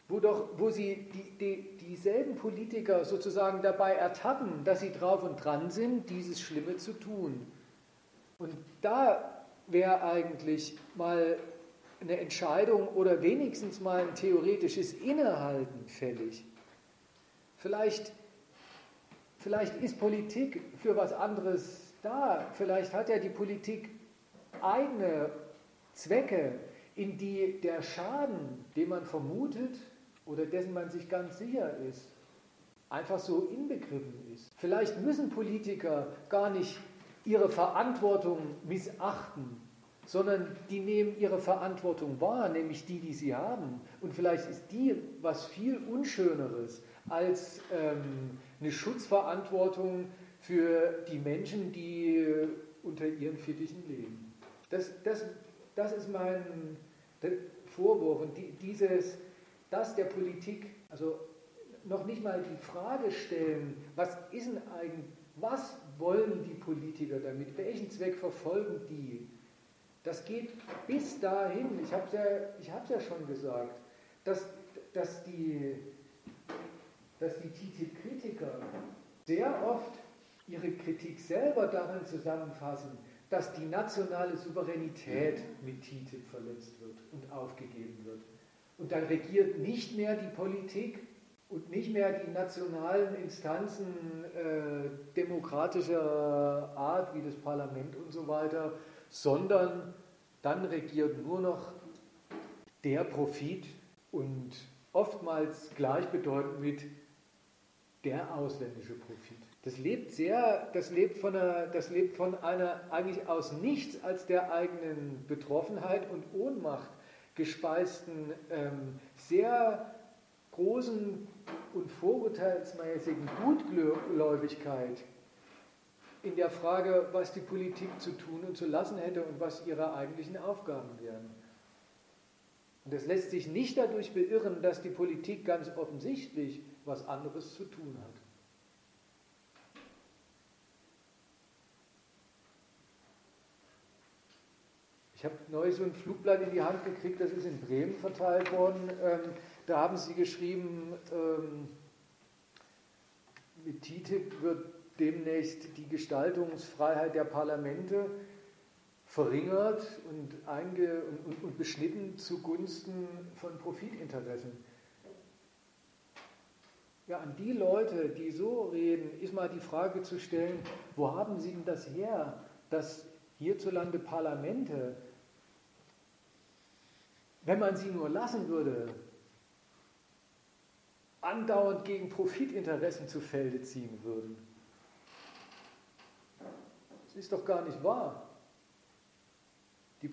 Wo, doch, wo sie die, die, dieselben Politiker sozusagen dabei ertappen, dass sie drauf und dran sind, dieses Schlimme zu tun. Und da wäre eigentlich mal eine Entscheidung oder wenigstens mal ein theoretisches Innehalten fällig. Vielleicht Vielleicht ist Politik für was anderes da. Vielleicht hat ja die Politik eigene Zwecke, in die der Schaden, den man vermutet oder dessen man sich ganz sicher ist, einfach so inbegriffen ist. Vielleicht müssen Politiker gar nicht ihre Verantwortung missachten, sondern die nehmen ihre Verantwortung wahr, nämlich die, die sie haben. Und vielleicht ist die was viel Unschöneres als ähm, eine Schutzverantwortung für die Menschen, die unter ihren Fittichen leben. Das, das, das ist mein Vorwurf. Und dieses, das der Politik, also noch nicht mal die Frage stellen, was ist denn eigentlich, was wollen die Politiker damit, welchen Zweck verfolgen die? Das geht bis dahin, ich habe es ja, ja schon gesagt, dass, dass die dass die TTIP-Kritiker sehr oft ihre Kritik selber darin zusammenfassen, dass die nationale Souveränität mit TTIP verletzt wird und aufgegeben wird. Und dann regiert nicht mehr die Politik und nicht mehr die nationalen Instanzen äh, demokratischer Art wie das Parlament und so weiter, sondern dann regiert nur noch der Profit und oftmals gleichbedeutend mit der ausländische Profit. Das lebt sehr, das lebt von einer, das lebt von einer eigentlich aus nichts als der eigenen Betroffenheit und Ohnmacht gespeisten, ähm, sehr großen und vorurteilsmäßigen Gutgläubigkeit in der Frage, was die Politik zu tun und zu lassen hätte und was ihre eigentlichen Aufgaben wären. Und das lässt sich nicht dadurch beirren, dass die Politik ganz offensichtlich was anderes zu tun hat. Ich habe neu so ein Flugblatt in die Hand gekriegt, das ist in Bremen verteilt worden. Ähm, da haben sie geschrieben, ähm, mit TTIP wird demnächst die Gestaltungsfreiheit der Parlamente verringert und, einge und, und beschnitten zugunsten von Profitinteressen. Ja, an die Leute, die so reden, ist mal die Frage zu stellen, wo haben sie denn das her, dass hierzulande Parlamente, wenn man sie nur lassen würde, andauernd gegen Profitinteressen zu Felde ziehen würden. Das ist doch gar nicht wahr. Die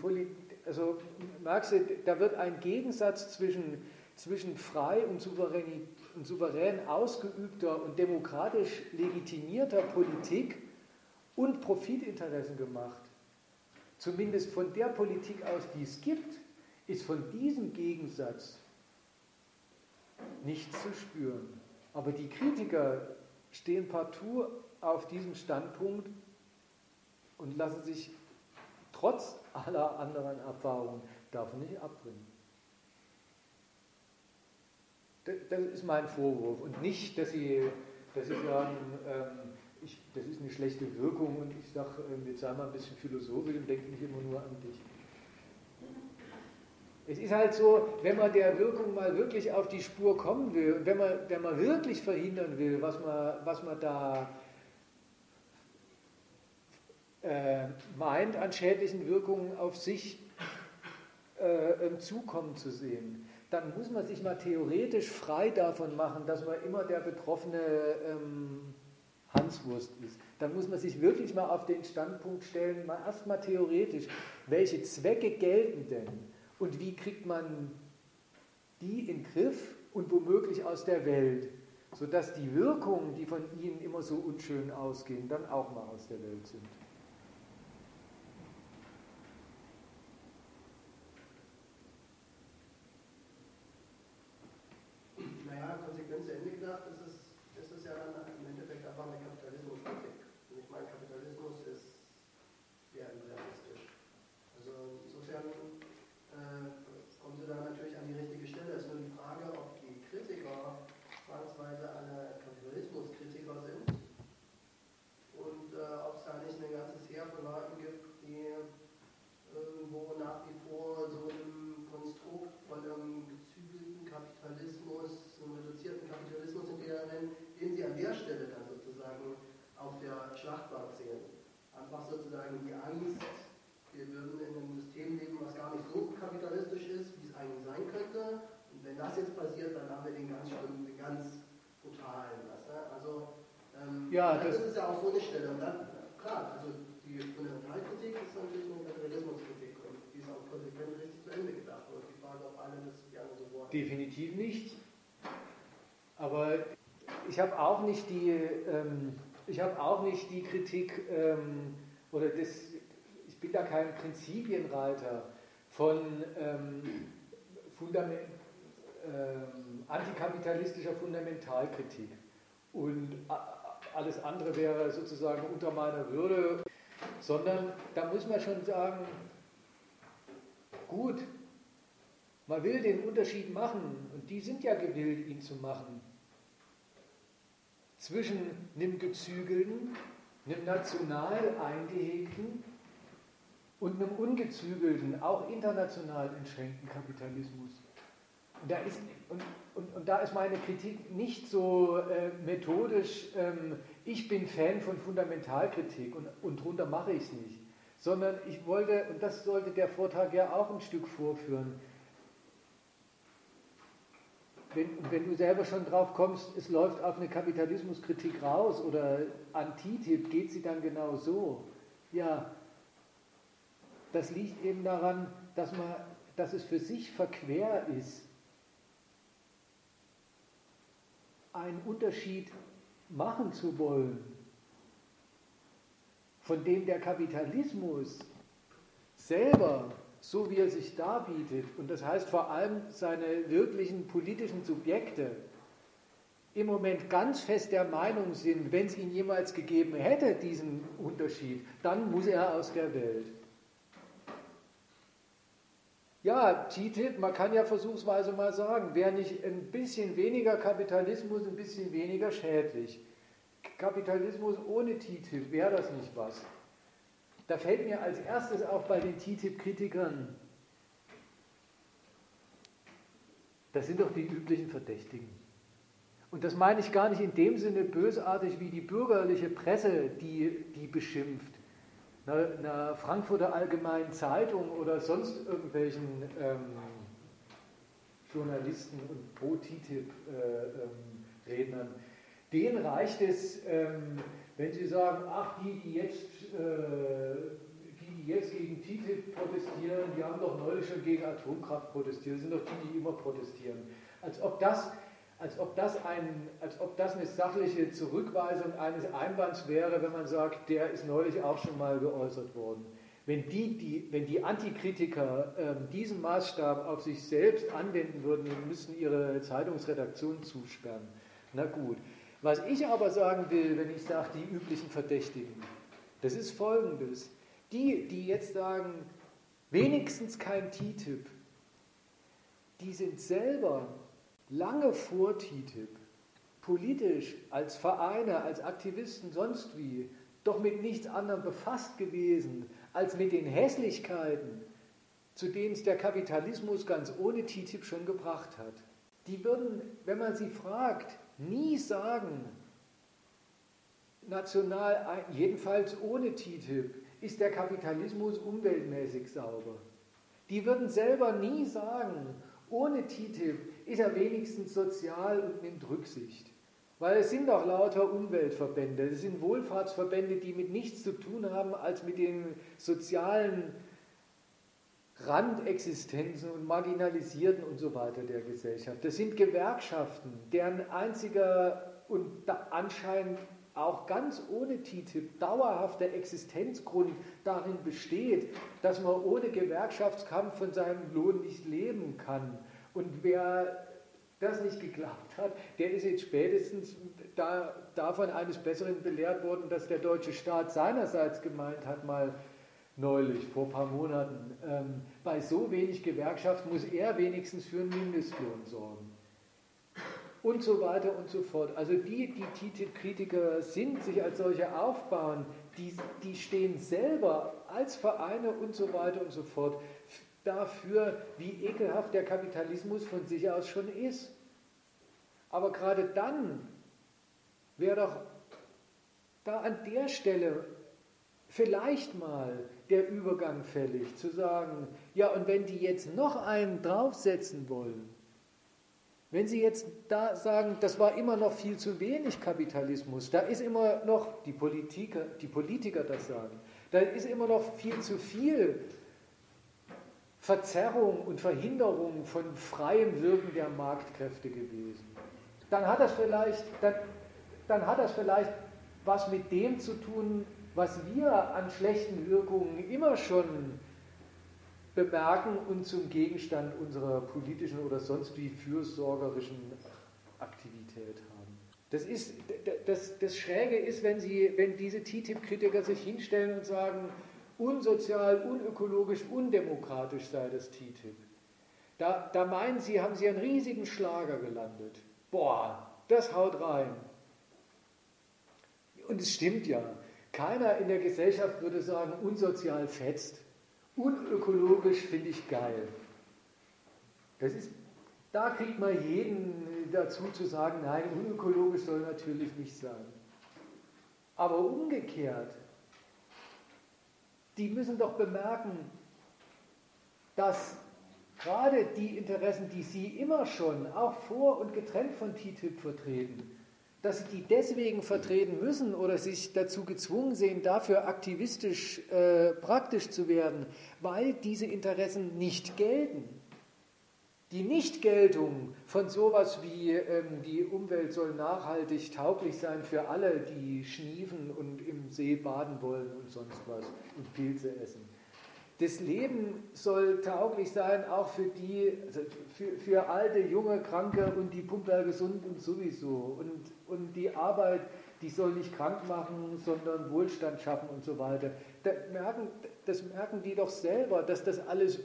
also merkst du, da wird ein Gegensatz zwischen, zwischen frei und Souveränität und souverän ausgeübter und demokratisch legitimierter Politik und Profitinteressen gemacht. Zumindest von der Politik aus, die es gibt, ist von diesem Gegensatz nichts zu spüren. Aber die Kritiker stehen partout auf diesem Standpunkt und lassen sich trotz aller anderen Erfahrungen davon nicht abbringen. Das ist mein Vorwurf und nicht, dass sie, dass sie sagen, ähm, ich, das ist eine schlechte Wirkung und ich sage, ähm, jetzt sei mal ein bisschen philosophisch und denke nicht immer nur an dich. Es ist halt so, wenn man der Wirkung mal wirklich auf die Spur kommen will, wenn man, wenn man wirklich verhindern will, was man, was man da äh, meint, an schädlichen Wirkungen auf sich äh, zukommen zu sehen, dann muss man sich mal theoretisch frei davon machen, dass man immer der betroffene ähm, Hanswurst ist. Dann muss man sich wirklich mal auf den Standpunkt stellen, mal erstmal theoretisch, welche Zwecke gelten denn und wie kriegt man die in den Griff und womöglich aus der Welt, sodass die Wirkungen, die von ihnen immer so unschön ausgehen, dann auch mal aus der Welt sind. Ja, das, das ist ja auch so eine Stelle. Und dann, klar, also die Fundamentalkritik ist natürlich eine Kapitalismuskritik und die ist auch konsequent richtig zu Ende gedacht. Und die Frage, ob alle das gerne so wollen. Definitiv nicht. Aber ich habe auch nicht die, ähm, ich habe auch nicht die Kritik ähm, oder das, ich bin da kein Prinzipienreiter von ähm, Fundament, ähm, antikapitalistischer Fundamentalkritik. Und alles andere wäre sozusagen unter meiner Würde, sondern da muss man schon sagen, gut, man will den Unterschied machen und die sind ja gewillt, ihn zu machen, zwischen einem gezügelten, einem national eingehegten und einem ungezügelten, auch international entschränkten Kapitalismus. Da ist, und, und, und da ist meine Kritik nicht so äh, methodisch, ähm, ich bin Fan von Fundamentalkritik und, und drunter mache ich es nicht, sondern ich wollte, und das sollte der Vortrag ja auch ein Stück vorführen, wenn, wenn, du selber schon drauf kommst, es läuft auf eine Kapitalismuskritik raus oder an TTIP, geht sie dann genau so? Ja, das liegt eben daran, dass, man, dass es für sich verquer ist, einen Unterschied machen zu wollen, von dem der Kapitalismus selber, so wie er sich darbietet, und das heißt vor allem seine wirklichen politischen Subjekte, im Moment ganz fest der Meinung sind, wenn es ihn jemals gegeben hätte, diesen Unterschied, dann muss er aus der Welt. Ja, TTIP, man kann ja versuchsweise mal sagen, wäre nicht ein bisschen weniger Kapitalismus, ein bisschen weniger schädlich. Kapitalismus ohne TTIP, wäre das nicht was? Da fällt mir als erstes auch bei den TTIP-Kritikern, das sind doch die üblichen Verdächtigen. Und das meine ich gar nicht in dem Sinne bösartig wie die bürgerliche Presse, die, die beschimpft einer, einer Frankfurter Allgemeinen Zeitung oder sonst irgendwelchen ähm, Journalisten und Pro-TTIP-Rednern, äh, ähm, denen reicht es, ähm, wenn sie sagen, ach, die, die jetzt, äh, die, jetzt gegen TTIP protestieren, die haben doch neulich schon gegen Atomkraft protestiert, sind doch die, die immer protestieren. Als ob das als ob, das ein, als ob das eine sachliche Zurückweisung eines Einwands wäre, wenn man sagt, der ist neulich auch schon mal geäußert worden. Wenn die, die, wenn die Antikritiker ähm, diesen Maßstab auf sich selbst anwenden würden und müssten ihre Zeitungsredaktion zusperren, Na gut. Was ich aber sagen will, wenn ich sage, die üblichen Verdächtigen, das ist folgendes. Die, die jetzt sagen, wenigstens kein TTIP, die sind selber lange vor TTIP politisch, als Vereine, als Aktivisten, sonst wie, doch mit nichts anderem befasst gewesen, als mit den Hässlichkeiten, zu denen es der Kapitalismus ganz ohne TTIP schon gebracht hat. Die würden, wenn man sie fragt, nie sagen, national, jedenfalls ohne TTIP, ist der Kapitalismus umweltmäßig sauber. Die würden selber nie sagen, ohne TTIP ist er wenigstens sozial und nimmt Rücksicht. Weil es sind auch lauter Umweltverbände, es sind Wohlfahrtsverbände, die mit nichts zu tun haben als mit den sozialen Randexistenzen und Marginalisierten und so weiter der Gesellschaft. Das sind Gewerkschaften, deren einziger und anscheinend auch ganz ohne TTIP dauerhafter Existenzgrund darin besteht, dass man ohne Gewerkschaftskampf von seinem Lohn nicht leben kann. Und wer das nicht geglaubt hat, der ist jetzt spätestens da, davon eines Besseren belehrt worden, dass der deutsche Staat seinerseits gemeint hat, mal neulich, vor ein paar Monaten, ähm, bei so wenig Gewerkschaft muss er wenigstens für einen Mindestlohn sorgen und so weiter und so fort. Also die, die TTIP-Kritiker sind, sich als solche aufbauen, die, die stehen selber als Vereine und so weiter und so fort dafür, wie ekelhaft der Kapitalismus von sich aus schon ist. Aber gerade dann wäre doch da an der Stelle vielleicht mal der Übergang fällig, zu sagen, ja, und wenn die jetzt noch einen draufsetzen wollen, wenn Sie jetzt da sagen, das war immer noch viel zu wenig Kapitalismus, da ist immer noch, die Politiker, die Politiker das sagen, da ist immer noch viel zu viel Verzerrung und Verhinderung von freiem Wirken der Marktkräfte gewesen. Dann hat das vielleicht, dann, dann hat das vielleicht was mit dem zu tun, was wir an schlechten Wirkungen immer schon bemerken und zum Gegenstand unserer politischen oder sonst wie fürsorgerischen Aktivität haben. Das, ist, das, das Schräge ist, wenn, Sie, wenn diese TTIP-Kritiker sich hinstellen und sagen, unsozial, unökologisch, undemokratisch sei das TTIP. Da, da meinen Sie, haben Sie einen riesigen Schlager gelandet. Boah, das haut rein. Und es stimmt ja. Keiner in der Gesellschaft würde sagen, unsozial fetzt. Unökologisch finde ich geil. Das ist, da kriegt man jeden dazu zu sagen, nein, unökologisch soll natürlich nicht sein. Aber umgekehrt, die müssen doch bemerken, dass gerade die Interessen, die sie immer schon, auch vor und getrennt von TTIP vertreten, dass sie die deswegen vertreten müssen oder sich dazu gezwungen sehen, dafür aktivistisch äh, praktisch zu werden, weil diese Interessen nicht gelten. Die Nichtgeltung von sowas wie ähm, die Umwelt soll nachhaltig tauglich sein für alle, die schniefen und im See baden wollen und sonst was und Pilze essen das Leben soll tauglich sein, auch für die, also für, für alte, junge, Kranke und die Pumperl gesund und sowieso. Und, und die Arbeit, die soll nicht krank machen, sondern Wohlstand schaffen und so weiter. Das merken, das merken die doch selber, dass das alles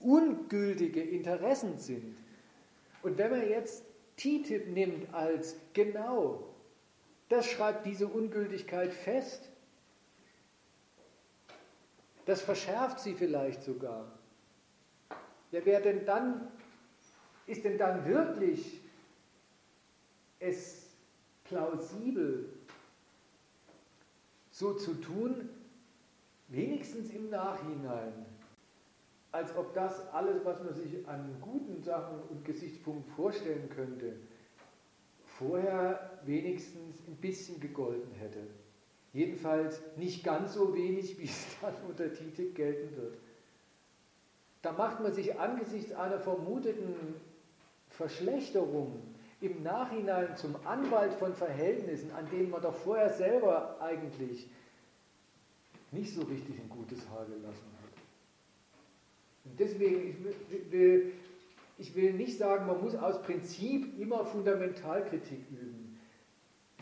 ungültige Interessen sind. Und wenn man jetzt TTIP nimmt als genau, das schreibt diese Ungültigkeit fest, das verschärft sie vielleicht sogar. Ja, wer denn dann, ist denn dann wirklich es plausibel, so zu tun, wenigstens im Nachhinein, als ob das alles, was man sich an guten Sachen und Gesichtspunkten vorstellen könnte, vorher wenigstens ein bisschen gegolten hätte. Jedenfalls nicht ganz so wenig, wie es dann unter TTIP gelten wird. Da macht man sich angesichts einer vermuteten Verschlechterung im Nachhinein zum Anwalt von Verhältnissen, an denen man doch vorher selber eigentlich nicht so richtig ein gutes Haar gelassen hat. Und deswegen, ich will ich will nicht sagen, man muss aus Prinzip immer Fundamentalkritik üben.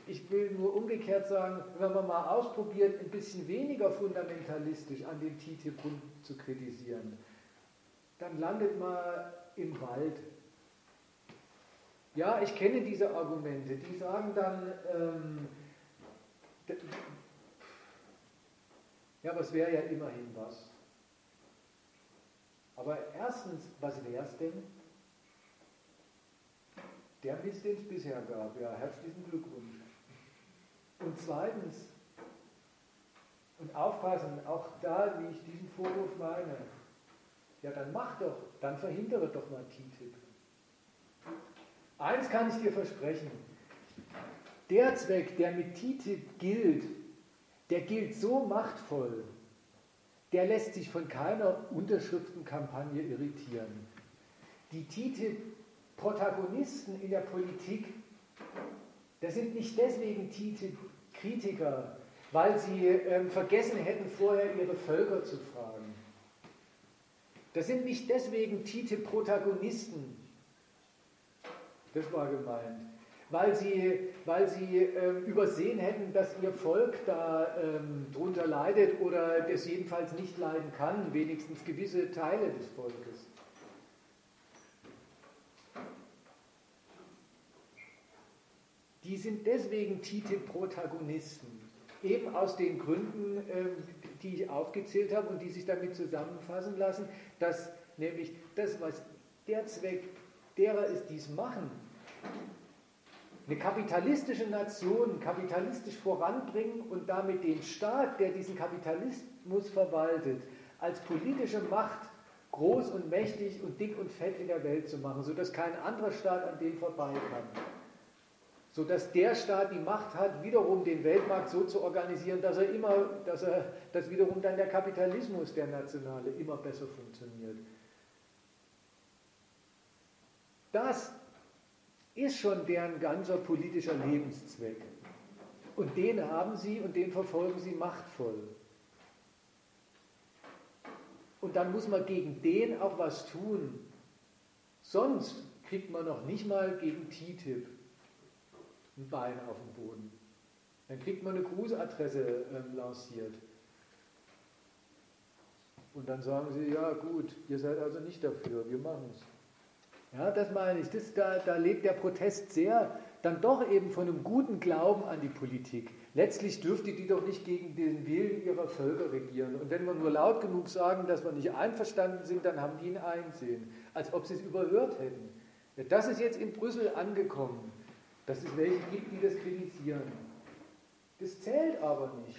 Ich will nur umgekehrt sagen, wenn man mal ausprobiert, ein bisschen weniger fundamentalistisch an den TTIP zu kritisieren, dann landet man im Wald. Ja, ich kenne diese Argumente, die sagen dann, ähm, ja, aber es wäre ja immerhin was. Aber erstens, was wäre es denn? Der Mist, den es bisher gab, ja, herzlichen Glückwunsch. Und zweitens, und aufpassen, auch da, wie ich diesen Vorwurf meine, ja, dann mach doch, dann verhindere doch mal TTIP. Eins kann ich dir versprechen, der Zweck, der mit TTIP gilt, der gilt so machtvoll, der lässt sich von keiner Unterschriftenkampagne irritieren. Die TTIP-Protagonisten in der Politik, das sind nicht deswegen TTIP-Kritiker, weil sie ähm, vergessen hätten, vorher ihre Völker zu fragen. Das sind nicht deswegen TTIP-Protagonisten, das war gemeint, weil sie, weil sie ähm, übersehen hätten, dass ihr Volk da ähm, drunter leidet oder das jedenfalls nicht leiden kann, wenigstens gewisse Teile des Volkes. Die sind deswegen TTIP-Protagonisten, eben aus den Gründen, ähm, die ich aufgezählt habe und die sich damit zusammenfassen lassen, dass nämlich das, was der Zweck derer ist, dies machen, eine kapitalistische Nation kapitalistisch voranbringen und damit den Staat, der diesen Kapitalismus verwaltet, als politische Macht groß und mächtig und dick und fett in der Welt zu machen, sodass kein anderer Staat an dem vorbei kann. Sodass der Staat die Macht hat, wiederum den Weltmarkt so zu organisieren, dass er immer, dass er, dass wiederum dann der Kapitalismus, der nationale, immer besser funktioniert. Das ist schon deren ganzer politischer Lebenszweck. Und den haben sie und den verfolgen sie machtvoll. Und dann muss man gegen den auch was tun. Sonst kriegt man noch nicht mal gegen TTIP ein Bein auf den Boden. Dann kriegt man eine Grußadresse äh, lanciert. Und dann sagen sie, ja gut, ihr seid also nicht dafür, wir machen es. Ja, das meine ich. Das, da, da lebt der Protest sehr dann doch eben von einem guten Glauben an die Politik. Letztlich dürfte die doch nicht gegen den Willen ihrer Völker regieren. Und wenn wir nur laut genug sagen, dass wir nicht einverstanden sind, dann haben die ein Einsehen, als ob sie es überhört hätten. Ja, das ist jetzt in Brüssel angekommen, dass es welche gibt, die das kritisieren. Das zählt aber nicht.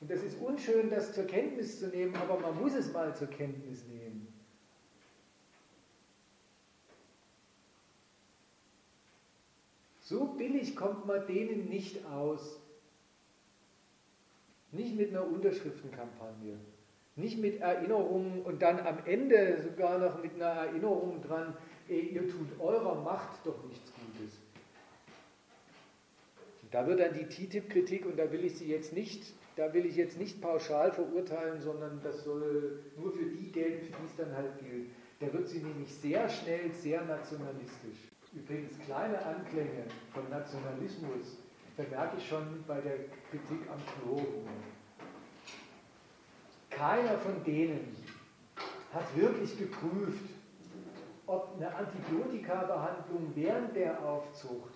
Und das ist unschön, das zur Kenntnis zu nehmen, aber man muss es mal zur Kenntnis nehmen. So billig kommt man denen nicht aus. Nicht mit einer Unterschriftenkampagne, nicht mit Erinnerungen und dann am Ende sogar noch mit einer Erinnerung dran, ey, ihr tut eurer Macht doch nichts Gutes. Da wird dann die TTIP-Kritik, und da will ich sie jetzt nicht, da will ich jetzt nicht pauschal verurteilen, sondern das soll nur für die gelten, für die es dann halt gilt. Da wird sie nämlich sehr schnell sehr nationalistisch. Übrigens kleine Anklänge von Nationalismus bemerke ich schon bei der Kritik am Klonen. Keiner von denen hat wirklich geprüft, ob eine Antibiotikabehandlung während der Aufzucht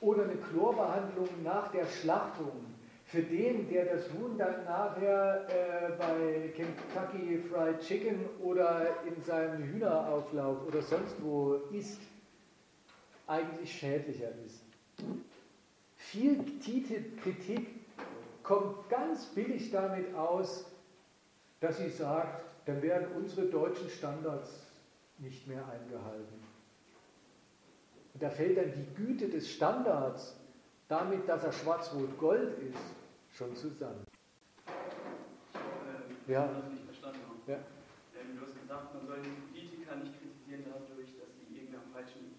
oder eine Chlorbehandlung nach der Schlachtung für den, der das Huhn dann nachher äh, bei Kentucky Fried Chicken oder in seinem Hühnerauflauf oder sonst wo isst, eigentlich schädlicher ist. Viel TTIP-Kritik kommt ganz billig damit aus, dass sie sagt, dann werden unsere deutschen Standards nicht mehr eingehalten. Und da fällt dann die Güte des Standards damit, dass er schwarz-rot-gold ist, schon zusammen. Äh, ja. Das nicht verstanden. Ja. Ähm, du hast gesagt, man soll die Politiker nicht kritisieren dadurch, dass sie irgendeiner falschen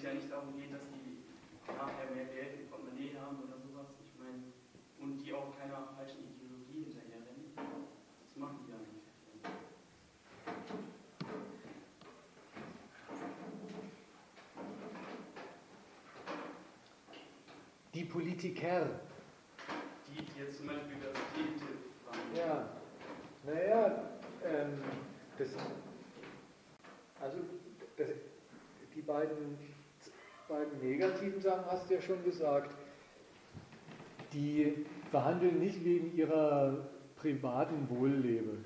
es ja nicht darum geht, dass die nachher mehr Geld im Portemonnaie haben oder sowas. Ich meine, und die auch keiner falschen Ideologie hinterherrennen. Das machen die ja nicht. Die Politiker. Die, die jetzt zum Beispiel das TTIP waren. Ja, naja, ähm, das, also das, die beiden, beiden negativen Sachen hast du ja schon gesagt. Die verhandeln nicht wegen ihrer privaten Wohllebe.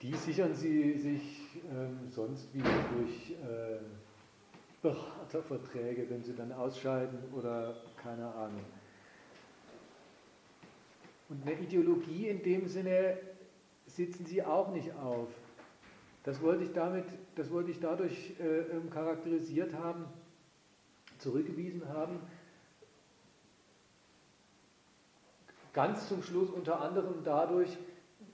Die sichern sie sich ähm, sonst wieder durch äh, Beraterverträge, wenn sie dann ausscheiden oder keine Ahnung. Und eine Ideologie in dem Sinne sitzen sie auch nicht auf. Das wollte ich, damit, das wollte ich dadurch äh, ähm, charakterisiert haben, zurückgewiesen haben. Ganz zum Schluss unter anderem dadurch,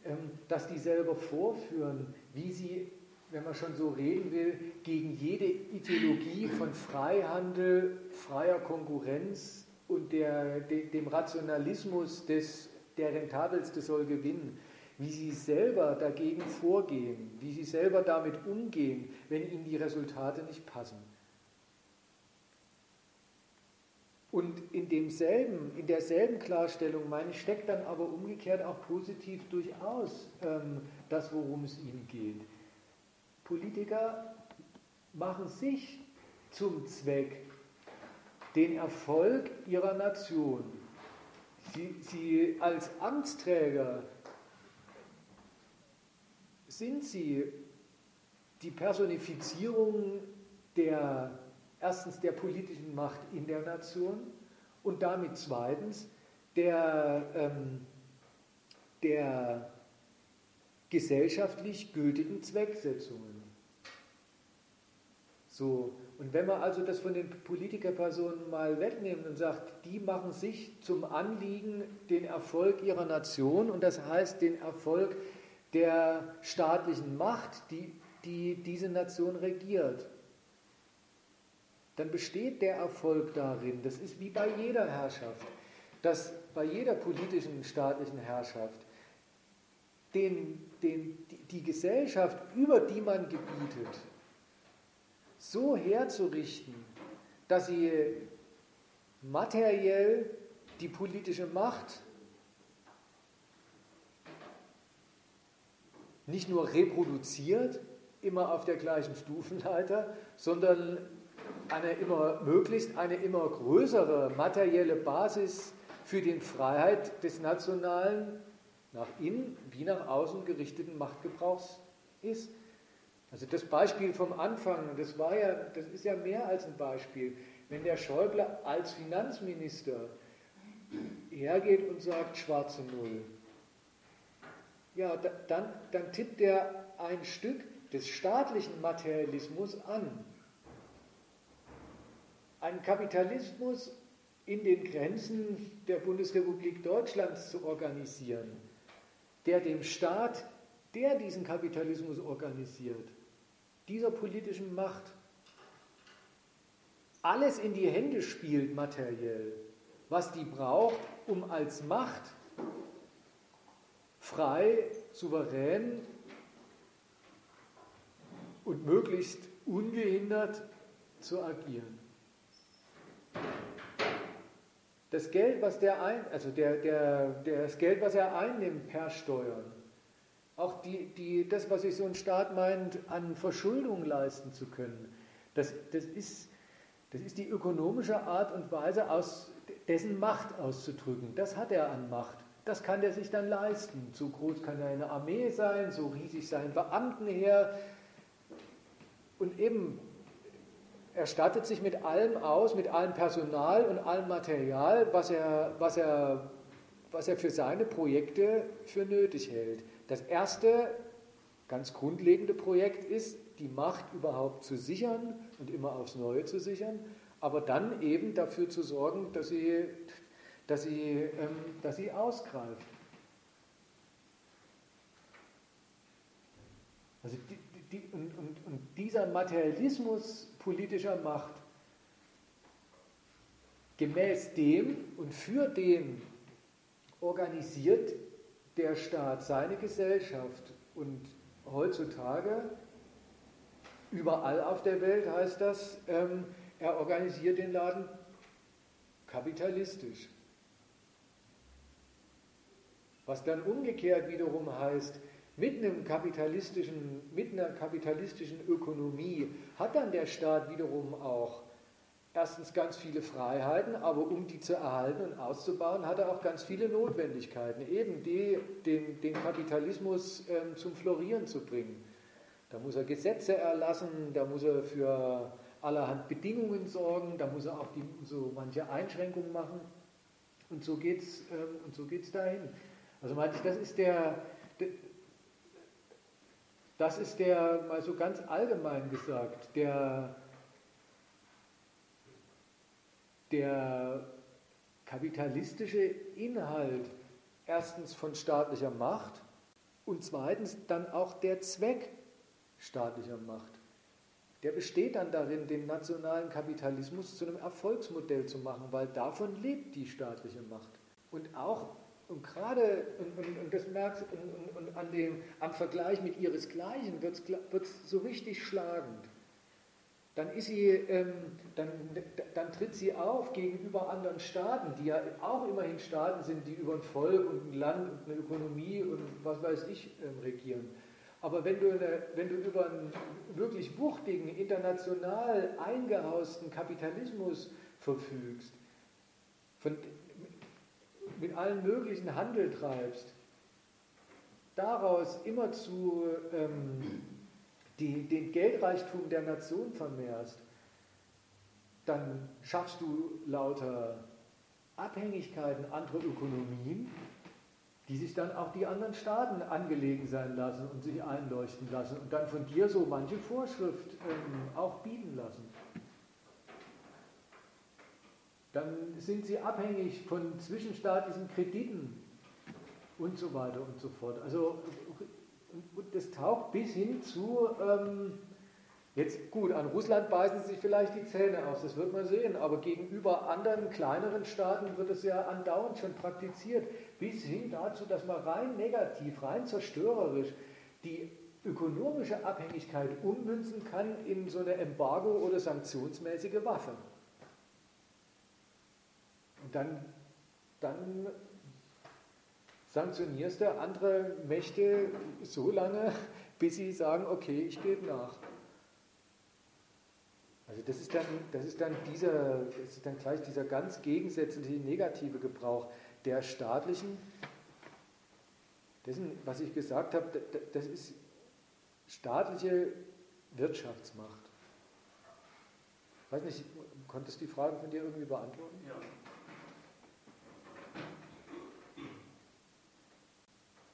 ähm, dass die selber vorführen, wie sie, wenn man schon so reden will, gegen jede Ideologie von Freihandel, freier Konkurrenz und der, de, dem Rationalismus des der rentabelste soll gewinnen, wie sie selber dagegen vorgehen, wie sie selber damit umgehen, wenn ihnen die Resultate nicht passen. Und in demselben, in derselben Klarstellung, meine steckt dann aber umgekehrt auch positiv durchaus ähm, das, worum es ihnen geht. Politiker machen sich zum Zweck, den Erfolg ihrer Nation Sie, sie als Amtsträger sind sie die Personifizierung der erstens der politischen Macht in der Nation und damit zweitens der, ähm, der gesellschaftlich gültigen Zwecksetzungen. So, und wenn man also das von den Politikerpersonen mal wegnimmt und sagt, die machen sich zum Anliegen den Erfolg ihrer Nation und das heißt den Erfolg der staatlichen Macht, die, die diese Nation regiert, dann besteht der Erfolg darin, das ist wie bei jeder Herrschaft, dass bei jeder politischen staatlichen Herrschaft den, den, die Gesellschaft, über die man gebietet, so herzurichten, dass sie materiell die politische Macht nicht nur reproduziert, immer auf der gleichen Stufenleiter, sondern eine immer möglichst eine immer größere materielle Basis für die Freiheit des nationalen nach innen wie nach außen gerichteten Machtgebrauchs ist. Also das Beispiel vom Anfang, das war ja, das ist ja mehr als ein Beispiel. Wenn der Schäuble als Finanzminister hergeht und sagt schwarze Null, ja, dann, dann tippt er ein Stück des staatlichen Materialismus an. Einen Kapitalismus in den Grenzen der Bundesrepublik Deutschlands zu organisieren, der dem Staat, der diesen Kapitalismus organisiert, dieser politischen Macht alles in die Hände spielt materiell, was die braucht, um als Macht frei, souverän und möglichst ungehindert zu agieren. Das Geld, was der ein, also der, der, das Geld, was er einnimmt per Steuern, auch die, die, das, was sich so ein Staat meint, an Verschuldung leisten zu können, das, das, ist, das ist die ökonomische Art und Weise, aus dessen Macht auszudrücken. Das hat er an Macht. Das kann er sich dann leisten. So groß kann eine Armee sein, so riesig sein Beamtenheer. Und eben, er stattet sich mit allem aus, mit allem Personal und allem Material, was er, was er, was er für seine Projekte für nötig hält. Das erste, ganz grundlegende Projekt ist, die Macht überhaupt zu sichern und immer aufs Neue zu sichern, aber dann eben dafür zu sorgen, dass sie, dass sie, ähm, dass sie ausgreift. Also die, die, und, und, und dieser Materialismus politischer Macht gemäß dem und für den organisiert der Staat seine Gesellschaft und heutzutage überall auf der Welt heißt das, ähm, er organisiert den Laden kapitalistisch. Was dann umgekehrt wiederum heißt, mit, einem kapitalistischen, mit einer kapitalistischen Ökonomie hat dann der Staat wiederum auch erstens ganz viele Freiheiten, aber um die zu erhalten und auszubauen, hat er auch ganz viele Notwendigkeiten, eben die, den, den Kapitalismus ähm, zum Florieren zu bringen. Da muss er Gesetze erlassen, da muss er für allerhand Bedingungen sorgen, da muss er auch die, so manche Einschränkungen machen. Und so geht es ähm, so dahin. Also meinte ich, das ist der, das ist der, mal so ganz allgemein gesagt, der, der kapitalistische Inhalt erstens von staatlicher Macht und zweitens dann auch der Zweck staatlicher Macht. Der besteht dann darin, den nationalen Kapitalismus zu einem Erfolgsmodell zu machen, weil davon lebt die staatliche Macht. Und auch, und gerade, und, und, und das merkst und, und, an dem, am Vergleich mit ihresgleichen wird es so richtig schlagend. Dann, sie, ähm, dann, dann tritt sie auf gegenüber anderen Staaten, die ja auch immerhin Staaten sind, die über ein Volk und ein Land und eine Ökonomie und was weiß ich ähm, regieren. Aber wenn du, eine, wenn du über einen wirklich wuchtigen, international eingehausten Kapitalismus verfügst, von, mit allen möglichen Handel treibst, daraus immerzu ähm, die, den Geldreichtum der Nation vermehrst, dann schaffst du lauter Abhängigkeiten anderer Ökonomien die sich dann auch die anderen Staaten angelegen sein lassen und sich einleuchten lassen und dann von dir so manche Vorschrift ähm, auch bieten lassen. Dann sind sie abhängig von zwischenstaatlichen Krediten und so weiter und so fort. Also das taucht bis hin zu ähm, Jetzt gut, an Russland beißen sich vielleicht die Zähne aus, das wird man sehen, aber gegenüber anderen kleineren Staaten wird es ja andauernd schon praktiziert, bis hin dazu, dass man rein negativ, rein zerstörerisch die ökonomische Abhängigkeit ummünzen kann in so eine Embargo- oder sanktionsmäßige Waffe. Und dann, dann sanktionierst du andere Mächte so lange, bis sie sagen, okay, ich gebe nach. Also das ist dann, das ist dann dieser, das ist dann gleich dieser ganz gegensätzliche negative Gebrauch der staatlichen, dessen, was ich gesagt habe, das ist staatliche Wirtschaftsmacht. Ich weiß nicht, konntest du die Frage von dir irgendwie beantworten? Ja.